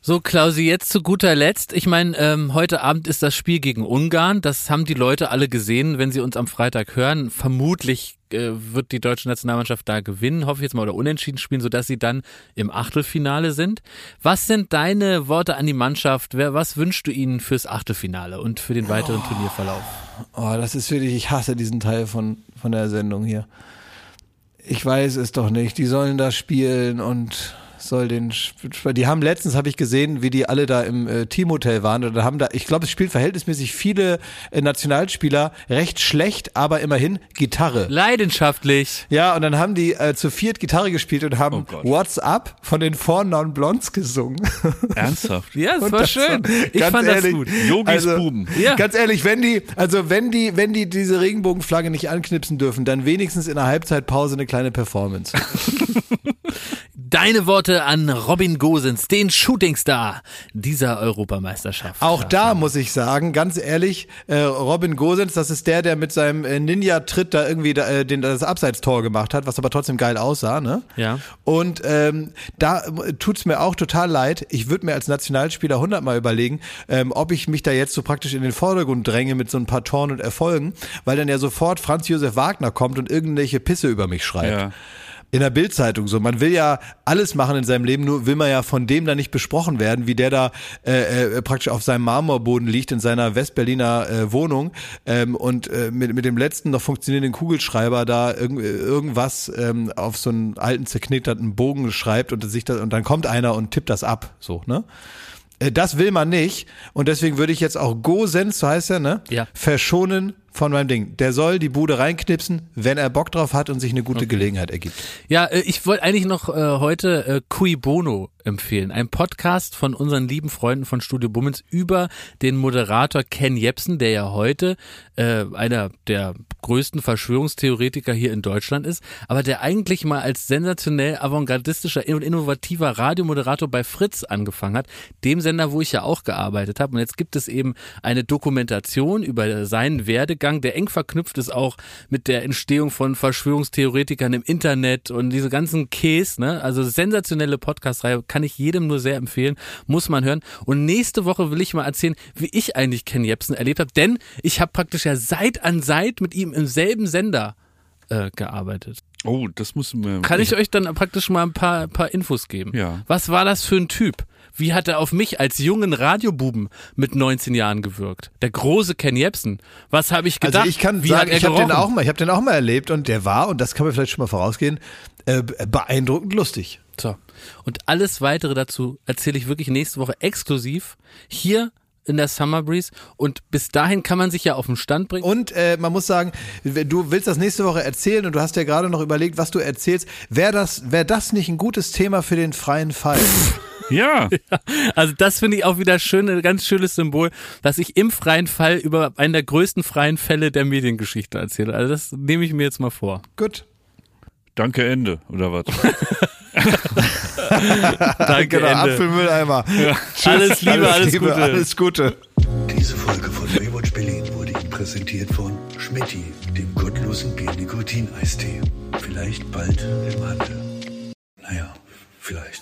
Speaker 3: So, Klausi, jetzt zu guter Letzt. Ich meine, ähm, heute Abend ist das Spiel gegen Ungarn. Das haben die Leute alle gesehen, wenn sie uns am Freitag hören. Vermutlich äh, wird die deutsche Nationalmannschaft da gewinnen, hoffe ich jetzt mal, oder unentschieden spielen, sodass sie dann im Achtelfinale sind. Was sind deine Worte an die Mannschaft? Wer, was wünschst du ihnen fürs Achtelfinale und für den weiteren Turnierverlauf?
Speaker 4: Oh, das ist wirklich, ich hasse diesen Teil von, von der Sendung hier. Ich weiß es doch nicht. Die sollen da spielen und soll den, die haben letztens, habe ich gesehen, wie die alle da im äh, Teamhotel waren und da haben da, ich glaube, es spielen verhältnismäßig viele äh, Nationalspieler recht schlecht, aber immerhin Gitarre.
Speaker 3: Leidenschaftlich.
Speaker 4: Ja, und dann haben die äh, zu viert Gitarre gespielt und haben
Speaker 2: Oh.
Speaker 4: What's Up von den Four Non Blondes gesungen.
Speaker 2: Ernsthaft.
Speaker 3: Ja, das war
Speaker 4: das
Speaker 3: schön.
Speaker 4: war-
Speaker 3: Ich
Speaker 4: ganz
Speaker 3: fand
Speaker 4: ehrlich,
Speaker 3: das gut.
Speaker 2: Yogis
Speaker 4: Also,
Speaker 2: Buben.
Speaker 3: Ja.
Speaker 4: Ganz ehrlich, wenn die, also wenn die, wenn die diese Regenbogenflagge nicht anknipsen dürfen, dann wenigstens in der Halbzeitpause eine kleine Performance.
Speaker 3: Deine Worte an Robin Gosens, den Shootingstar dieser Europameisterschaft.
Speaker 4: Auch da muss ich sagen, ganz ehrlich, äh, Robin Gosens, das ist der, der mit seinem äh, Ninja-Tritt da irgendwie da, äh, den, das Abseitstor gemacht hat, was aber trotzdem geil aussah, ne?
Speaker 3: Ja.
Speaker 4: Und ähm, da äh, tut's mir auch total leid. Ich würde mir als Nationalspieler hundertmal überlegen, ähm, ob ich mich da jetzt so praktisch in den Vordergrund dränge mit so ein paar Toren und Erfolgen, weil dann ja sofort Franz Josef Wagner kommt und irgendwelche Pisse über mich schreibt.
Speaker 2: Ja.
Speaker 4: In der Bildzeitung so. Man will ja alles machen in seinem Leben, nur will man ja von dem da nicht besprochen werden, wie der da äh, äh, praktisch auf seinem Marmorboden liegt in seiner Westberliner äh, Wohnung ähm, und äh, mit, mit dem letzten noch funktionierenden Kugelschreiber da irgend, irgendwas ähm, auf so einen alten zerknitterten Bogen schreibt und sich das, und dann kommt einer und tippt das ab, so ne? Äh, Das will man nicht und deswegen würde ich jetzt auch Gosens, so heißt er, ne?
Speaker 3: Ja.
Speaker 4: Verschonen von meinem Ding. Der soll die Bude reinknipsen, wenn er Bock drauf hat und sich eine gute Gelegenheit ergibt.
Speaker 3: Ja, äh, ich wollte eigentlich noch äh, heute äh, Cui Bono empfehlen. Ein Podcast von unseren lieben Freunden von Studio Bummens über den Moderator Ken Jebsen, der ja heute äh, einer der größten Verschwörungstheoretiker hier in Deutschland ist, aber der eigentlich mal als sensationell avantgardistischer und innovativer Radiomoderator bei Fritz angefangen hat, dem Sender, wo ich ja auch gearbeitet habe. Und jetzt gibt es eben eine Dokumentation über seinen Werdegang, der eng verknüpft ist auch mit der Entstehung von Verschwörungstheoretikern im Internet und diese ganzen Käse, ne? Also sensationelle Podcast-Reihe, kann ich jedem nur sehr empfehlen, muss man hören. Und nächste Woche will ich mal erzählen, wie ich eigentlich Ken Jebsen erlebt habe, denn ich habe praktisch ja Seit an Seit mit ihm im selben Sender äh, gearbeitet.
Speaker 2: Oh, das muss mir.
Speaker 3: Kann ich euch dann praktisch mal ein paar, paar Infos geben?
Speaker 2: Ja.
Speaker 3: Was war das für ein Typ? Wie hat er auf mich als jungen Radiobuben mit 19 Jahren gewirkt? Der große Ken Jebsen. Was habe ich gedacht?
Speaker 4: Also ich kann
Speaker 3: Wie
Speaker 4: sagen,
Speaker 3: hat er
Speaker 4: ich habe den auch mal, ich habe den auch mal erlebt und der war und das kann man vielleicht schon mal vorausgehen, äh, beeindruckend lustig.
Speaker 3: So. Und alles weitere dazu erzähle ich wirklich nächste Woche exklusiv hier in der Summer Breeze und bis dahin kann man sich ja auf den Stand bringen.
Speaker 4: Und äh, man muss sagen, du willst das nächste Woche erzählen und du hast ja gerade noch überlegt, was du erzählst. Wäre das, wär das nicht ein gutes Thema für den freien Fall?
Speaker 2: Ja.
Speaker 3: Also das finde ich auch wieder schön, ein ganz schönes Symbol, dass ich im freien Fall über einen der größten freien Fälle der Mediengeschichte erzähle. Also das nehme ich mir jetzt mal vor.
Speaker 4: Gut.
Speaker 2: Danke, Ende, oder was?
Speaker 3: Danke,
Speaker 4: genau,
Speaker 3: Ende.
Speaker 4: Apfelmülleimer. Tschüss,
Speaker 3: Alles Liebe, alles Gute.
Speaker 4: Alles Gute.
Speaker 1: Diese Folge von Baywatch Berlin wurde Ihnen präsentiert von Schmitti, dem gottlosen Bier-Nikotin-Eistee. Vielleicht bald im Handel. Naja, vielleicht.